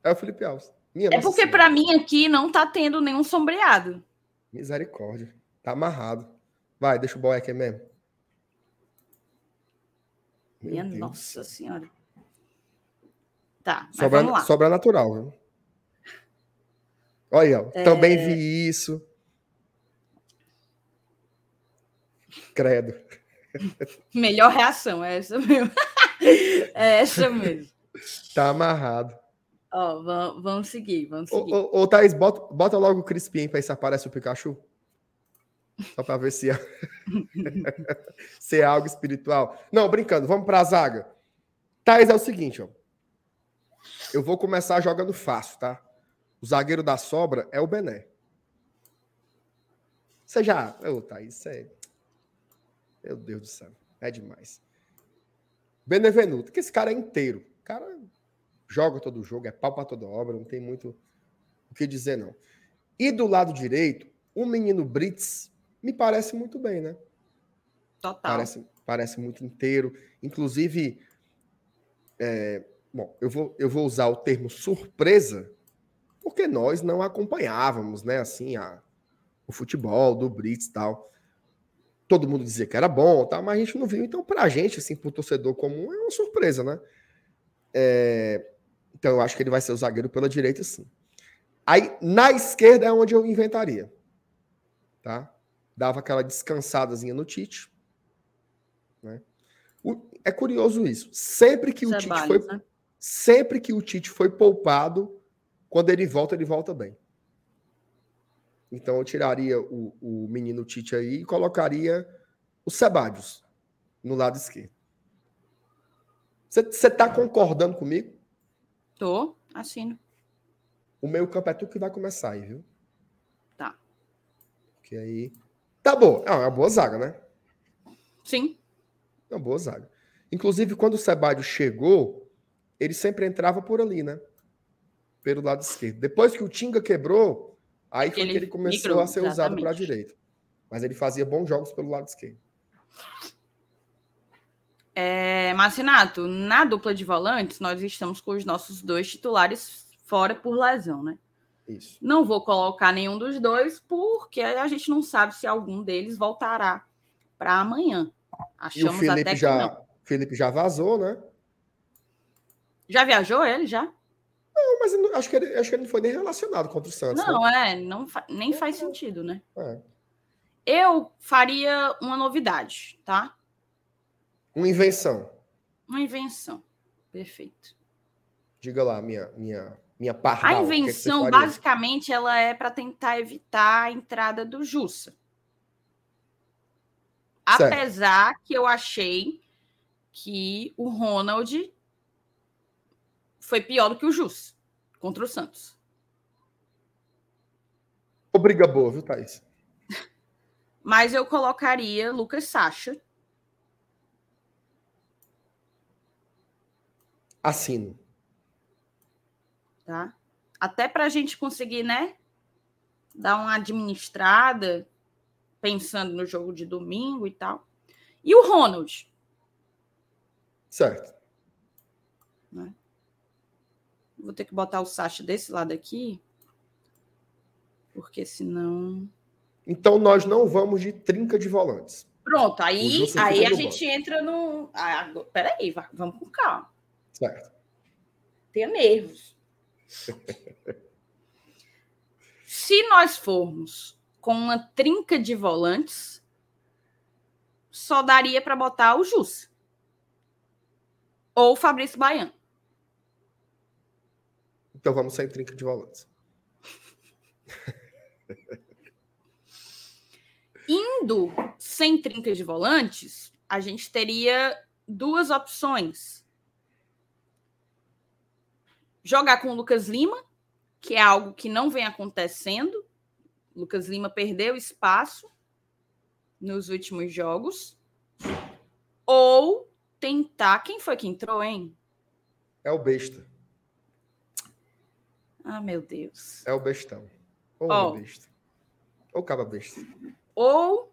É o Felipe Alves.
Minha é porque para mim aqui não tá tendo nenhum sombreado.
Misericórdia. Tá amarrado. Vai, deixa o boy aqui mesmo.
Minha nossa senhora. Tá,
sobra, vamos lá. Sobra natural, viu? Olha, é... também vi isso. Credo.
Melhor reação, é essa mesmo. é essa mesmo.
Tá amarrado.
Ó, vamos, vamos seguir, vamos seguir.
Ô, ô, ô Thaís, bota, bota logo o Crispim para ver se aparece o Pikachu. Só para ver se é... se é algo espiritual. Não, brincando, vamos para a zaga. Thaís, é o seguinte, ó. Eu vou começar jogando fácil, tá? O zagueiro da sobra é o Bené. Você já. Ô, Thaís, isso é. Meu Deus do céu. É demais. Benevenuto, que esse cara é inteiro. O cara joga todo o jogo, é pau para toda obra, não tem muito o que dizer, não. E do lado direito, o menino Brits me parece muito bem, né?
Total.
Parece, parece muito inteiro. Inclusive, é, bom, eu vou, eu vou usar o termo surpresa, porque nós não acompanhávamos, né, assim, a, o futebol do Brits e tal. Todo mundo dizia que era bom, tal, mas a gente não viu. Então, para a gente, assim, para o torcedor comum, é uma surpresa, né? É, então eu acho que ele vai ser o zagueiro pela direita, sim. Aí na esquerda é onde eu inventaria. Tá? Dava aquela descansadazinha no Tite. Né? O, é curioso isso. Sempre que o Tite foi né? sempre que o Tite foi poupado, quando ele volta, ele volta bem. Então eu tiraria o, o menino Tite aí e colocaria o Sebadios no lado esquerdo. Você está concordando comigo?
Tô, assino.
O meio campo é tu que vai começar aí, viu?
Tá.
Porque aí. Tá bom. É uma boa zaga, né?
Sim.
É uma boa zaga. Inclusive, quando o Sebadio chegou, ele sempre entrava por ali, né? Pelo lado esquerdo. Depois que o Tinga quebrou, aí foi ele que ele começou a ser exatamente. usado para a direita. Mas ele fazia bons jogos pelo lado esquerdo.
É, Marcinato, na dupla de volantes, nós estamos com os nossos dois titulares fora por lesão, né?
Isso.
Não vou colocar nenhum dos dois, porque a gente não sabe se algum deles voltará para amanhã.
Achamos e o Felipe já, Felipe já vazou, né?
Já viajou ele, já?
Não, mas não, acho, que ele, acho que ele não foi nem relacionado contra o Santos.
Não, né? é, não, nem faz sentido, né? É. Eu faria uma novidade, tá?
Uma invenção.
Uma invenção. Perfeito.
Diga lá, minha, minha, minha parte.
A é invenção, que que basicamente, ela é para tentar evitar a entrada do Jussa. Certo. Apesar que eu achei que o Ronald foi pior do que o Jus contra o Santos.
Obriga boa, viu, Thaís?
Mas eu colocaria Lucas Sacha.
Assino.
Tá? Até para a gente conseguir, né? Dar uma administrada, pensando no jogo de domingo e tal. E o Ronald.
Certo.
Né? Vou ter que botar o Sacha desse lado aqui, porque senão.
Então nós não vamos de trinca de volantes.
Pronto, aí, aí a gente entra no. Ah, peraí, vamos com calma.
Certo.
Tenha nervos. Se nós formos com uma trinca de volantes, só daria para botar o Jus. Ou o Fabrício Baiano.
Então vamos sair trinca de volantes.
Indo sem trinca de volantes, a gente teria duas opções. Jogar com o Lucas Lima, que é algo que não vem acontecendo. Lucas Lima perdeu espaço nos últimos jogos. Ou tentar. Quem foi que entrou, hein?
É o besta.
Ah, meu Deus.
É o bestão. Ou oh. o besta. Ou caba besta.
Ou,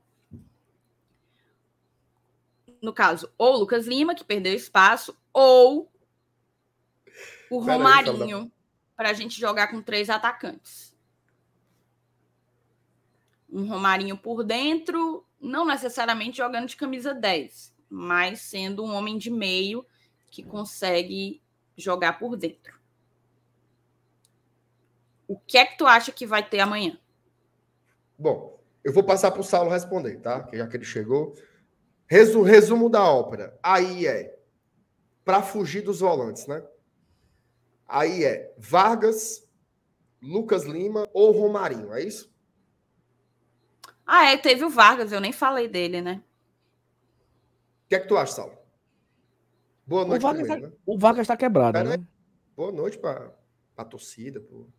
no caso, ou Lucas Lima, que perdeu espaço, ou o Romarinho, para a gente jogar com três atacantes. Um Romarinho por dentro, não necessariamente jogando de camisa 10, mas sendo um homem de meio que consegue jogar por dentro. O que é que tu acha que vai ter amanhã?
Bom, eu vou passar para o Saulo responder, tá? Já que ele chegou. Resumo, resumo da ópera. Aí é para fugir dos volantes, né? Aí é Vargas, Lucas Lima ou Romarinho, é isso?
Ah, é, teve o Vargas, eu nem falei dele, né?
O que é que tu acha, Saulo?
Boa noite, o Vargas, primeiro, tá, né? o Vargas tá quebrado, né?
Boa noite para a torcida, pro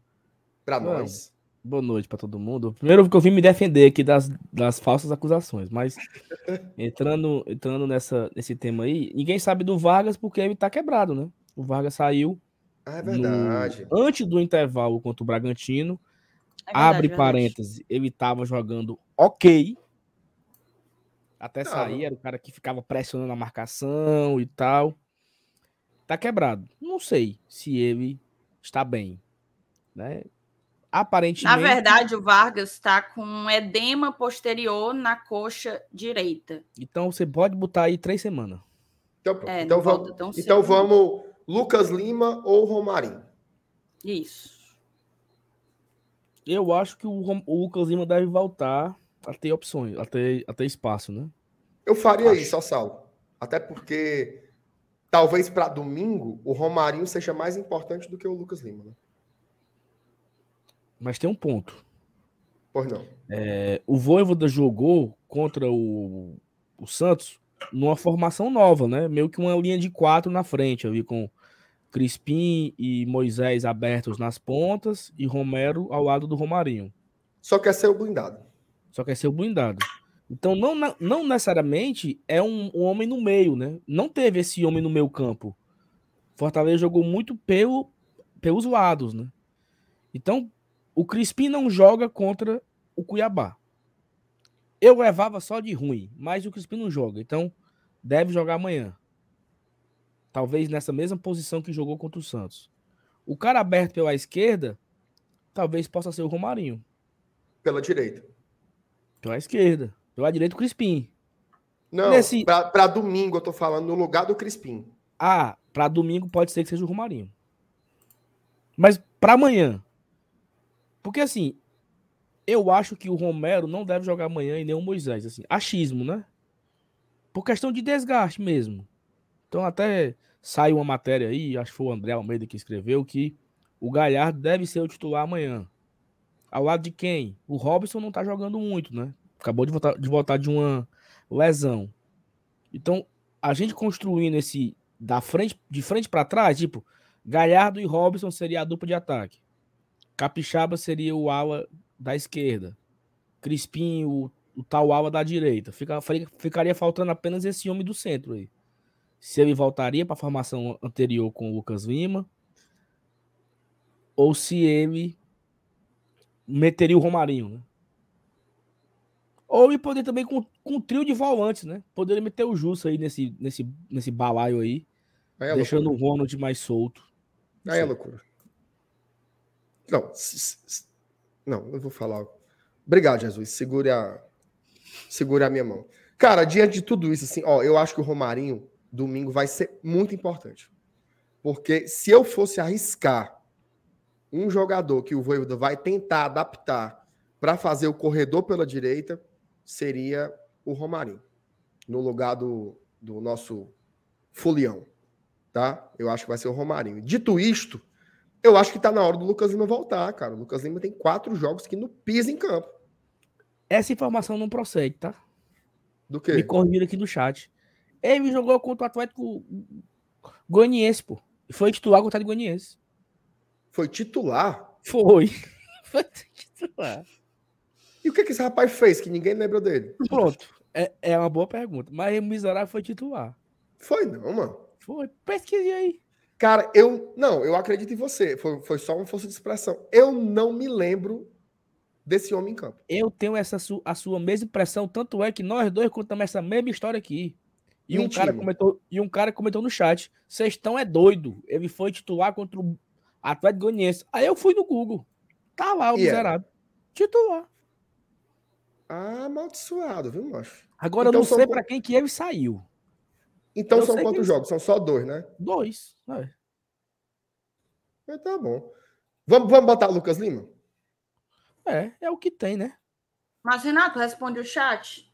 para nós.
Boa noite para todo mundo. Primeiro que eu vim me defender aqui das, das falsas acusações, mas entrando, entrando nessa, nesse tema aí, ninguém sabe do Vargas porque ele tá quebrado, né? O Vargas saiu.
Ah, é verdade.
No, antes do intervalo contra o Bragantino. É verdade, abre verdade. parênteses, ele tava jogando ok. Até sair, era o cara que ficava pressionando a marcação e tal. Tá quebrado. Não sei se ele está bem. Né? Aparentemente.
Na verdade, o Vargas está com um edema posterior na coxa direita.
Então você pode botar aí três semanas.
Então, é, então, vamos, então vamos Lucas Lima ou Romarinho.
Isso.
Eu acho que o, o, Lucas Lima deve voltar a ter opções, a ter, a ter espaço, né?
Eu faria acho. isso, Sal. Até porque talvez para domingo o Romarinho seja mais importante do que o Lucas Lima, né?
Mas tem um ponto.
Pois não.
É, o Voivoda jogou contra o, o Santos numa formação nova, né? Meio que uma linha de quatro na frente, ali com Crispim e Moisés abertos nas pontas e Romero ao lado do Romarinho.
Só quer ser o blindado.
Só quer ser o blindado. Então, não, não necessariamente é um, um homem no meio, né? Não teve esse homem no meio campo. Fortaleza jogou muito pelo, pelos lados, né? Então, o Crispim não joga contra o Cuiabá. Eu levava só de ruim, mas o Crispim não joga, então deve jogar amanhã. Talvez nessa mesma posição que jogou contra o Santos. O cara aberto pela esquerda, talvez possa ser o Romarinho.
Pela direita.
Pela esquerda. Pela direita, o Crispim.
Não,
Nesse-
pra, pra domingo eu tô falando no lugar do Crispim.
Ah, pra domingo pode ser que seja o Romarinho. Mas pra amanhã. Porque assim, eu acho que o Romero não deve jogar amanhã e nem o Moisés. Assim, achismo, né? Por questão de desgaste mesmo. Então até saiu uma matéria aí, acho que foi o André Almeida que escreveu, que o Galhardo deve ser o titular amanhã. Ao lado de quem? O Robson não tá jogando muito, né? Acabou de voltar de, voltar de uma lesão. Então, a gente construindo esse da frente, de frente para trás, tipo, Galhardo e Robson seria a dupla de ataque. Capixaba seria o ala da esquerda. Crispim, o, o tal ala da direita. Fica, ficaria faltando apenas esse homem do centro aí. Se ele voltaria para a formação anterior com o Lucas Lima, ou se ele meteria o Romarinho, né? Ou ele poder também com, com um trio de volantes, né? Poderia meter o Justo aí nesse, nesse, nesse balaio aí,
é
deixando
loucura.
o Ronald mais solto.
Aí é loucura. Não, não, eu vou falar. Obrigado, Jesus. Segure a, segure a minha mão. Cara, diante de tudo isso, assim, ó, eu acho que o Romarinho, domingo, vai ser muito importante. Porque se eu fosse arriscar um jogador que o Voivoda vai tentar adaptar para fazer o corredor pela direita, seria o Romarinho, no lugar do, do nosso Fulião tá? Eu acho que vai ser o Romarinho. Dito isto, eu acho que tá na hora do Lucas Lima voltar, cara. O Lucas Lima tem quatro jogos que não pisa em campo.
Essa informação não procede, tá?
Do
Me
quê?
corrigiram aqui no chat. Ele jogou contra o Atlético Goianiense, pô. E Foi titular contra o Goianiense.
Foi titular?
Foi. Foi titular.
E o que, que esse rapaz fez que ninguém lembra dele?
Pronto. É, é uma boa pergunta. Mas o miserável foi titular.
Foi não, mano.
Foi. Pesquise aí.
Cara, eu. Não, eu acredito em você. Foi, foi só uma força de expressão. Eu não me lembro desse homem em campo.
Eu tenho essa su- a sua mesma impressão, tanto é que nós dois contamos essa mesma história aqui. E um, cara comentou, e um cara comentou no chat: vocês estão é doido. Ele foi titular contra o Atlético Goianiense. Aí eu fui no Google. Tá lá o
E era?
miserável. Titular.
Ah, amaldiçoado, viu, macho?
Agora
Então
eu não
são
sei
qu-
pra quem que ele saiu.
Então
Eu
são
que
quantos jogos? São só dois, né?
Dois. É.
Mas tá bom. Vamos, vamos botar o Lucas Lima?
É, é o que tem, né?
Mas, Renato, responde o chat.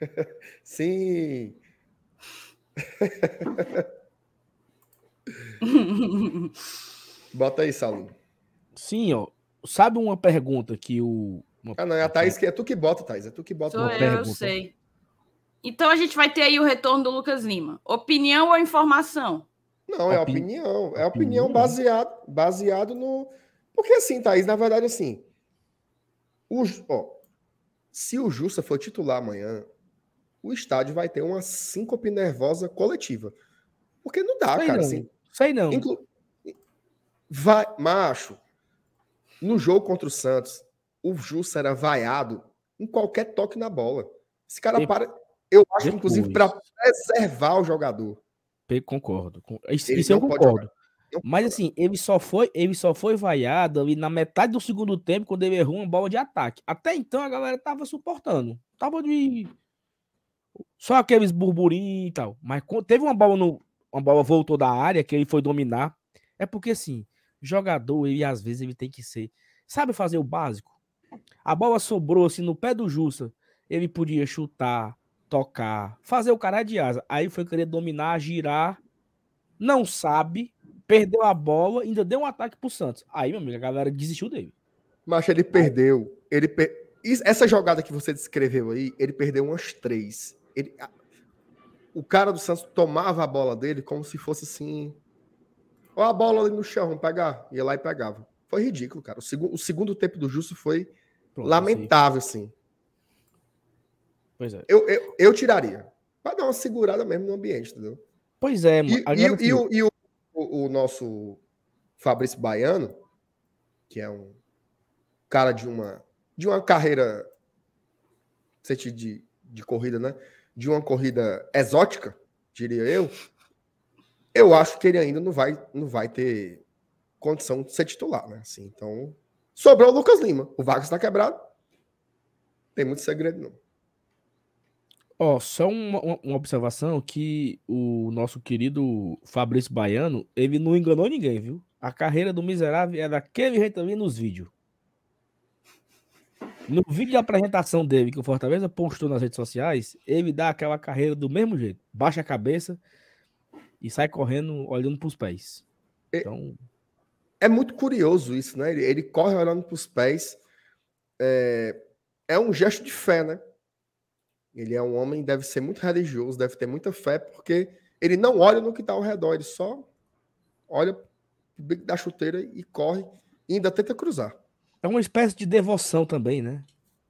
Sim. Bota aí, Saulo.
Sim, ó. Sabe uma pergunta que o. uma-
Ah, não, é a Thaís que é tu que bota, Thaís. É tu que bota.
Sou
uma
eu, eu
pergunta.
sei. Então a gente vai ter aí o retorno do Lucas Lima. Opinião ou informação?
Não, é
Opini-
opinião. É opinião
Opinião.
baseado, baseado no. Porque assim, Thaís, na verdade, assim. O, ó, se o Justa for titular amanhã, o estádio vai ter uma síncope nervosa coletiva. Porque não dá,
Sei
cara.
não.
Assim,
Sei não.
Inclu... Vai, macho, no jogo contra o Santos, o Jussa era vaiado em qualquer toque na bola. Esse cara
De-
para. Eu acho que, inclusive,
Depois.
para preservar o jogador.
Concordo. Isso, isso eu concordo. Mas assim, ele só foi, ele só foi vaiado ali na metade do segundo tempo quando ele errou uma bola de ataque. Até então a galera tava suportando. Tava de só aqueles burburinhos e tal. Mas teve uma bola no uma bola voltou da área que ele foi dominar. É porque assim, jogador ele às vezes ele tem que ser, sabe fazer o básico? A bola sobrou assim no pé do Jussa, ele podia chutar, tocar, fazer o cara de asa. Aí foi querer dominar, girar, não sabe, perdeu a bola, ainda deu um ataque pro Santos. Aí, meu amigo, a galera desistiu dele.
Macho, ele perdeu. Ele per... Essa jogada que você descreveu aí, ele perdeu umas três. Ele... O cara do Santos tomava a bola dele como se fosse assim. Ó, a bola ali no chão, vamos pegar. Ia lá e pegava. Foi ridículo, cara. O, segu... o segundo tempo do Justo foi
Pronto,
lamentável, assim.
assim. Pois é.
Eu, eu, eu tiraria. Pra dar uma segurada mesmo no ambiente, entendeu?
Pois é, mano.
E, e- e o, e o- o- o nosso Fabrício Baiano, que é um cara de uma, de uma carreira sentido de, de corrida, né? De uma corrida exótica, diria eu. Eu acho que ele ainda não vai, não vai ter condição de ser titular, né? Assim, então, sobrou o Lucas Lima. O Vargas está quebrado. Tem muito segredo, não.
Ó, só uma, uma- observação que o nosso querido Fabrício Baiano, ele não enganou ninguém, viu? A carreira do miserável é daquele jeito ali nos vídeos. No vídeo de apresentação dele, que o Fortaleza postou nas redes sociais, ele dá aquela carreira do mesmo jeito. Baixa a cabeça e sai correndo, olhando pros pés.
E-
Então,
É muito curioso isso, né? Ele, ele corre olhando para os pés. É, é um gesto de fé, né? Ele é um homem, deve ser muito religioso, deve ter muita fé, porque ele não olha no que está ao redor, ele só olha pro bico da chuteira e corre e ainda tenta cruzar.
é uma espécie de devoção também, né?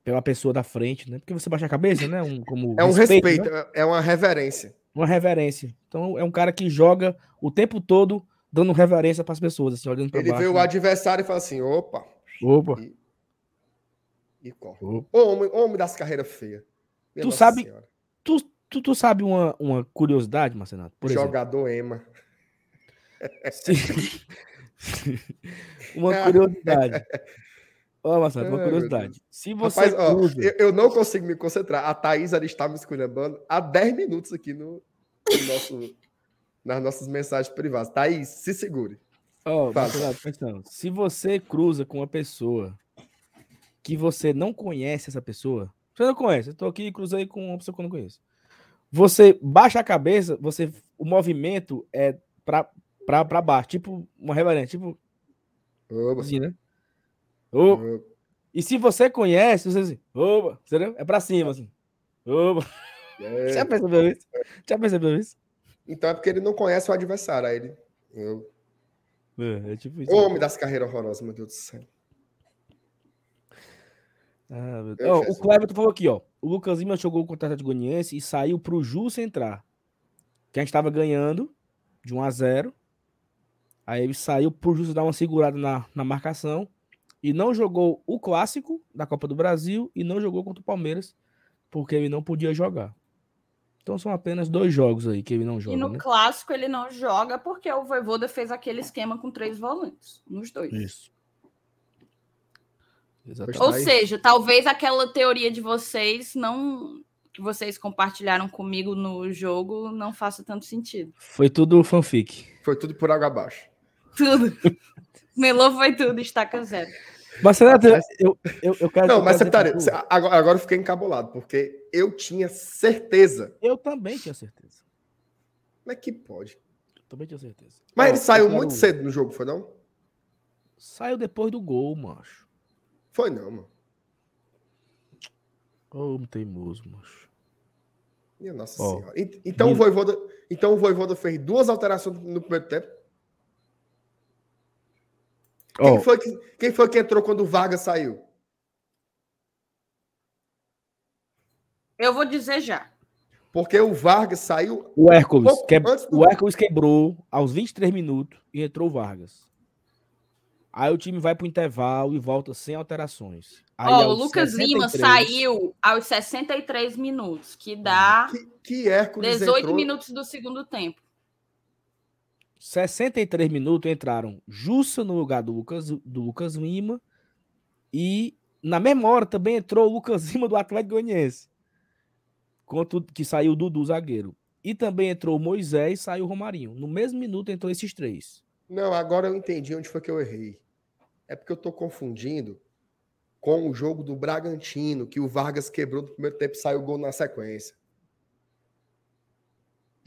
Pela pessoa da frente, né? Porque você baixa a cabeça, né? Um, como
É um respeito,
né?
é- é uma reverência.
uma reverência. Então é um cara que joga o tempo todo dando reverência para as pessoas, assim, olhando para
Ele
baixo.
vê o adversário e fala assim: opa,
Opa.
e corre.
opa.
Homem, homem das carreiras feias. Minha
Tu
Nossa
sabe-
Senhora.
Tu, tu, tu sabe uma, uma curiosidade, Marcenato? Por exemplo,
Jogador Ema.
se- uma curiosidade. Ó, Marcelo, uma curiosidade. Se você
Rapaz, ó,
cruza...
eu, eu não consigo me concentrar. A Thaís ela está me esculhambando há 10 minutos aqui no, no nosso, nas nossas mensagens privadas. Thaís, se segure.
Ó,
Fala.
Marcelo, atenção. Se você cruza com uma pessoa que você não conhece essa pessoa, você não conhece, eu tô aqui e cruzei com uma pessoa que eu não conheço. Você baixa a cabeça, você o movimento é pra, pra, pra baixo, tipo uma reverência, tipo
Oba,
assim, né? Ô,
oba.
E se você conhece, você assim, oba, entendeu? É pra cima, assim. Oba.
É,
Já percebeu isso? Já percebeu isso?
Então é porque ele não conhece o adversário. Aí ele. Eu,
É, é tipo isso.
homem das carreiras horrorosas, meu Deus do céu.
Ah, o. Cleber falou aqui, ó. O Lucas Lima jogou contra o Atlético Goianiense e saiu pro Jus entrar. Que a gente tava ganhando de 1 a 0 Aí ele saiu pro Jus dar uma segurada na, na marcação. E não jogou o clássico da Copa do Brasil e não jogou contra o Palmeiras, porque ele não podia jogar. Então são apenas dois jogos aí que ele não
E
joga,
no
né?
clássico ele não joga porque o Voivoda fez aquele esquema com três volantes, nos dois.
Isso. Exatamente.
Ou seja, talvez aquela teoria de vocês não que vocês compartilharam comigo no jogo não faça tanto sentido.
Foi tudo fanfic.
Foi tudo por água abaixo.
Tudo. Melô foi tudo, estaca zero.
Mas, Renato, eu, eu, eu, eu quero.
Não, mas secretário, agora, agora eu fiquei encabulado, porque eu tinha certeza.
Eu também tinha certeza.
Como é que pode?
Eu também tinha certeza.
Mas ele saiu muito cedo no jogo, foi não?
Saiu depois do gol, macho.
Foi não, mano.
Ô, oh, teimoso, macho.
Minha Nossa
Ó,
Senhora. E- Então, o Voivoda, então o Voivoda fez duas alterações no primeiro tempo. Quem,
Ó,
foi que, quem foi que entrou quando o Vargas saiu?
Eu vou dizer já.
Porque o Vargas saiu.
o Hércules,
pouco
que-
do
o. Hércules quebrou aos 23 minutos e entrou o Vargas. Aí o time vai pro intervalo e volta sem alterações. Aí,
Ó, o
aos
Lucas Lima
63,
saiu aos 63 minutos, que dá
Que, que Hércules
18
entrou.
minutos do segundo tempo.
63 minutos entraram Jussa no lugar do Lucas, do Lucas Lima e na mesma hora também entrou o Lucas Lima do Atlético Goianiense. Quanto que saiu o Dudu zagueiro. E também entrou o Moisés e saiu o Romarinho. No mesmo minuto entrou esses três.
Não, agora eu entendi onde foi que eu errei. É porque eu tô confundindo com o jogo do Bragantino, que o Vargas quebrou no primeiro tempo e saiu o gol na sequência.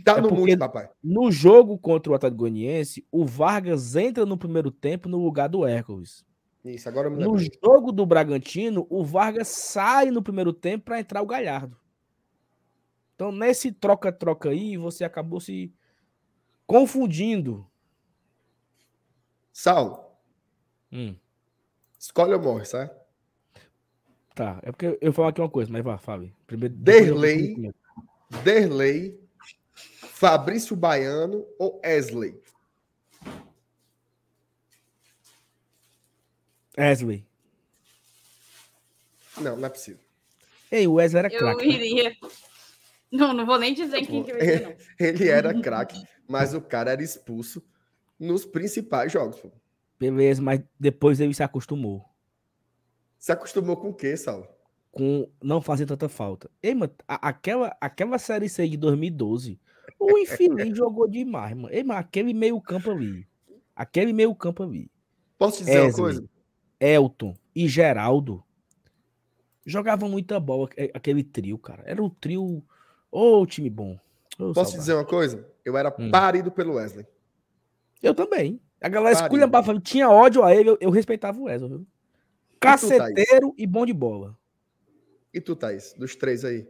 Tá
É
no mute, papai.
No jogo contra o Atlético Goianiense, o Vargas entra no primeiro tempo no lugar do Hércules.
Isso, agora eu me
No jogo do Bragantino, o Vargas sai no primeiro tempo para entrar o Galhardo. Então, nesse troca-troca aí, você acabou se confundindo.
Saulo,
Hum,
escolhe ou morre, certo?
tá, é porque eu vou falar aqui uma coisa, mas vá, Fábio. Primeiro, eu-
Derlei. Derlei, Fabrício Baiano ou Wesley?
Wesley.
Não, não é possível.
Ei, o Wesley era
Eu
craque. né?
iria. Não, não vou nem dizer quem que eu ia, não.
Ele era craque, mas o cara era expulso nos principais jogos. Pô.
Beleza, mas depois ele se acostumou
Se acostumou com o quê, Saulo?
com não fazer tanta falta. Ei, mano, a- aquela, aquela série C de 2012, o Infinito jogou demais, mano. Ei, mano, aquele meio campo ali. Aquele meio campo ali.
Posso te dizer uma
Wesley,
coisa?
Elton e Geraldo jogavam muita bola, aque- aquele trio, cara. Era o trio. Ô, time bom. Ô,
Posso te
saudade.
dizer uma coisa? Eu era
Hum.
parido pelo Wesley.
Eu também. A galera esculhambava, tinha ódio a ele, eu, eu respeitava o Wesley, viu? Caceteiro e bom de bola.
E tu, Thaís? Dos três aí?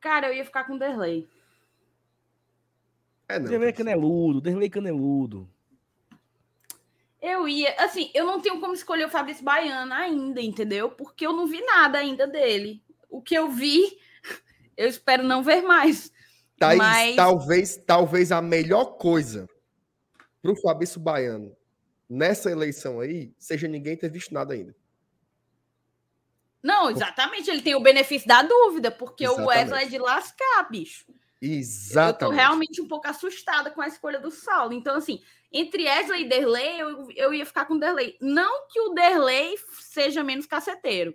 Cara, eu ia ficar com o Derlei.
É, não.
Derlei
Thaís.
caneludo, Derlei caneludo.
Eu ia, assim, eu não tenho como escolher o Fabrício Baiano ainda, entendeu? Porque eu não vi nada ainda dele. O que eu vi, eu espero não ver mais.
Thaís,
Mas-
talvez, talvez a melhor coisa pro Fabrício Baiano nessa eleição aí seja ninguém ter visto nada ainda.
Não, exatamente, ele tem o benefício da dúvida, porque o
Exatamente.
Wesley é de lascar, bicho. Eu tô
Exatamente.
realmente um pouco assustada com a escolha do Saulo. Então, assim, entre Wesley e Derlei, eu, eu ia ficar com o Derlei. Não que o Derlei seja menos caceteiro,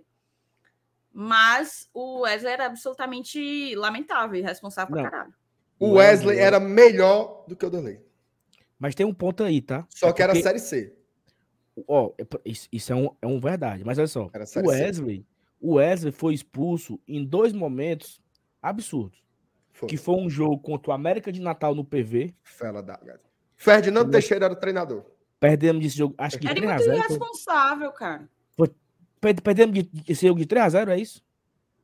mas o Wesley era absolutamente lamentável e responsável
Não.
pra caralho.
O Wesley era melhor do que o Derlei.
Mas tem um ponto aí, tá?
Só
É
que era
porque-
Série C.
Ó, é isso, isso é, um, é um verdade. Mas olha só.
Era
O. Wesley, o Wesley foi expulso em dois momentos absurdos.
Foi.
Que foi um jogo contra o América de Natal no PV.
Fela da. Ferdinando
Não.
Teixeira era o treinador.
Perdemos esse jogo, acho que
Era
3 a
muito
0
irresponsável, cara.
Per- Perdemos de, de- esse jogo de 3 a 0 é isso?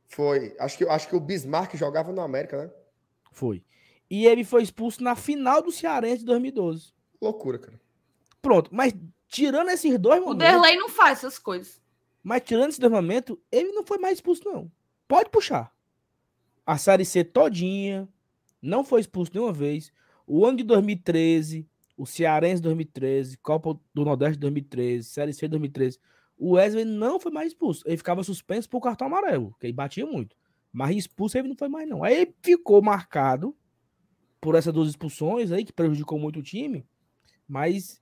Foi. Acho que, acho que o Bismarck jogava no América, né?
Foi. E ele foi expulso na final do Cearense de 2012.
Loucura, cara.
Pronto, mas tirando esses dois
O
momentos,
Derlei não faz essas coisas.
mas tirando esses dois momentos, ele não foi mais expulso não. Pode puxar. A Série C todinha, não foi expulso nenhuma vez. O ano de 2013, o Cearense 2013, Copa do Nordeste 2013, Série C 2013, o Wesley não foi mais expulso. Ele ficava suspenso por cartão amarelo, que ele batia muito. Mas expulso ele não foi mais não. Aí ele ficou marcado por essas duas expulsões aí, que prejudicou muito o time, mas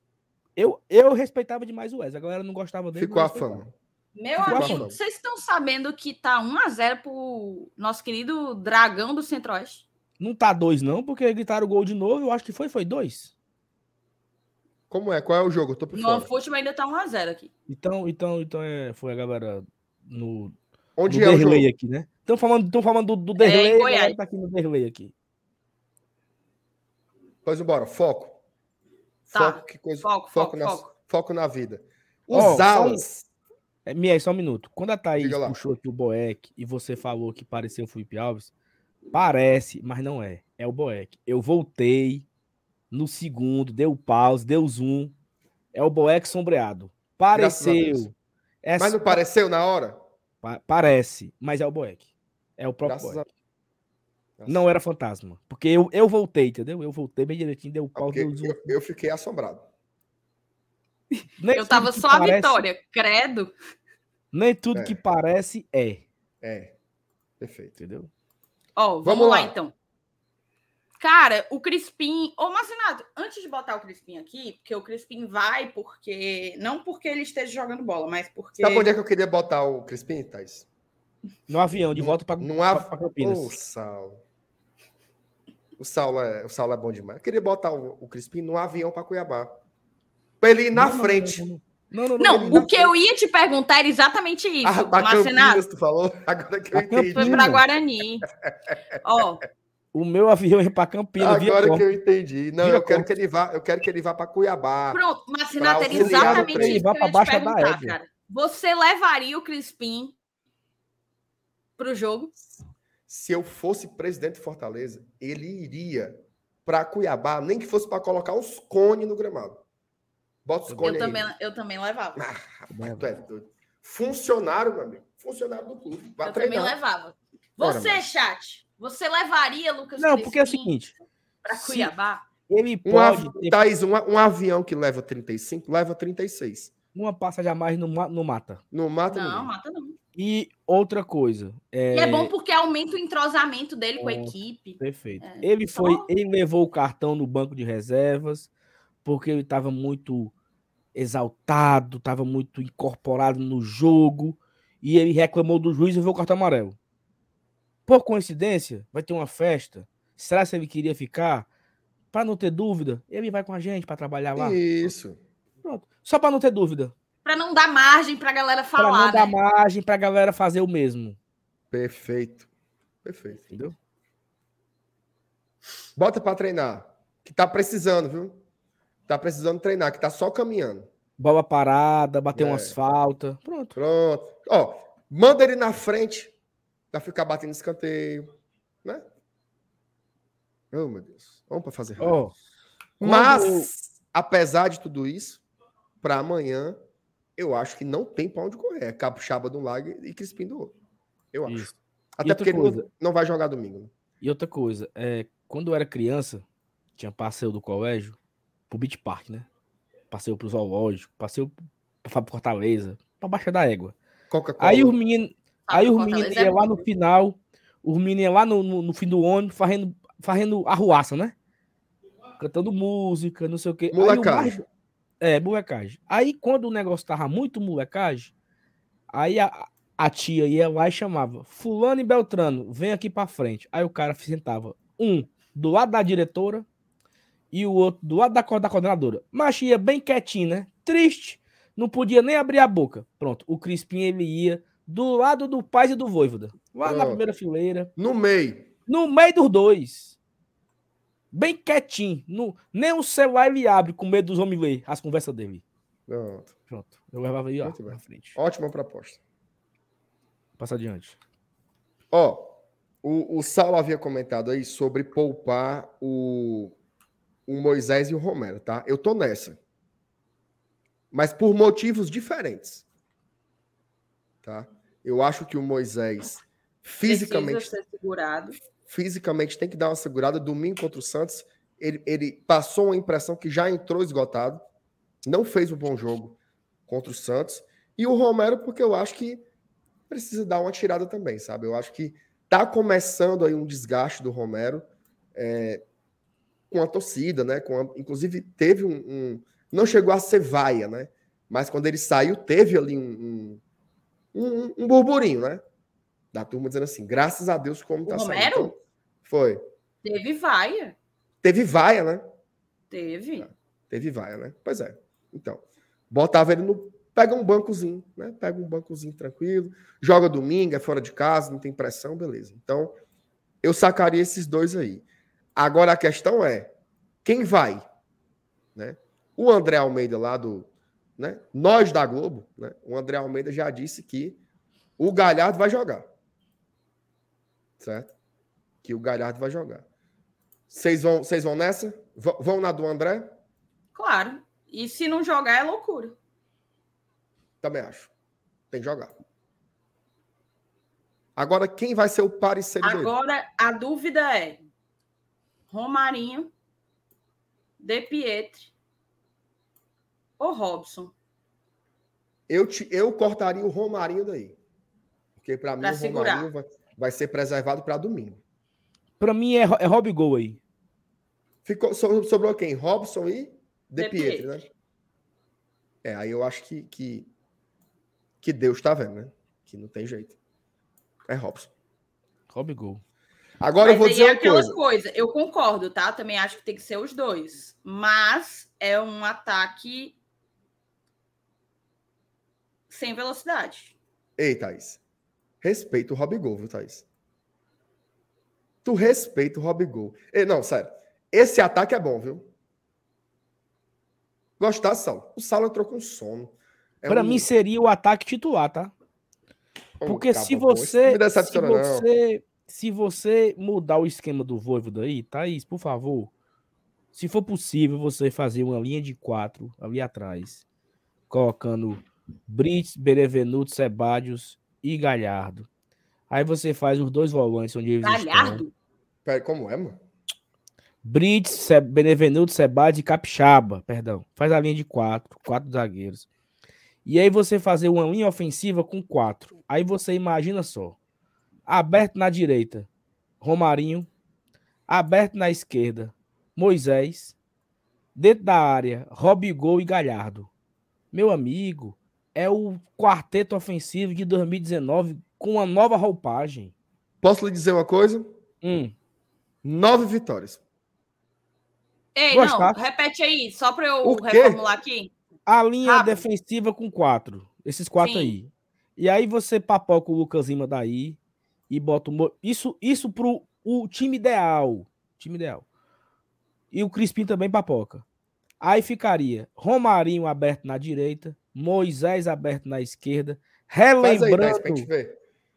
eu, eu respeitava demais o Wesley. A galera não gostava dele.
Ficou a fama.
Meu
Ficou
amigo, vocês estão sabendo que tá 1x0 pro nosso querido Dragão do Centro-Oeste?
Não tá dois, não, porque gritaram o gol de novo. Eu acho que foi, foi dois.
Como é? Qual é o jogo? Eu tô por
No
fora.
futebol ainda tá 1x0 aqui.
Então, então, então é, foi a galera no,
Onde
no
é o jogo?
Derlei aqui, né? Estão falando, tão falando do, do Derlei, a galera
Goiás.
tá aqui no Derlei aqui.
Pois embora, foco.
Tá.
Foco, que coisa.
Foco,
foco,
foco,
na,
foco.
foco na vida. Os
só um-
alas.
É, Mier, só um minuto. Quando a Thaís puxou aqui o Boeck e você falou que parecia o Felipe Alves, parece, mas não é. É o Boeck. Eu voltei no segundo, deu pause, deu zoom. É o Boeck sombreado. Pareceu. É
Mas não
só-
pareceu na hora?
pa- parece, mas é o Boeck. É o próprio Boeck.
A
Não era fantasma. Porque eu, eu voltei, entendeu? Eu voltei bem direitinho, deu pau,
Porque
deu zoom.
eu, eu fiquei assombrado.
Nem
Eu tava só a
parece-
vitória, credo.
Nem tudo
É.
que parece é,
É. Perfeito.
entendeu?
Ó, vamos,
Vamos
lá.
lá.
então. Cara, o Crispim. Ô, Marcinato, antes de botar o Crispim aqui, porque o Crispim vai porque. Não porque ele esteja jogando bola, mas porque.
Sabe onde é que eu queria botar o Crispim, Thaís?
No avião, de volta para
Não há.
Campinas.
Ô, Saulo. O Saulo, é, o Saulo é bom demais. Eu queria botar o, o Crispim num avião para Cuiabá. Pra ele ir na
Não, não,
frente.
Não, não, não.
Não,
ele
o que eu ia te perguntar era exatamente isso,
Ah. Campinas, tu falou? Agora que eu entendi.
Foi pra Guarani. Ó,
O meu avião ia para Campinas. via
Agora que
Corte.
eu entendi. Não, eu quero que ele vá, eu quero que ele vá para Cuiabá.
pronto, Marcinato, era exatamente
o
isso que
vá
eu
pra
ia te
Baixa da
perguntar,
Égua.
cara. Você levaria o Crispim pro jogo?
Se eu fosse presidente de Fortaleza, ele iria para Cuiabá, nem que fosse para colocar os cones no gramado. Bota os
Eu
cones aí.
também, eu também levava.
Ah, rapaz, tu é doido. Funcionário, meu amigo. Funcionário do clube.
Eu também
treinar.
levava.
Bora,
Você,
mano.
chat, você levaria Lucas
Não, porque é o seguinte:
pra
se-
Cuiabá?
ele
Um,
pode
av...
ter
Thaís, um, um avião que leva 35, leva 36.
uma passagem a mais no mata.
Não mata
Não,
ninguém.
mata não.
E outra coisa. É...
E é bom porque aumenta o entrosamento dele com a equipe.
Perfeito. É. Ele foi, ele levou o cartão no banco de reservas, porque ele estava muito exaltado, estava muito incorporado no jogo, e ele reclamou do juiz e levou o cartão amarelo. Por coincidência, vai ter uma festa. Será que ele queria ficar? Para não ter dúvida, ele vai com a gente para trabalhar lá.
Isso.
Pronto. Só para não ter dúvida.
Para não dar margem para a galera falar. Para não
né? dar margem para a galera fazer o mesmo.
Perfeito. Perfeito. Entendeu? Bota para treinar. Que tá precisando, viu? Tá precisando treinar, que tá só caminhando.
Bola parada, bater é. umas faltas. Pronto.
Pronto. Ó, manda ele na frente para ficar batendo escanteio, né? Oh, meu Deus. Vamos para fazer.
Oh,
Mas, apesar de tudo isso, para amanhã, eu acho que não tem para onde correr. É Capixaba do lado e Crispim do outro. Eu acho. Isso. Até porque coisa, ele não vai jogar domingo. Né?
E outra coisa, é, quando eu era criança, tinha passeio do colégio pro Beach Park, né? Passeio pro zoológico, passeio pra Fortaleza, pra Baixa da Égua. Aí os meninos aí os meninos iam lá no final, os meninos iam lá no, no, no, fim do ônibus fazendo, fazendo arruaça, né? Cantando música, não sei o quê.
Molecagem.
É, molecagem. Aí quando o negócio tava muito molecagem, aí a, a tia ia lá e chamava Fulano e Beltrano, vem aqui pra frente. Aí o cara sentava um do lado da diretora e o outro do lado da, da coordenadora. Mas ia bem quietinho, né? Triste. Não podia nem abrir a boca. Pronto. O Crispim ele ia do lado do pai e do Voivoda. Lá Pronto. na primeira fileira.
No meio.
No meio dos dois. Bem quietinho. No, nem o celular ele abre com medo dos homens ler as conversas dele.
Pronto.
Pronto. Eu levava aí, ó, na frente.
Ótima proposta.
Passa adiante.
Ó, o, o Saulo havia comentado aí sobre poupar o, o Moisés e o Romero, tá? Eu tô nessa. Mas por motivos diferentes. Tá? Eu acho que o Moisés fisicamente fisicamente tem que dar uma segurada. Domingo contra o Santos, ele, ele passou uma impressão que já entrou esgotado, não fez um bom jogo contra o Santos. E o Romero, porque eu acho que precisa dar uma tirada também, sabe? Eu acho que tá começando aí um desgaste do Romero é, com a torcida, né? Com a, inclusive teve um, um, não chegou a ser vaia, né? Mas quando ele saiu teve ali um, um, um burburinho, né? Da turma dizendo assim, graças a Deus como tá
Romero? saindo. Então,
foi.
Teve vaia.
Teve vaia, né?
Teve.
teve vaia, né? Pois é. Então, botava ele no Pega um bancozinho, né? Pega um bancozinho tranquilo, joga domingo, é fora de casa, não tem pressão, beleza. Então, eu sacaria esses dois aí. Agora a questão é, quem vai? Né? O André Almeida lá do, né? Nós da Globo, né? O André Almeida já disse que o Galhardo vai jogar. Certo? Que o Galhardo vai jogar. Vocês vão, vocês vão nessa? V vão na do André?
Claro. E se não jogar é loucura.
Também acho. Tem que jogar. Agora, quem vai ser o parecer
Agora, a dúvida é Romarinho, De Pietri ou Robson?
Eu, te, eu cortaria o Romarinho daí. Porque para mim o Romarinho vai, vai ser preservado para domingo.
Para mim é, é Rob Gol aí.
Ficou, sobrou quem? Robson e De, De Pietri, Pietri, né? É, aí eu acho que, que que Deus está vendo, né? Que não tem jeito. É Robson.
Rob Gol.
Agora
mas
eu vou dizer é uma
coisa. coisa. Eu concordo, tá? Também acho que tem que ser os dois. Mas é um ataque sem velocidade.
Ei, Thaís. Respeita o Rob Gol, viu, Thaís? Tu respeita o Rob Gol. Ei, não, sério. Esse ataque é bom, viu? Gostar, Sal. O Sal entrou com sono.
É para um... mim seria o ataque titular, tá? Porque se você, se você se você mudar o esquema do Voivoda aí, Thaís, por favor, se for possível você fazer uma linha de quatro ali atrás, colocando Brits, Benevenuto, Sebadios e Galhardo. Aí você faz os dois volantes onde eles Galhardo? estão.
Pera, como é, mano?
Brits, Benevenuto, Sebadios e Capixaba, perdão. Faz a linha de quatro, quatro zagueiros. E aí você fazer uma linha ofensiva com quatro. Aí você imagina só. Aberto na direita, Romarinho. Aberto na esquerda, Moisés. Dentro da área, Robigol e Galhardo. Meu amigo, é o quarteto ofensivo de 2019 com uma nova roupagem.
Posso lhe dizer uma coisa?
Hum.
Nove vitórias.
Ei,
Gostar.
não, repete aí, só para eu reformular aqui.
A linha
Rápido.
defensiva com quatro. Esses quatro
Sim.
aí. E aí você papoca o Lucas Lima daí e bota o. Isso, isso pro o time ideal. Time ideal. E o Crispim também papoca. Aí ficaria Romarinho aberto na direita, Moisés aberto na esquerda,
Faz aí,
relembrando,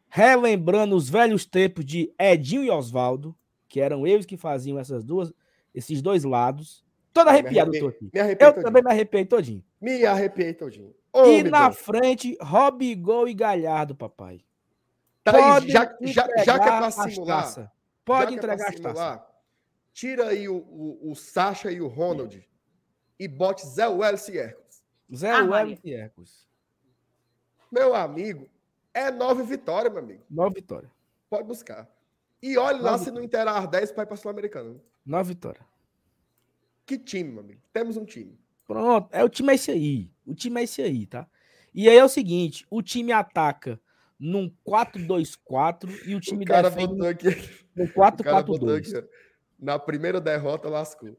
relembrando os velhos tempos de Edinho e Oswaldo, que eram eles que faziam essas duas, esses dois lados. Todo arrepiado
me arrepiei,
aqui.
me arrepiei
Eu
todinho.
também me arrepiei todinho.
Me arrepiei todinho.
E
Homem
na
bom.
frente, Robigol e Galhardo, papai.
Thaís, já, já, já que é pra simular,
taças. Pode
é
entregar as taças.
simular, tira aí o, o, o Sacha e o Ronald e bote Zé Welles e.
Zé
Maria.
Welles e Hércules.
Meu amigo, é nove vitórias, meu amigo.
Nove vitórias.
Pode buscar. E olhe lá
Nove
se não interar 10 para ir para Sul-Americano.
Nove vitórias.
Que time, meu amigo. Temos um time.
Pronto. É, o time é esse aí. O time é esse aí, tá? E aí é o seguinte: o time ataca num 4-2-4 e o time
o cara
defende
botou aqui.
no
O cara botou
4-4-2.
aqui. ó. Na primeira derrota, lascou.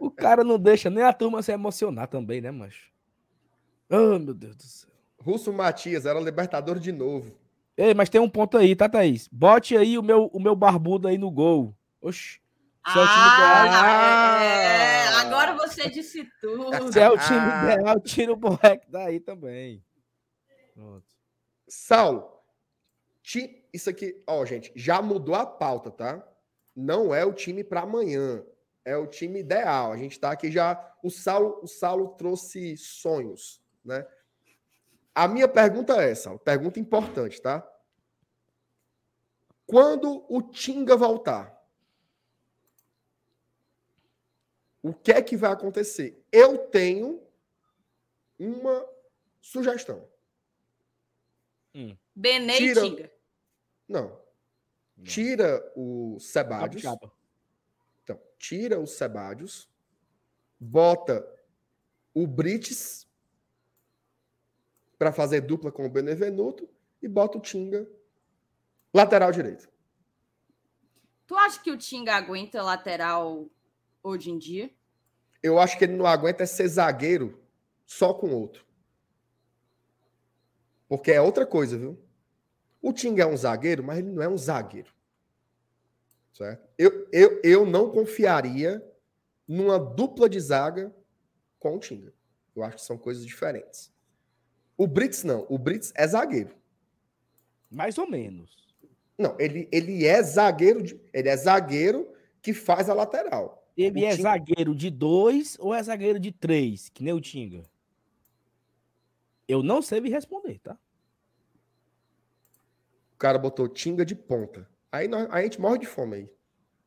O cara não deixa nem a turma se emocionar também, né, macho? Oh, meu Deus do céu.
Russo Matias era Libertador de novo.
Ei, mas tem um ponto aí, tá, Thaís? Bote aí o meu, o meu barbudo aí no gol. Oxi. Se é o time ideal,
Ah, é,
Ah!
agora você disse tudo.
se é o time
Ah.
ideal, tira o moleque daí também. Pronto.
Saulo, ti- isso aqui, ó, gente, já mudou a pauta, tá? Não é o time para amanhã, é o time ideal. A gente tá aqui já. O Saulo, o Saulo trouxe sonhos, né? A minha pergunta é essa, pergunta importante, tá? Quando o Tinga voltar, o que é que vai acontecer? Eu tenho uma sugestão.
Benê
Tira-
e Tinga.
Não. Tira o Sebadios. Então, tira o Sebadios, bota o Brites para fazer dupla com o Benevenuto e bota o Tinga lateral direito.
Tu acha que o Tinga aguenta lateral hoje em dia?
Eu acho que ele não aguenta ser zagueiro só com outro. Porque é outra coisa, viu? O Tinga é um zagueiro, mas ele não é um zagueiro. Certo? Eu, eu, eu não confiaria numa dupla de zaga com o Tinga. Eu acho que são coisas diferentes. O Brits não. O Brits é zagueiro.
Mais ou menos.
Não, ele, ele é zagueiro, de- ele é zagueiro que faz a lateral.
Ele
O
é
Tinga-
zagueiro de dois ou é zagueiro de três, que nem o Tinga? Eu não sei me responder, tá?
O cara botou Tinga de ponta. Aí nós- a gente morre de fome aí.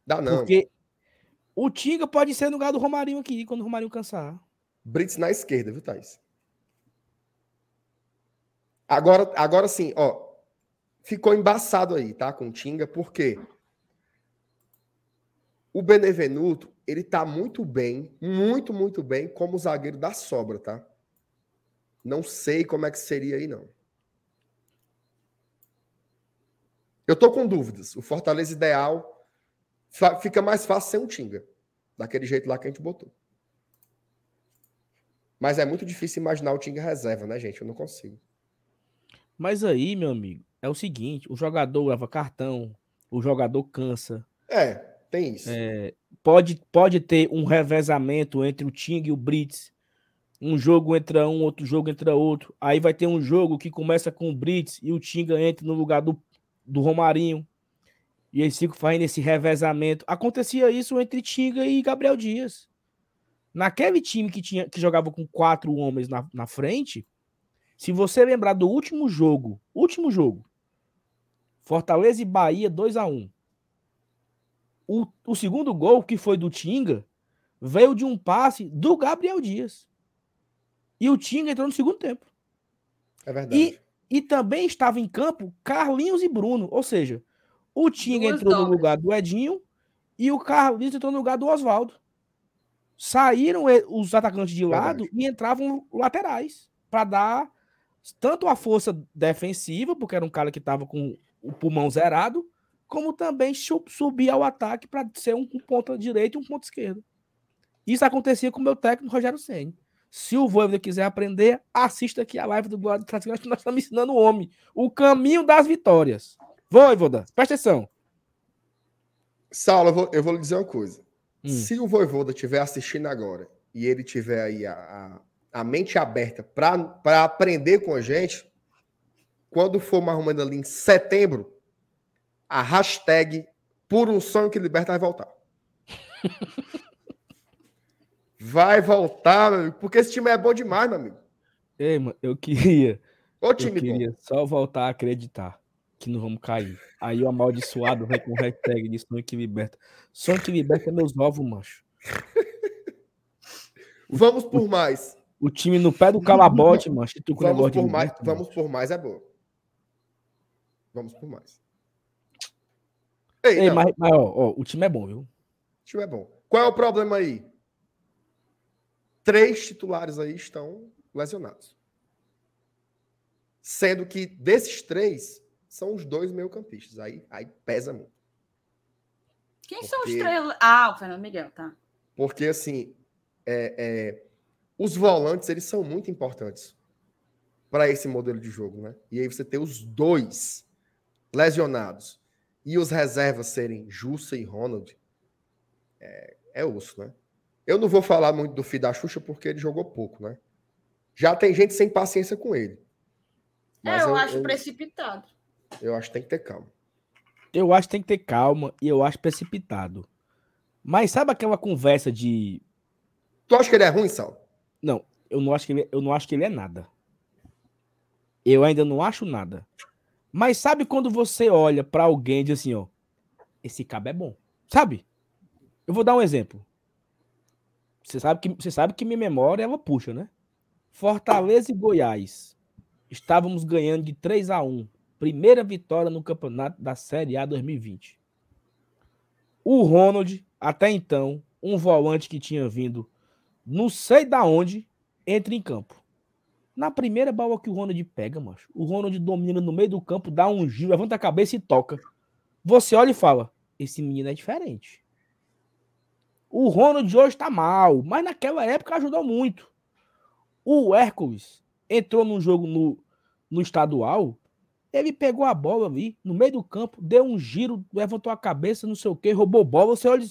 Dá não.
Porque o Tinga pode ser no lugar do Romarinho aqui, quando o Romarinho cansar.
Brits na esquerda, viu, Thaís? Agora, agora sim, ó. Ficou embaçado aí, tá? Com o Tinga, porque o Benevenuto, ele tá muito bem, muito, muito bem como zagueiro da sobra, tá? Não sei como é que seria aí, não. Eu tô com dúvidas. O Fortaleza ideal fica mais fácil sem um Tinga. Daquele jeito lá que a gente botou. Mas é muito difícil imaginar o Tinga reserva, né, gente? Eu não consigo.
Mas aí, meu amigo, é o seguinte: o jogador leva cartão, o jogador cansa.
É, tem isso.
Pode, pode ter um revezamento entre o Ting e o Brits. Um jogo entra um, outro jogo entra outro. Aí vai ter um jogo que começa com o Brits e o Tinga entra no lugar do, do Romarinho. E eles ficam fazendo esse revezamento. Acontecia isso entre Tinga e Gabriel Dias. Naquele time que, tinha, que jogava com quatro homens na, na frente, se você lembrar do último jogo, último jogo, Fortaleza e Bahia 2 a 1 o, o segundo gol, que foi do Tinga, veio de um passe do Gabriel Dias. E o Tinga entrou no segundo tempo.
É verdade.
E, e também estava em campo Carlinhos e Bruno. Ou seja, o Tinga
Duas
entrou no lugar do Edinho e o Carlinhos entrou no lugar do Oswaldo. Saíram os atacantes de lado
Verdade.
e entravam laterais para dar tanto a força defensiva, porque era um cara que estava com o pulmão zerado, como também subir ao ataque para ser um, um ponta direito e um ponta esquerdo. Isso acontecia com o meu técnico Rogério Senni. Se o Voivoda quiser aprender, assista aqui a live do Glória do Traficante, que nós estamos ensinando o homem o caminho das vitórias. Voivoda, presta atenção.
Saulo, eu vou, eu vou lhe dizer uma coisa.
Hum.
Se o Voivoda estiver assistindo agora e ele tiver aí a, a, a mente aberta para aprender com a gente, quando for mais ou menos ali em setembro, a hashtag por um sonho que liberta vai voltar. vai voltar, meu amigo, porque esse time é bom demais, meu amigo.
Ei, mano, eu queria,
Ô
eu
time
queria só voltar a acreditar que não vamos cair. Aí o amaldiçoado vem com hashtag de sonho que liberta. Sonho que liberta é meus ovos, macho.
bom. Vamos por mais.
O time no pé do calabote, macho. Tu com
Vamos por mais.
liberta,
Vamos por mais é bom. Vamos por mais. Ei,
Ei, mas, mas, ó, ó, o time é bom, viu?
o time é bom. Qual é o problema aí? Três titulares aí estão lesionados. Sendo que desses três são os dois meio-campistas. Aí, aí pesa muito.
Quem são os
Porque-
três? Ah, o Fernando Miguel, tá.
Porque, assim, é, é, os volantes, eles são muito importantes para esse modelo de jogo, né? E aí você ter os dois lesionados e os reservas serem Jussa e Ronald, é, é osso, né? Eu não vou falar muito do filho da Xuxa porque ele jogou pouco, né? Já tem gente sem paciência com ele.
É, eu, acho
eu,
precipitado.
eu acho que tem que ter calma.
Eu acho que tem que ter calma e eu acho precipitado. Mas sabe aquela conversa de.
Tu acha que ele é ruim, Sal?
Não, eu não acho que ele, eu não acho que ele é nada. Eu ainda não acho nada. Mas sabe quando você olha pra alguém e diz assim, ó, esse cabo é bom. Sabe? Eu vou dar um exemplo. Você sabe que você sabe que minha memória ela puxa, né? Fortaleza e Goiás. Estávamos ganhando de 3 a 1. Primeira vitória no campeonato da Série A 2020. O Ronald, até então, um volante que tinha vindo não sei da onde, entra em campo. Na primeira bola que o Ronald pega, macho, o Ronald domina no meio do campo, dá um giro, levanta a cabeça e toca. Você olha e fala: esse menino é diferente. O Ronald hoje tá mal, mas naquela época ajudou muito. O Hércules entrou num jogo no, no estadual, ele pegou a bola ali, no meio do campo, deu um giro, levantou a cabeça, não sei o que, roubou bola. Você olha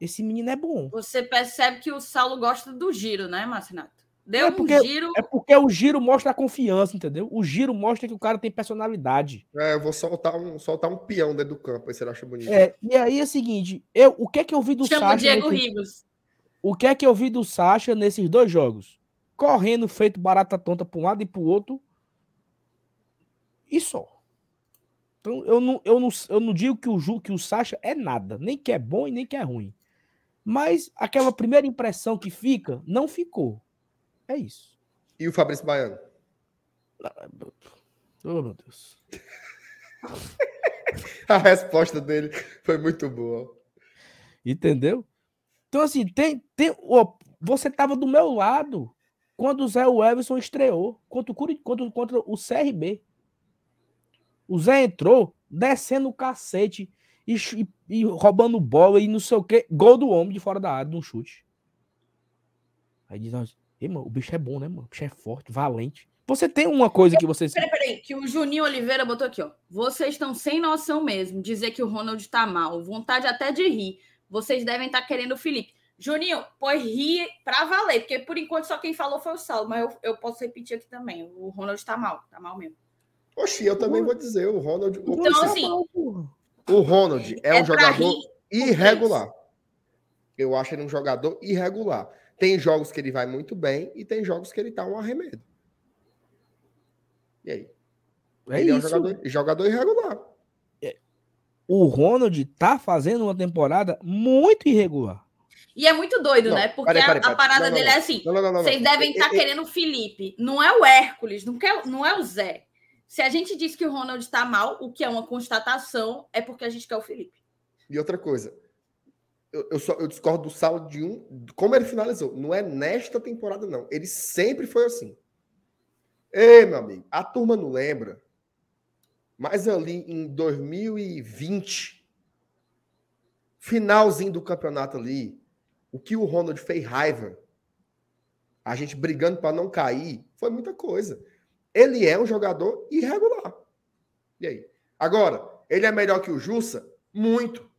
esse menino é bom.
Você percebe que o Saulo gosta do giro, né, Marcinato? Deu
É porque-
um giro.
É porque o giro mostra a confiança, entendeu? O giro mostra que o cara tem personalidade.
É, eu vou soltar um, soltar um peão dentro do campo, aí você acha bonito.
É, e aí é o seguinte, eu, o que é que eu vi do
Chama o
Sacha?
Diego
nesse-
Ribas.
o que é que eu vi do Sacha nesses dois jogos? Correndo, feito barata tonta para um lado e para o outro. E só. Então, eu não, eu não, eu não digo que o, Ju, que o Sacha é nada, nem que é bom e nem que é ruim. Mas aquela primeira impressão que fica, não ficou. É isso.
E o Fabrício Baiano?
Oh, meu Deus.
A resposta dele foi muito boa.
Entendeu? Então, assim, tem. tem ó, você tava do meu lado quando o Zé Everson estreou contra o, Curi- contra, contra o CRB. O Zé entrou descendo o cacete e, e- e roubando bola e não sei o quê. Gol do homem de fora da área, de um chute. Aí diz, nós, "Ei, mano, o bicho é bom, né, mano? O bicho é forte, valente. Você tem uma coisa que você.
Peraí, peraí, que o Juninho Oliveira botou aqui, ó. Vocês estão sem noção mesmo. Dizer que o Ronald tá mal. Vontade até de rir. Vocês devem estar querendo o Felipe. Juninho, pois ri pra valer, porque por enquanto só quem falou foi o Saulo, mas eu, eu posso repetir aqui também. O Ronald tá mal, tá mal mesmo.
Oxi, eu também vou dizer, o Ronald. O,
Então, assim,
o Ronald é, um
pra
jogador
rir,
irregular. Eu acho ele um jogador irregular. Tem jogos que ele vai muito bem e tem jogos que ele tá um arremedo. E aí?
É
ele é um
isso.
jogador, jogador irregular.
O Ronald tá fazendo uma temporada muito irregular.
E é muito doido,
Não,
né? Porque
peraí, peraí,
a, a parada
Não, não,
dele
não.
é assim:
Não, não, não, não.
vocês devem estar
É, é,
querendo o Felipe. Não é o Hércules, não, quer, não é o Zé. Se a gente diz que o Ronald está mal, o que é uma constatação, é porque a gente quer o Felipe.
E outra coisa, eu, eu, só, eu discordo do Saulo de um. Como ele finalizou. Não é nesta temporada, não. Ele sempre foi assim. Ei, meu amigo, a turma não lembra. Mas ali em 2020, finalzinho do campeonato ali, o que o Ronald fez raiva, a gente brigando para não cair, foi muita coisa. Ele é um jogador irregular. E aí? Agora, ele é melhor que o Jussa? Muito.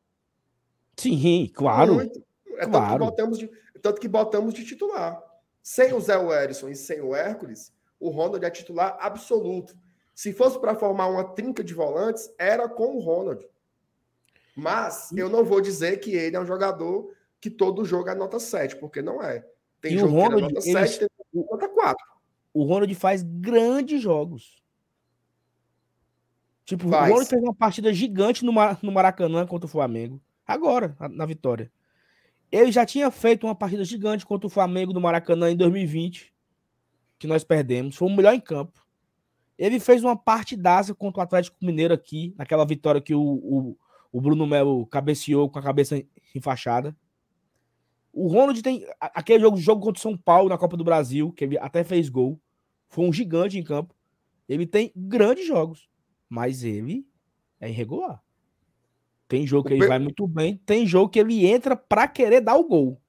Sim, claro.
Muito. É tanto,
Claro.
que botamos de, tanto que botamos de titular. Sem o Zé Wellison e sem o Hércules, o Ronald é titular absoluto. Se fosse para formar uma trinca de volantes, era com o Ronald. Mas eu não vou dizer que ele é um jogador que todo jogo é nota 7, porque não é. Tem
E o
jogo que
Ronald,
é nota
ele-
7, tem nota 4.
O Ronald faz grandes jogos. Tipo,
Faz.
o Ronald fez uma partida gigante no, Mar- no Maracanã contra o Flamengo. Agora, na, vitória. Ele já tinha feito uma partida gigante contra o Flamengo no Maracanã em 2020, que nós perdemos. Foi o melhor em campo. Ele fez uma partidaça contra o Atlético Mineiro aqui, naquela vitória que o, o, o Bruno Melo cabeceou com a cabeça enfaixada. O Ronald tem aquele jogo, jogo contra o São Paulo na Copa do Brasil, que ele até fez gol. Foi um gigante em campo. Ele tem grandes jogos, mas ele é irregular. Tem jogo que ele vai muito bem, tem jogo que ele entra pra querer dar o gol.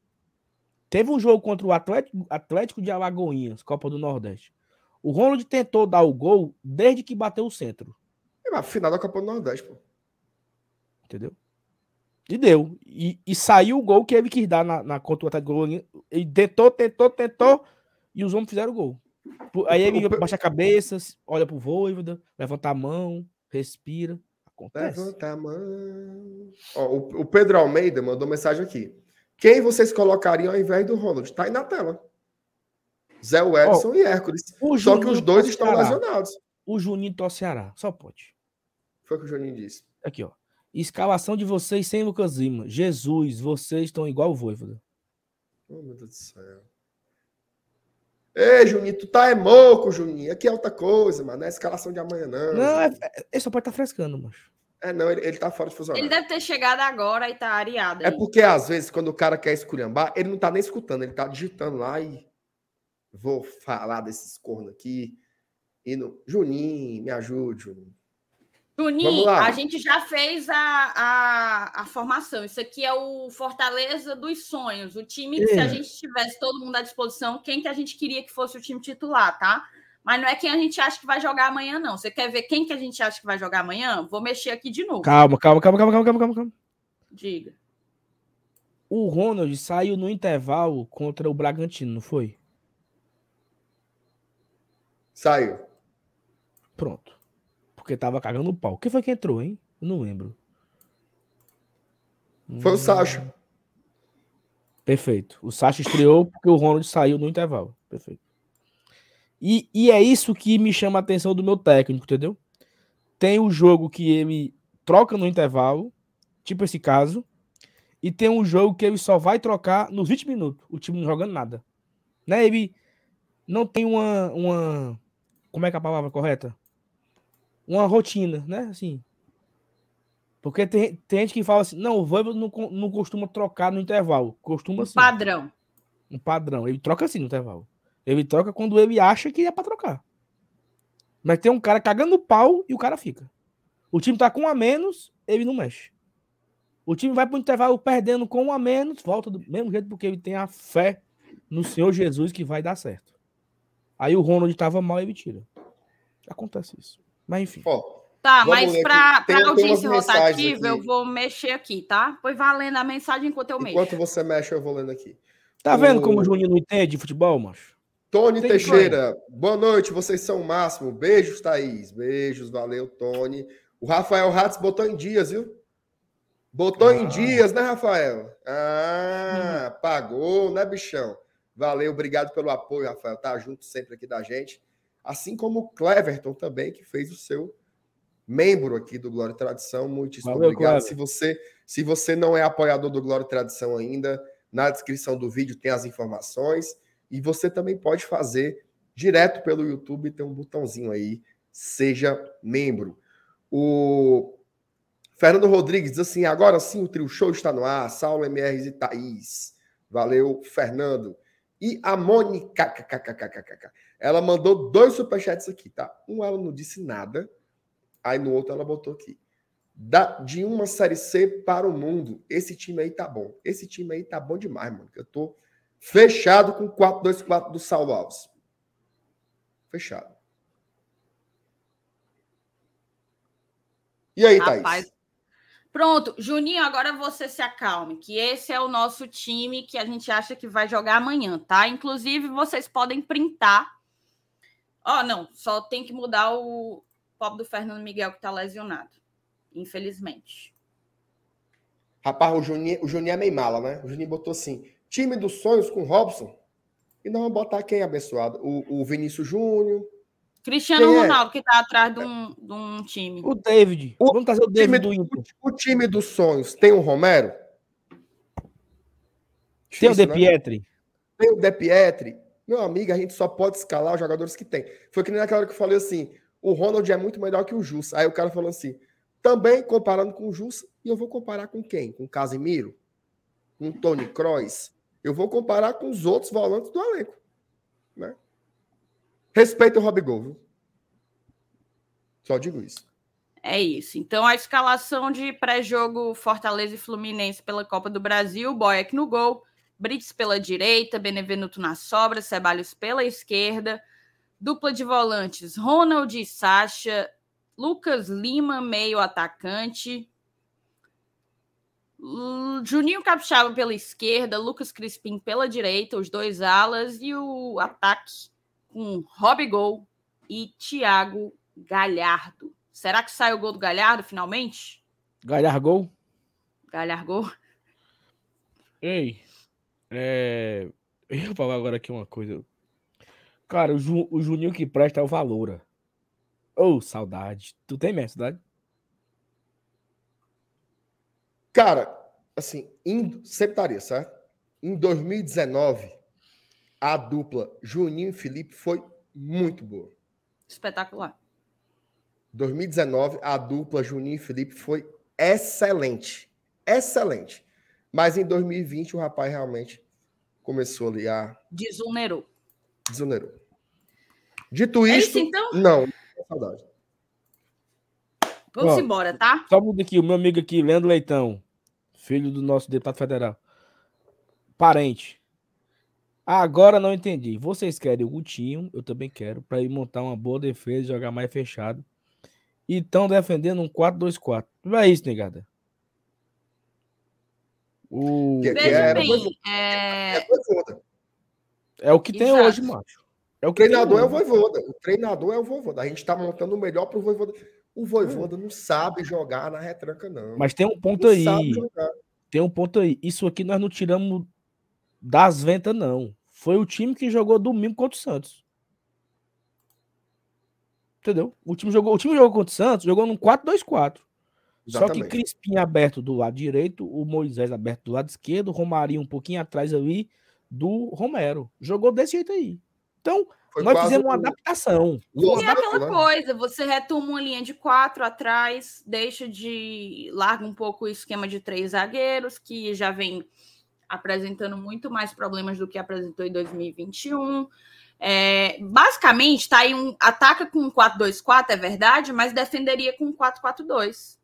Teve um jogo contra o Atlético, Atlético de Alagoinhas, Copa do Nordeste. O Ronald tentou dar o gol desde que bateu o centro,
É a final da Copa do Nordeste, pô.
entendeu? E deu. E, e saiu o gol que ele quis dar na, na contra o Atlético. Ele tentou, tentou, tentou, e os homens fizeram o gol. Aí ele baixa a cabeça, olha pro Voivoda, levanta a mão, respira. Acontece.
Levanta a mão. Ó, o, o Pedro Almeida mandou mensagem aqui. Quem vocês colocariam ao invés do Ronald? Tá aí na tela. Zé Edson e Hércules. Só que os dois estão lesionados.
O Juninho to Ceará, só pode.
Foi o que o Juninho disse.
Aqui, ó. Escalação de vocês sem Lucas Lima. Jesus, vocês estão igual o Voivoda.
Oh, meu Deus do céu. Ei, Juninho, tu tá é moco, Juninho. Aqui é outra coisa, mano. Não é escalação de amanhã, não.
Não, é, é- ele só pode estar frescando, macho.
É, não, ele, ele tá fora de fuso
Ele deve ter chegado agora e tá areado.
É porque, às vezes, quando o cara quer esculhambar, ele não tá nem escutando, ele tá digitando lá e. Vou falar desses cornos aqui. E no... Juninho, me ajude, Juninho.
Juninho, a gente já fez a, a, a formação. Isso aqui é o Fortaleza dos Sonhos. O time que, se a
É.
gente tivesse todo mundo à disposição, quem que a gente queria que fosse o time titular, tá? Mas não é quem a gente acha que vai jogar amanhã, não. Você quer ver quem que a gente acha que vai jogar amanhã? Vou mexer aqui de novo.
Calma, calma, calma, calma, calma, calma, calma, calma.
Diga.
O Ronald saiu no intervalo contra o Bragantino, não foi?
Saiu.
Pronto. Porque tava cagando o pau. Quem foi que entrou, hein? Eu não lembro.
Foi o
Hum,
Sacha.
Perfeito. O Sacha estreou porque o Ronald saiu no intervalo. Perfeito. E, e é isso que me chama a atenção do meu técnico, entendeu? Tem o jogo que ele troca no intervalo, tipo esse caso, e tem um jogo que ele só vai trocar nos 20 minutos, o time não jogando nada. Né? Ele não tem uma, uma. Como é que é a palavra correta? Uma rotina, né? Assim. Porque tem, tem gente que fala assim: não, o Voivoda não, não costuma trocar no intervalo. Costuma
Um
sim
padrão.
um padrão. Ele troca assim no intervalo. Ele troca quando ele acha que é pra trocar. Mas tem um cara cagando pau e o cara fica. O time tá com um a menos, ele não mexe. O time vai pro intervalo perdendo com um a menos, volta do mesmo jeito porque ele tem a fé no Senhor Jesus que vai dar certo. Aí o Ronald tava mal e ele tira. Acontece isso. Mas enfim.
Ó,
Tá, mas para
tem
audiência rotativa, eu vou mexer aqui, tá? Pois valendo a mensagem enquanto eu mexo.
enquanto você mexe, eu vou lendo aqui.
Tá vendo como
O-
o Juninho não entende de futebol, macho?
Tony
Tem
Teixeira, boa noite, vocês são o máximo. Beijos, Thaís. Beijos, valeu, Tony. O Rafael Ratz botou em dias, viu? Botou em
Ah.
dias, né, Rafael? Ah, pagou, né, bichão? Valeu, obrigado pelo apoio, Rafael. Tá junto sempre aqui da gente. Assim como o Cleverton também, que fez o seu membro aqui do Glória e Tradição. Muitíssimo
Valeu,
obrigado.
Clever.
Se você, se você não é apoiador do Glória e Tradição ainda, Na descrição do vídeo tem as informações. E você também pode fazer direto pelo YouTube, tem um botãozinho aí, seja membro. O Fernando Rodrigues diz assim: agora sim o trio show está no ar. Saulo MRs e Thaís. Valeu, Fernando. E a Mônica, ela mandou dois superchats aqui, tá? Um ela não disse nada, aí no outro ela botou aqui. Da, de uma série C para o mundo, esse time aí tá bom. Esse time aí tá bom demais, mano. Eu tô fechado com 4-2-4 do Saulo Alves. Fechado. E aí, Rapaz, Thaís?
Pronto, Juninho, agora você se acalme, que esse é o nosso time que a gente acha que vai jogar amanhã, tá? Inclusive, vocês podem printar. Ó, oh, não, só tem que mudar o pop do Fernando Miguel que tá lesionado, infelizmente.
Rapaz, o Juninho, o Juninho é meio mala, né? O Juninho botou assim: time dos sonhos com Robson. E não vamos botar quem abençoado? O, o Vinícius Júnior,
Cristiano Quem é? Ronaldo, é? que tá atrás de um, de um time.
O David.
O, Vamos trazer o David do Inter. O, o, time dos sonhos tem o Romero?
Difícil, tem o De né? Pietri. Né?
Tem o De Pietri. Meu amigo, a gente só pode escalar os jogadores que tem. Foi que nem naquela hora que eu falei assim: o Ronald é muito melhor que o Jus. Aí o cara falou assim: também comparando com o Jus, e eu vou comparar com quem? Com Casimiro? Com Tony Kroos? Eu vou comparar com os outros volantes do elenco. Né? Respeita o Rob Gol, viu? Só digo isso.
É isso. Então, a escalação de pré-jogo Fortaleza e Fluminense pela Copa do Brasil: Boeck no gol, Brits pela direita, Benevenuto na sobra, Ceballos pela esquerda, dupla de volantes: Ronald e Sacha, Lucas Lima, meio atacante, Juninho Capixaba pela esquerda, Lucas Crispim pela direita, os dois alas, e o ataque com Rob Gol e Thiago Galhardo. Será que sai o gol do Galhardo finalmente?
Galhardo?
Galhardo?
Ei, é... eu vou falar agora aqui uma coisa. Cara, o, Ju, o Juninho que presta é o Valora. Ô, oh, saudade. Tu tem mesmo saudade?
Cara, assim, em, sempre estaria, certo? Em 2019, a dupla Juninho e Felipe foi muito boa.
Espetacular.
2019, a dupla Juninho e Felipe foi excelente. Excelente. Mas em 2020, o rapaz realmente começou ali a.
Desonerou.
Desonerou. Dito é isso, então? não, não saudade.
Vamos Ó, embora, tá?
Só muda aqui, o meu amigo aqui, Leandro Leitão, filho do nosso deputado federal. Parente. Agora não entendi. Vocês querem o Gutinho, eu também quero, para ir montar uma boa defesa e jogar mais fechado. E estão defendendo um 4-2-4. Não é isso, negada.
O... Que, que é, bem, é... É,
é, o que tem Exato. hoje, macho.
É o, o treinador é o Voivoda. O treinador é o Voivoda. A gente está montando o melhor para o Voivoda. O Voivoda não sabe jogar na retranca, não.
Mas tem um ponto não aí. Tem um ponto aí. Isso aqui nós não tiramos das ventas, não. Foi o time que jogou domingo contra o Santos. Entendeu? O time jogou, o time jogou contra o Santos, jogou num 4-2-4. Só que Crispim aberto do lado direito, o Moisés aberto do lado esquerdo, o Romarinho um pouquinho atrás ali do Romero. Jogou desse jeito aí. Então, Foi nós fizemos uma adaptação.
E é aquela né? coisa, você retoma uma linha de quatro atrás, deixa de. larga um pouco o esquema de três zagueiros, que já vem apresentando muito mais problemas do que apresentou em 2021. É, basicamente, está aí um ataca com um 4-2-4, é verdade, mas defenderia com um 4-4-2.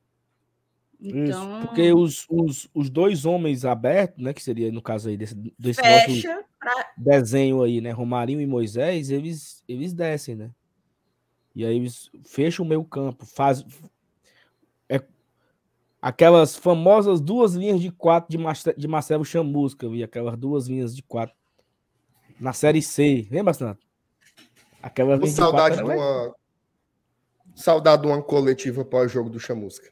Então... Isso, porque os, os, os dois homens abertos, né, que seria no caso aí desse, desse nosso pra... desenho aí, né, Romarinho e Moisés, eles, eles descem, né? E aí eles fecham o meio campo, faz, aquelas famosas duas linhas de quatro de, Marcelo, de Marcelo Chamusca, vi aquelas duas linhas de quatro na série C, lembra, Sanato?
Linhas saudade de, de uma saudade de uma coletiva pós-jogo do Chamusca.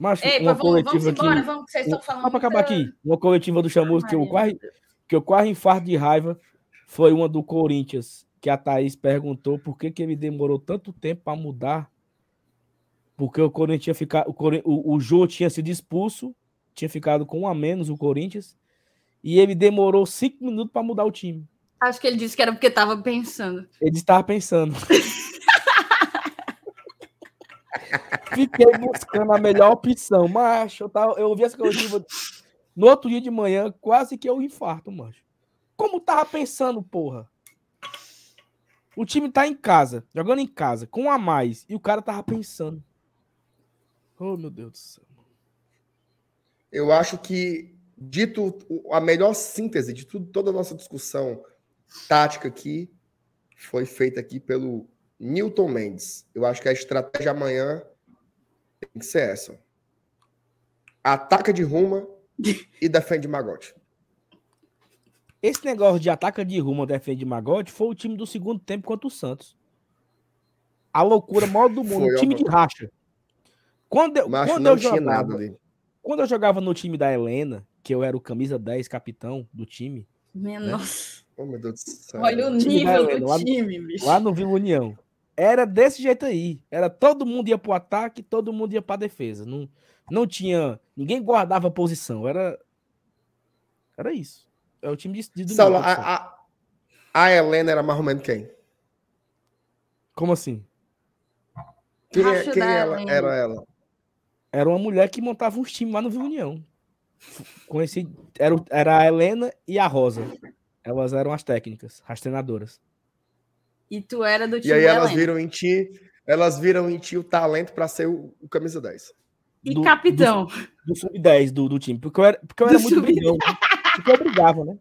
Mas Ei, uma vamos, coletiva vamos embora, vamos, vocês estão falando. Só para acabar aqui, uma coletiva do Chamusca que eu quase que eu quase infarto de raiva foi uma do Corinthians, que a Thaís perguntou por que, que ele demorou tanto tempo para mudar porque o Corinthians tinha ficado. O, o, o Jô tinha sido expulso tinha ficado com um a menos o Corinthians, e ele demorou cinco minutos para mudar o time.
Acho que ele disse que era porque estava pensando.
Ele estava pensando. Fiquei buscando a melhor opção, macho. Eu, tava, eu ouvi essa coletiva no outro dia de manhã, quase que eu infarto, macho. Como tava pensando, porra? O time tá em casa, jogando em casa, com a mais, e o cara tava pensando. Oh, meu Deus do céu.
Eu acho que, dito a melhor síntese de tudo, toda a nossa discussão tática aqui, foi feita aqui pelo Newton Mendes. Eu acho que a estratégia amanhã que ser essa. Ataca de ruma e defende Magote.
Esse negócio de ataca de rumo, defende Magote, foi o time do segundo tempo contra o Santos. A loucura maior do mundo, foi, time ó, de racha. Quando eu,
Macho,
quando
eu
jogava, quando eu jogava no time da Helena, que eu era o camisa 10 capitão do time.
Minha né? Nossa.
Oh, meu Deus do céu.
Olha o nível Helena, do
lá,
time, bicho.
Lá no Vila União. Era desse jeito aí. Era todo mundo ia pro ataque, todo mundo ia pra defesa. Não, não tinha. Ninguém guardava posição. Era. Era isso. É o time de, de
Saulo, a, a, a, Helena era mais ou menos quem?
Como assim?
Quem, é, quem ela, era ela?
Era uma mulher que montava uns times lá no Vila União. Conheci, era, era a Helena e a Rosa. Elas eram as técnicas, as treinadoras.
E tu era do time
E aí elas viram em ti, elas viram em ti o talento para ser o, o, camisa 10.
E do, capitão.
Do, do sub-10 do, do, time. Porque eu era, porque eu era muito brigão. Porque eu brigava, né?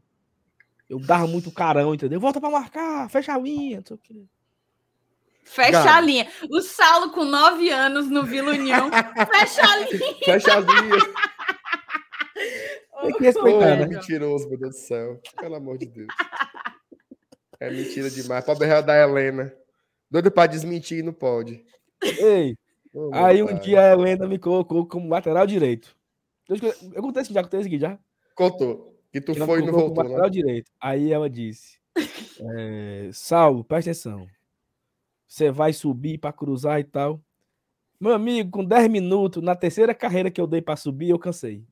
Eu dava muito carão, entendeu? Volta para marcar, fecha a linha, não sei o quê.
Fecha Cara. a linha. O Saulo com 9 anos no Vila União. fecha a linha.
Fecha a linha.
Tem que respeitar, né?
Mentiroso, meu Deus do céu. Pelo amor de Deus. É mentira demais. Pobre real da Helena. Doido pra desmentir e não pode.
Ei, oh, aí um pai. dia a Helena me colocou como lateral direito. Eu contei isso já, contei isso aqui já.
Contou. Que tu foi e não voltou,
lateral né? direito. Aí ela disse, é, Saulo, presta atenção. Você vai subir para cruzar e tal. Meu amigo, com 10 minutos, na terceira carreira que eu dei para subir, eu cansei.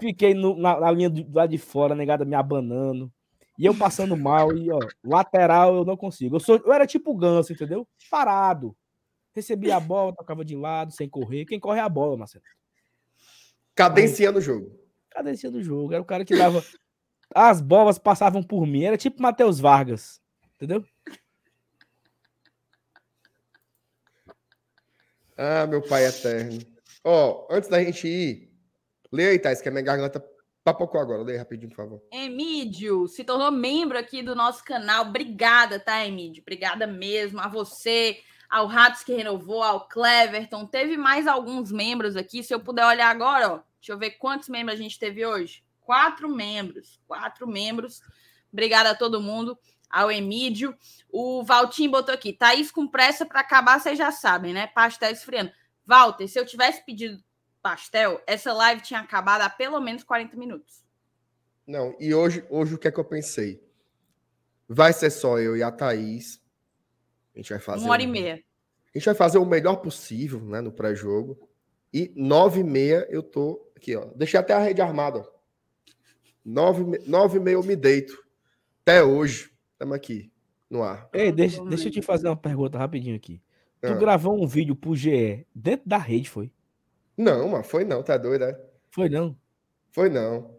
Fiquei no, na, na, linha do lado de fora, negada me abanando. E eu passando mal, e ó, lateral eu não consigo. Eu, sou, eu era tipo ganso, entendeu? Parado. Recebia a bola, tocava de lado, sem correr. Quem corre é a bola, Marcelo.
Cadenciando o jogo.
Cadenciando o jogo. Era o cara que dava. As bolas passavam por mim. Era tipo Matheus Vargas. Entendeu?
Ah, meu pai eterno. Ó, oh, antes da gente ir, lê aí, Thais, que a minha garganta Papocou agora, lê rapidinho, por favor.
Emídio se tornou membro aqui do nosso canal. Obrigada, tá, Emídio? Obrigada mesmo a você, ao Ratos que renovou, ao Cleverton. Teve mais alguns membros aqui. Se eu puder olhar agora, ó, deixa eu ver quantos membros a gente teve hoje. Quatro membros. Quatro membros. Obrigada a todo mundo. Ao Emídio. O Valtim botou aqui. Thaís com pressa para acabar, vocês já sabem, né? Pastel esfriando. Walter, se eu tivesse pedido pastel, essa live tinha acabado há pelo menos 40 minutos.
Não, e hoje, hoje o que é que eu pensei? Vai ser só eu e a Thaís. A gente vai fazer.
Uma hora um... e meia.
A gente vai fazer o melhor possível, né, no pré-jogo. E nove e meia eu tô aqui, ó. Deixei até a rede armada. Nove, nove e meia eu me deito. Até hoje. Estamos aqui, no ar.
Ei, deixa, deixa eu te fazer uma pergunta rapidinho aqui. Tu ah. gravou um vídeo pro GE dentro da rede, foi?
Não, mano, foi não, tá doido, é?
Foi não.
Foi não.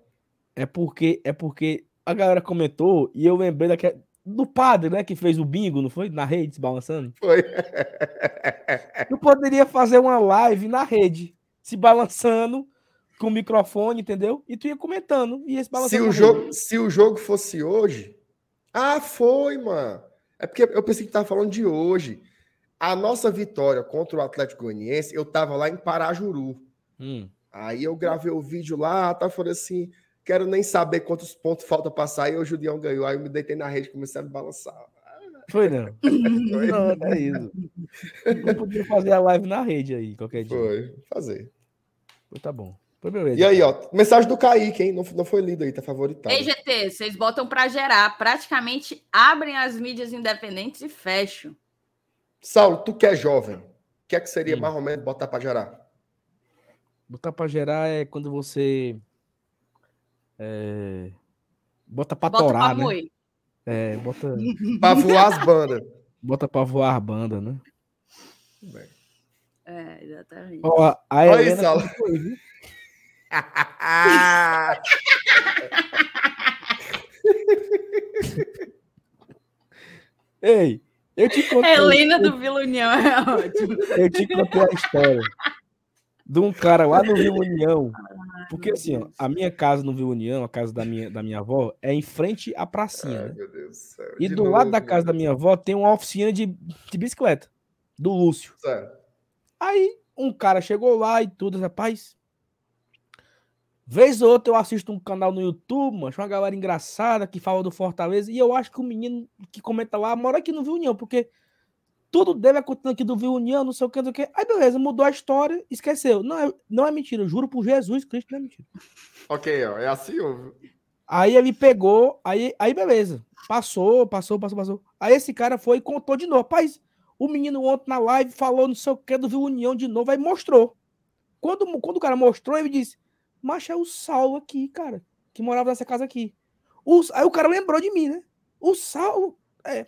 É porque é porque a galera comentou e eu lembrei daquele, do padre, né, que fez o bingo, não foi? Na rede, se balançando.
Foi.
Tu poderia fazer uma live na rede, se balançando com o microfone, entendeu? E tu ia comentando e ia se balançando.
Se o jogo, se o jogo fosse hoje, ah, foi, mano. É porque eu pensei que tava falando de hoje. A nossa vitória contra o Atlético Goianiense, eu tava lá em Parajuru. Hum. Aí eu gravei o vídeo lá, tá falando assim, quero nem saber quantos pontos falta passar, e o Julião ganhou. Aí eu me deitei na rede e comecei a me balançar.
Foi não. Foi. Não, é isso. Eu podia fazer a live na rede aí, qualquer dia.
Foi, fazer.
Foi, tá bom.
Foi beleza. E aí, ó, mensagem do Kaique, hein? Não, não foi lido aí, tá favoritado.
Ei, GT, vocês botam para gerar, praticamente abrem as mídias independentes e fecham.
Saulo, tu que é jovem, o que é que seria hum. mais ou menos botar para gerar?
Botar pra gerar é quando você. É, bota pra bota torar, pra né? É, bota.
pra voar as bandas.
Bota pra voar a banda, né?
Bem. É, exatamente.
Ó, a Olha Helena foi, viu? Ei, eu te contei.
Helena do Vila União é ótimo.
Eu te contei a história de um cara lá no Vila União. Porque assim, ó, a minha casa no Vila União, a casa da minha, da minha avó, é em frente à pracinha. Ai, né? E do novo, lado da casa da minha avó tem uma oficina de, de bicicleta. Do Lúcio. Certo. Aí um cara chegou lá e tudo, rapaz. Vez ou outra eu assisto um canal no YouTube, mano, uma galera engraçada que fala do Fortaleza, e eu acho que o menino que comenta lá mora aqui no Viu União, porque tudo deve acontecer aqui do Viu União, não sei o que, não sei o que. Aí beleza, mudou a história, esqueceu. Não é, não é mentira, eu juro por Jesus Cristo, não é mentira.
Ok, ó, é assim, ó.
Aí ele pegou, aí, aí beleza. Passou, passou, passou, passou. Aí esse cara foi e contou de novo. Rapaz, o menino ontem na live falou não sei o que do Viu União de novo, aí mostrou. Quando, quando o cara mostrou, ele disse: Mas é o Saulo aqui, cara, que morava nessa casa aqui. O, aí o cara lembrou de mim, né? O Saulo. É.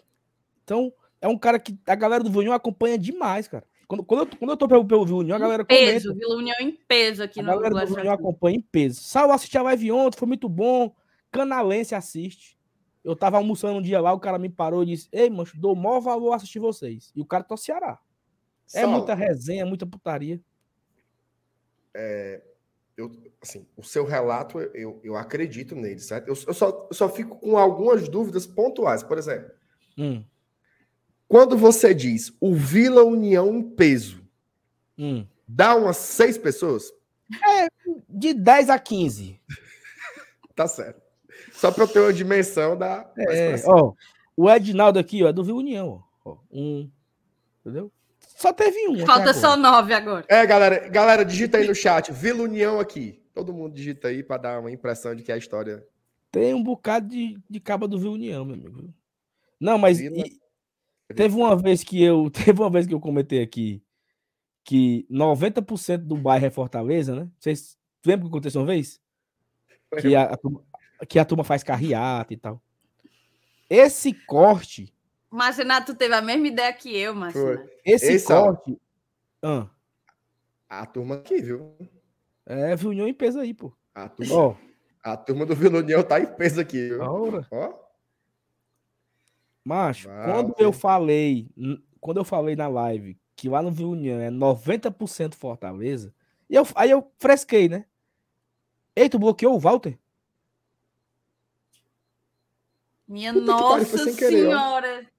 Então, é um cara que a galera do Viu União acompanha demais, cara. Quando, quando, eu, quando eu tô pelo, pelo Viu União, a galera
comenta. Peso, Vila União em peso aqui
a no A galera do Viu União acompanha em peso. Saulo assistiu a live ontem, foi muito bom. Canalense assiste. Eu tava almoçando um dia lá, o cara me parou e disse: Ei, mancho, dou maior valor a assistir vocês. E o cara tá Ceará. É muita resenha, muita putaria.
É, eu, assim, o seu relato, eu, eu acredito nele, certo? Eu, eu, só, eu só fico com algumas dúvidas pontuais. Por exemplo, hum. quando você diz o Vila União em peso, hum. dá umas seis pessoas?
É, de 10 a 15.
tá certo. Só para eu ter uma dimensão da.
É, ó, o Edinaldo aqui, ó, é do Viu União. Ó, um. Entendeu? Só teve um.
Falta só nove agora.
É, galera, galera, digita aí no chat. Vila União aqui. Todo mundo digita aí para dar uma impressão de que a história.
Tem um bocado de, de caba do Viu União, meu amigo. Não, mas e, teve uma vez que eu teve uma vez que eu comentei aqui que 90% do bairro é Fortaleza, né? Vocês lembram que aconteceu uma vez? Que a, a, que a turma faz carreata e tal. Esse corte.
Mas Renato teve a mesma ideia que eu, mas
Esse, Esse corte.
Ah. A turma aqui, viu?
É, Vilunião em peso aí, pô.
A turma, oh. a turma do Vilunião tá em peso aqui, viu? Ora. Ó.
Macho, quando eu falei, quando eu falei na live que lá no Vilunião é 90% Fortaleza, e eu, aí eu fresquei, né? Ei, tu bloqueou o Walter?
Minha Puta nossa senhora!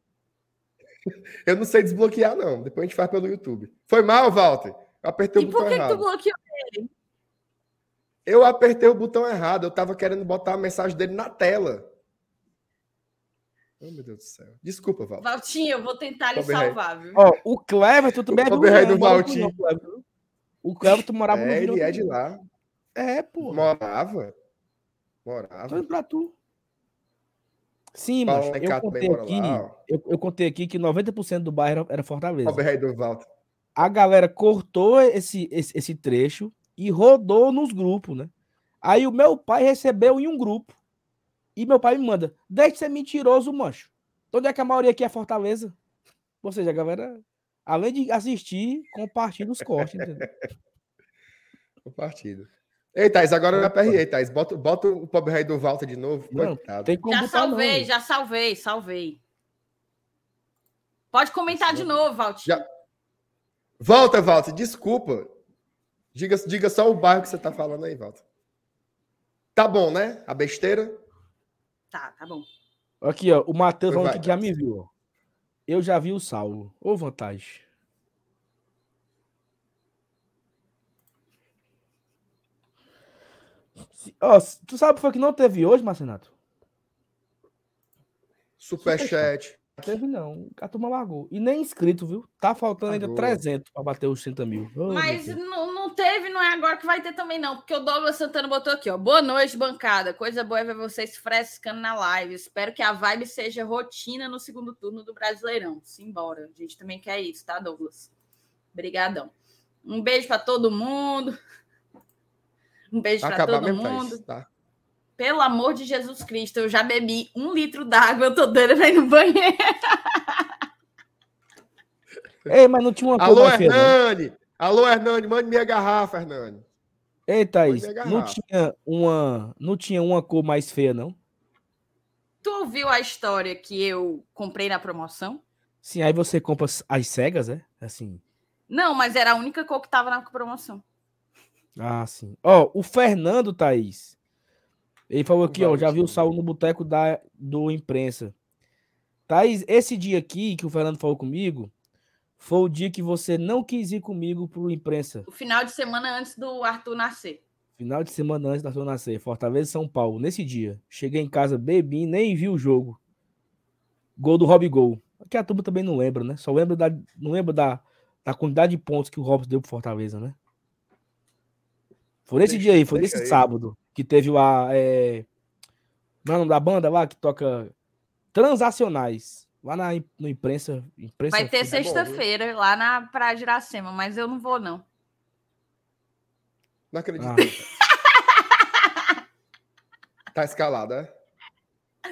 Eu não sei desbloquear, não. Depois a gente faz pelo YouTube. Foi mal, Walter. Eu apertei e o botão errado. E por que tu bloqueou ele? Eu apertei o botão errado. Eu tava querendo botar a mensagem dele na tela. Oh, meu Deus do céu. Desculpa, Walter.
Valtinho, eu vou tentar lhe salvar, viu?
Ó, o Clever, tu também é
do, do, do Valtinho.
O Clever, tu morava
é, no ele é de lá.
É, pô.
Morava. Morava.
Tô indo pra tu. Sim, mas eu contei aqui, eu, eu, contei aqui que 90% do bairro era Fortaleza. A galera cortou esse, esse, esse trecho e rodou nos grupos, né? Aí o meu pai recebeu em um grupo. E meu pai me manda: deixa de ser mentiroso, mancho. Onde é que a maioria aqui é Fortaleza? Ou seja, a galera, além de assistir, compartilha os cortes, entendeu?
Compartilha. Ei, Thais, agora eu aperrei, Thais. Bota, bota o pobre rei do Walter de novo.
Não, tem como já salvei, não. já salvei, salvei. Pode comentar de novo, Walter. Já...
Volta, Walter, desculpa. Diga, diga só o bairro que você tá falando aí, Walter. Tá bom, né? A besteira?
Tá, tá bom.
Aqui, ó, o Matheus falando que já me viu, ó. Eu já vi o Saulo. Ô, vantagem. Ó, tu sabe foi que não teve hoje, Marcenato?
Superchat.
Teve não, a turma largou. E nem inscrito, viu? Tá faltando largou. ainda 300 para bater os 60 mil.
Oh, Mas não, não teve, não é agora que vai ter também não, porque o Douglas Santana botou aqui, ó. Boa noite, bancada. Coisa boa é ver vocês frescando na live. Espero que a vibe seja rotina no segundo turno do Brasileirão. Simbora. A gente também quer isso, tá, Douglas? Obrigadão. Um beijo para todo mundo. Um beijo para todo mundo.
Tá?
Pelo amor de Jesus Cristo, eu já bebi um litro d'água, eu tô doida pra ir no banheiro.
Ei, mas não tinha uma cor
Alô,
mais feia, não?
Hernani! Alô, Hernani, mande minha garrafa, Hernani.
Ei, Thaís, não tinha, uma, não tinha uma cor mais feia, não?
Tu ouviu a história que eu comprei na promoção?
Sim, aí você compra as- as cegas, é? Assim.
Não, mas era a única cor que tava na promoção.
Ah, sim. Ó, o Fernando, Thaís. Ele falou aqui, ó, já viu o. Saulo no boteco da, do imprensa. Thaís, esse dia aqui que o Fernando falou comigo, foi o dia que você não quis ir comigo pro imprensa.
O final de semana antes do Arthur nascer.
Final de semana antes da sua nascer, Fortaleza e São Paulo. Nesse dia, cheguei em casa, bebi, nem vi o jogo. Gol do Rob Gol. Que a turma também não lembra, né? Só lembra da, não lembra da, da quantidade de pontos que o Robson deu pro Fortaleza, né? Foi nesse
Deixa-
dia aí, foi nesse
aí.
sábado, que teve lá. É... Não é o nome da banda lá que toca Transacionais. Lá na no imprensa. imprensa
Vai ter sexta-feira lá na Praia de Iracema, mas eu não vou, não.
Não acredito.
Ah,
Tá escalada, é?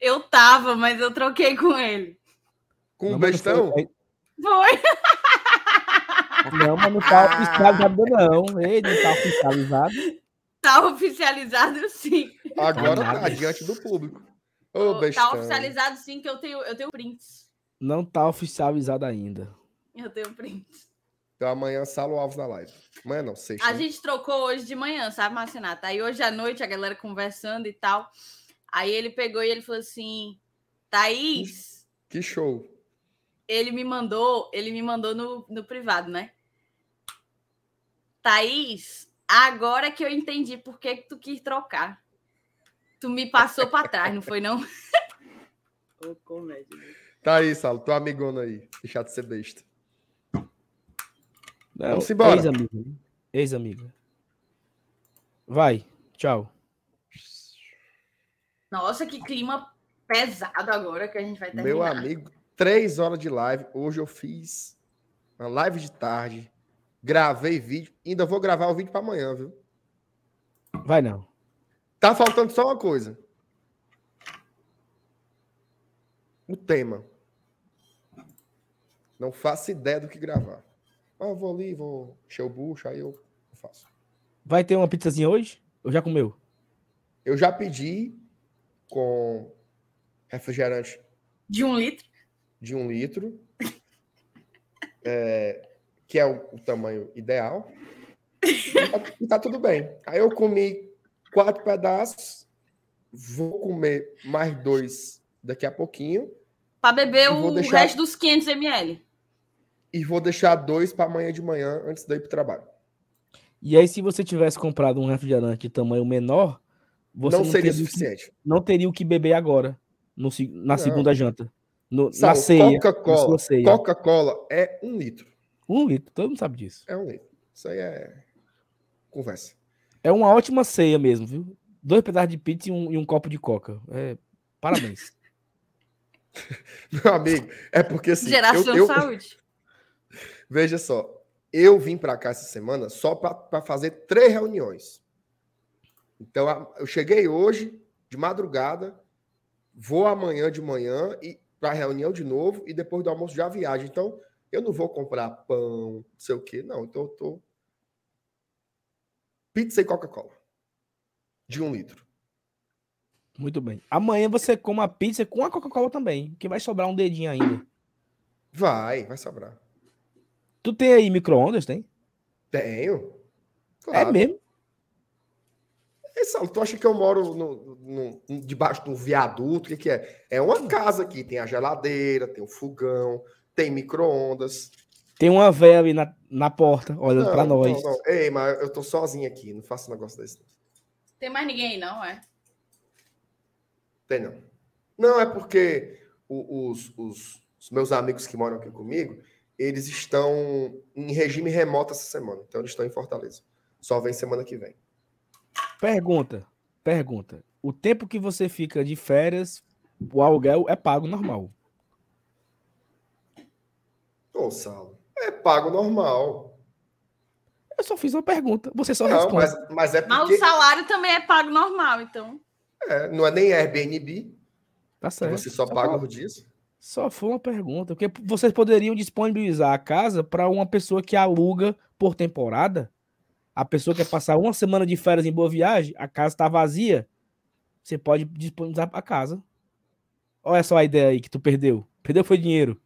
Eu tava, mas eu troquei com ele.
Com
não, não
bestão?
foi-
Foi.
Não, mas não tá
Ah.
oficializado, não. Ele não tá oficializado.
Tá oficializado sim.
Agora
nada.
tá diante do público. Ô,
tá oficializado sim que eu tenho, eu tenho prints.
Não tá oficializado ainda.
Eu tenho prints.
Então amanhã, Salo Alves na live. Amanhã não, sexta.
A
né?
gente trocou hoje de manhã, sabe, Marcinata? Aí hoje à noite a galera conversando e tal. Aí ele pegou e ele falou assim: Thaís,
Que show.
Ele me mandou, ele me mandou no, no privado, né? Thaís, agora que eu entendi por que, que tu quis trocar. Tu me passou para trás, não foi não? Ô, comédia. né?
Tá aí, Salo, tua amigona aí. Deixar de ser besta.
Não,
Vamos embora.
Ex-amiga. né? Ex-amiga. Vai. Tchau.
Nossa, que clima pesado agora que a gente vai terminar.
Meu amigo, três horas de live. Hoje eu fiz uma live de tarde. Gravei vídeo. Ainda vou gravar o vídeo para amanhã, viu?
Vai não.
Tá faltando só uma coisa. O tema. Não faço ideia do que gravar. Ah, eu vou ali, vou encher o bucho, aí eu faço.
Vai ter uma pizzazinha hoje? Ou já comeu?
Eu já pedi com refrigerante
De um litro.
De um litro, é, que é o, o tamanho ideal. E tá, e tá tudo bem. Aí eu comi quatro pedaços, vou comer mais dois daqui a pouquinho
Para beber o
deixar-
resto dos 500 ml.
e vou deixar dois para amanhã de manhã antes de ir pro trabalho.
E aí, se você tivesse comprado um refrigerante de tamanho menor, você
não
não,
seria
teria, o que,
suficiente.
não teria o que beber agora, no na
Não.
segunda janta. No- na
Sal,
ceia. na
Coca-Cola. Coca-Cola é um litro.
Um litro, todo mundo sabe disso.
É um litro. Isso aí é conversa.
É uma ótima ceia mesmo, viu? Dois pedaços de pizza e um, e um copo de coca. É, parabéns.
Meu amigo, é porque assim.
Geração
eu, eu-
saúde.
Veja só, eu vim para cá essa semana só para fazer três reuniões. Então, eu cheguei hoje, de madrugada, vou amanhã de manhã e para a reunião de novo e depois do almoço já viagem. Então, eu não vou comprar pão, não sei o quê, não. Então, eu tô. Pizza e Coca-Cola. De um litro.
Muito bem. Amanhã você come a pizza com a Coca-Cola também, que vai sobrar um dedinho ainda.
Vai, vai sobrar.
Tu tem aí micro-ondas, tem?
Tenho.
É mesmo?
Ei, Saulo, tu acha que eu moro no, no- no- debaixo de um viaduto? O que, que é? É uma casa aqui. Tem a geladeira, tem o fogão, tem micro-ondas.
Tem uma véia ali na, na porta, olhando
Não,
pra nós.
Não, não. Ei, mas eu tô sozinho aqui. Não faço um negócio desse.
Tem mais ninguém aí, não, é?
Tem não. Não, é porque os, os- os meus amigos que moram aqui comigo, eles estão em regime remoto essa semana. Então, eles estão em Fortaleza. Só vem semana que vem.
Pergunta, pergunta. O tempo que você fica de férias, o aluguel é pago normal.
Ô, Saulo, é pago normal.
Eu só fiz uma pergunta. Você só
Não,
responde.
mas, mas é
Mas
porque
o salário também é pago normal, então.
é, não é nem Airbnb,
Tá certo.
você só paga por disso.
Só foi uma pergunta. Porque vocês poderiam disponibilizar a casa para uma pessoa que aluga por temporada. A pessoa quer passar uma semana de férias em Boa Viagem, a casa está vazia. Você pode disponibilizar a casa. Olha só a ideia aí que tu perdeu. Perdeu foi dinheiro.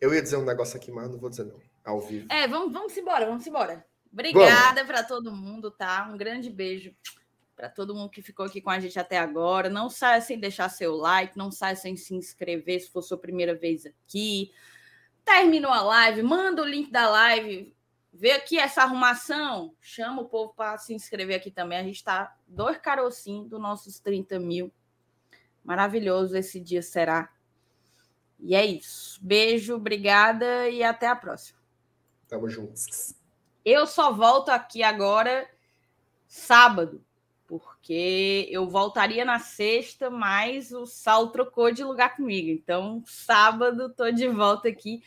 Eu ia dizer um negócio aqui, mas não vou dizer não. Ao vivo.
É, vamos, vamos embora, vamos embora. Obrigada para todo mundo, tá? Um grande beijo para todo mundo que ficou aqui com a gente até agora. Não saia sem deixar seu like, não saia sem se inscrever se for sua primeira vez aqui. Terminou a live, manda o link da live. Vê aqui essa arrumação, chama o povo para se inscrever aqui também. A gente está dois carocinhos dos nossos 30 mil. Maravilhoso esse dia será. E é isso. Beijo, obrigada e até a próxima.
Tamo juntos.
Eu só volto aqui agora sábado, porque eu voltaria na sexta, mas o Sal trocou de lugar comigo. Então, sábado tô de volta aqui.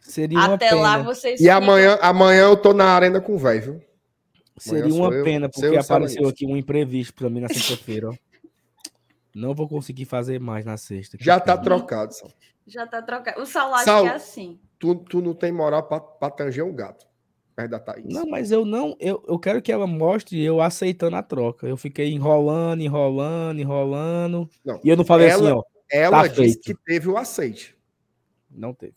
Seria uma
Até
pena.
lá vocês
E amanhã, amanhã eu tô na arena com o velho, viu?
Seria uma
eu,
pena, porque apareceu aqui um imprevisto para mim na sexta-feira. ó. Não vou conseguir fazer mais na sexta.
Já tá
pena.
trocado, Sal.
já tá trocado. O Sal acho
Sal.
é assim.
Tu, tu não tem moral pra, pra tanger um gato. Perto da Thaís.
Não, mas eu não. Eu, eu quero que ela mostre eu aceitando a troca. Eu fiquei enrolando, enrolando, enrolando.
Não.
E eu não falei
Ela-
assim, ó.
Ela
tá
disse
feito.
que teve o aceite.
Não teve.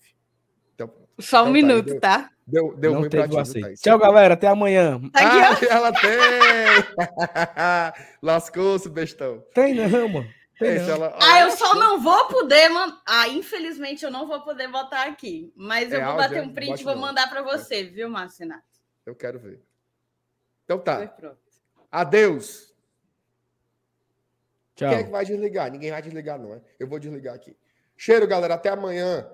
Só um
Então tá,
minuto,
deu-
tá?
deu deu
não
ruim pra ti. Thaís?
Tchau, galera. Até amanhã.
Tá aqui.
Ah, ela tem! Lascou-se, bestão.
Tem não, mano. Tem
Esse
não.
ela-
Ah, eu só não vou poder, man... Ah, infelizmente eu não vou poder botar aqui. Mas eu
É
vou bater
é?
um print
Bote
e vou mandar para você, viu, Marcinato?
Eu quero ver. Então
Foi
tá.
pronto.
Adeus.
Tchau.
Quem é que vai desligar? Ninguém vai desligar, não. é? Eu vou desligar aqui. Cheiro, galera. Até amanhã.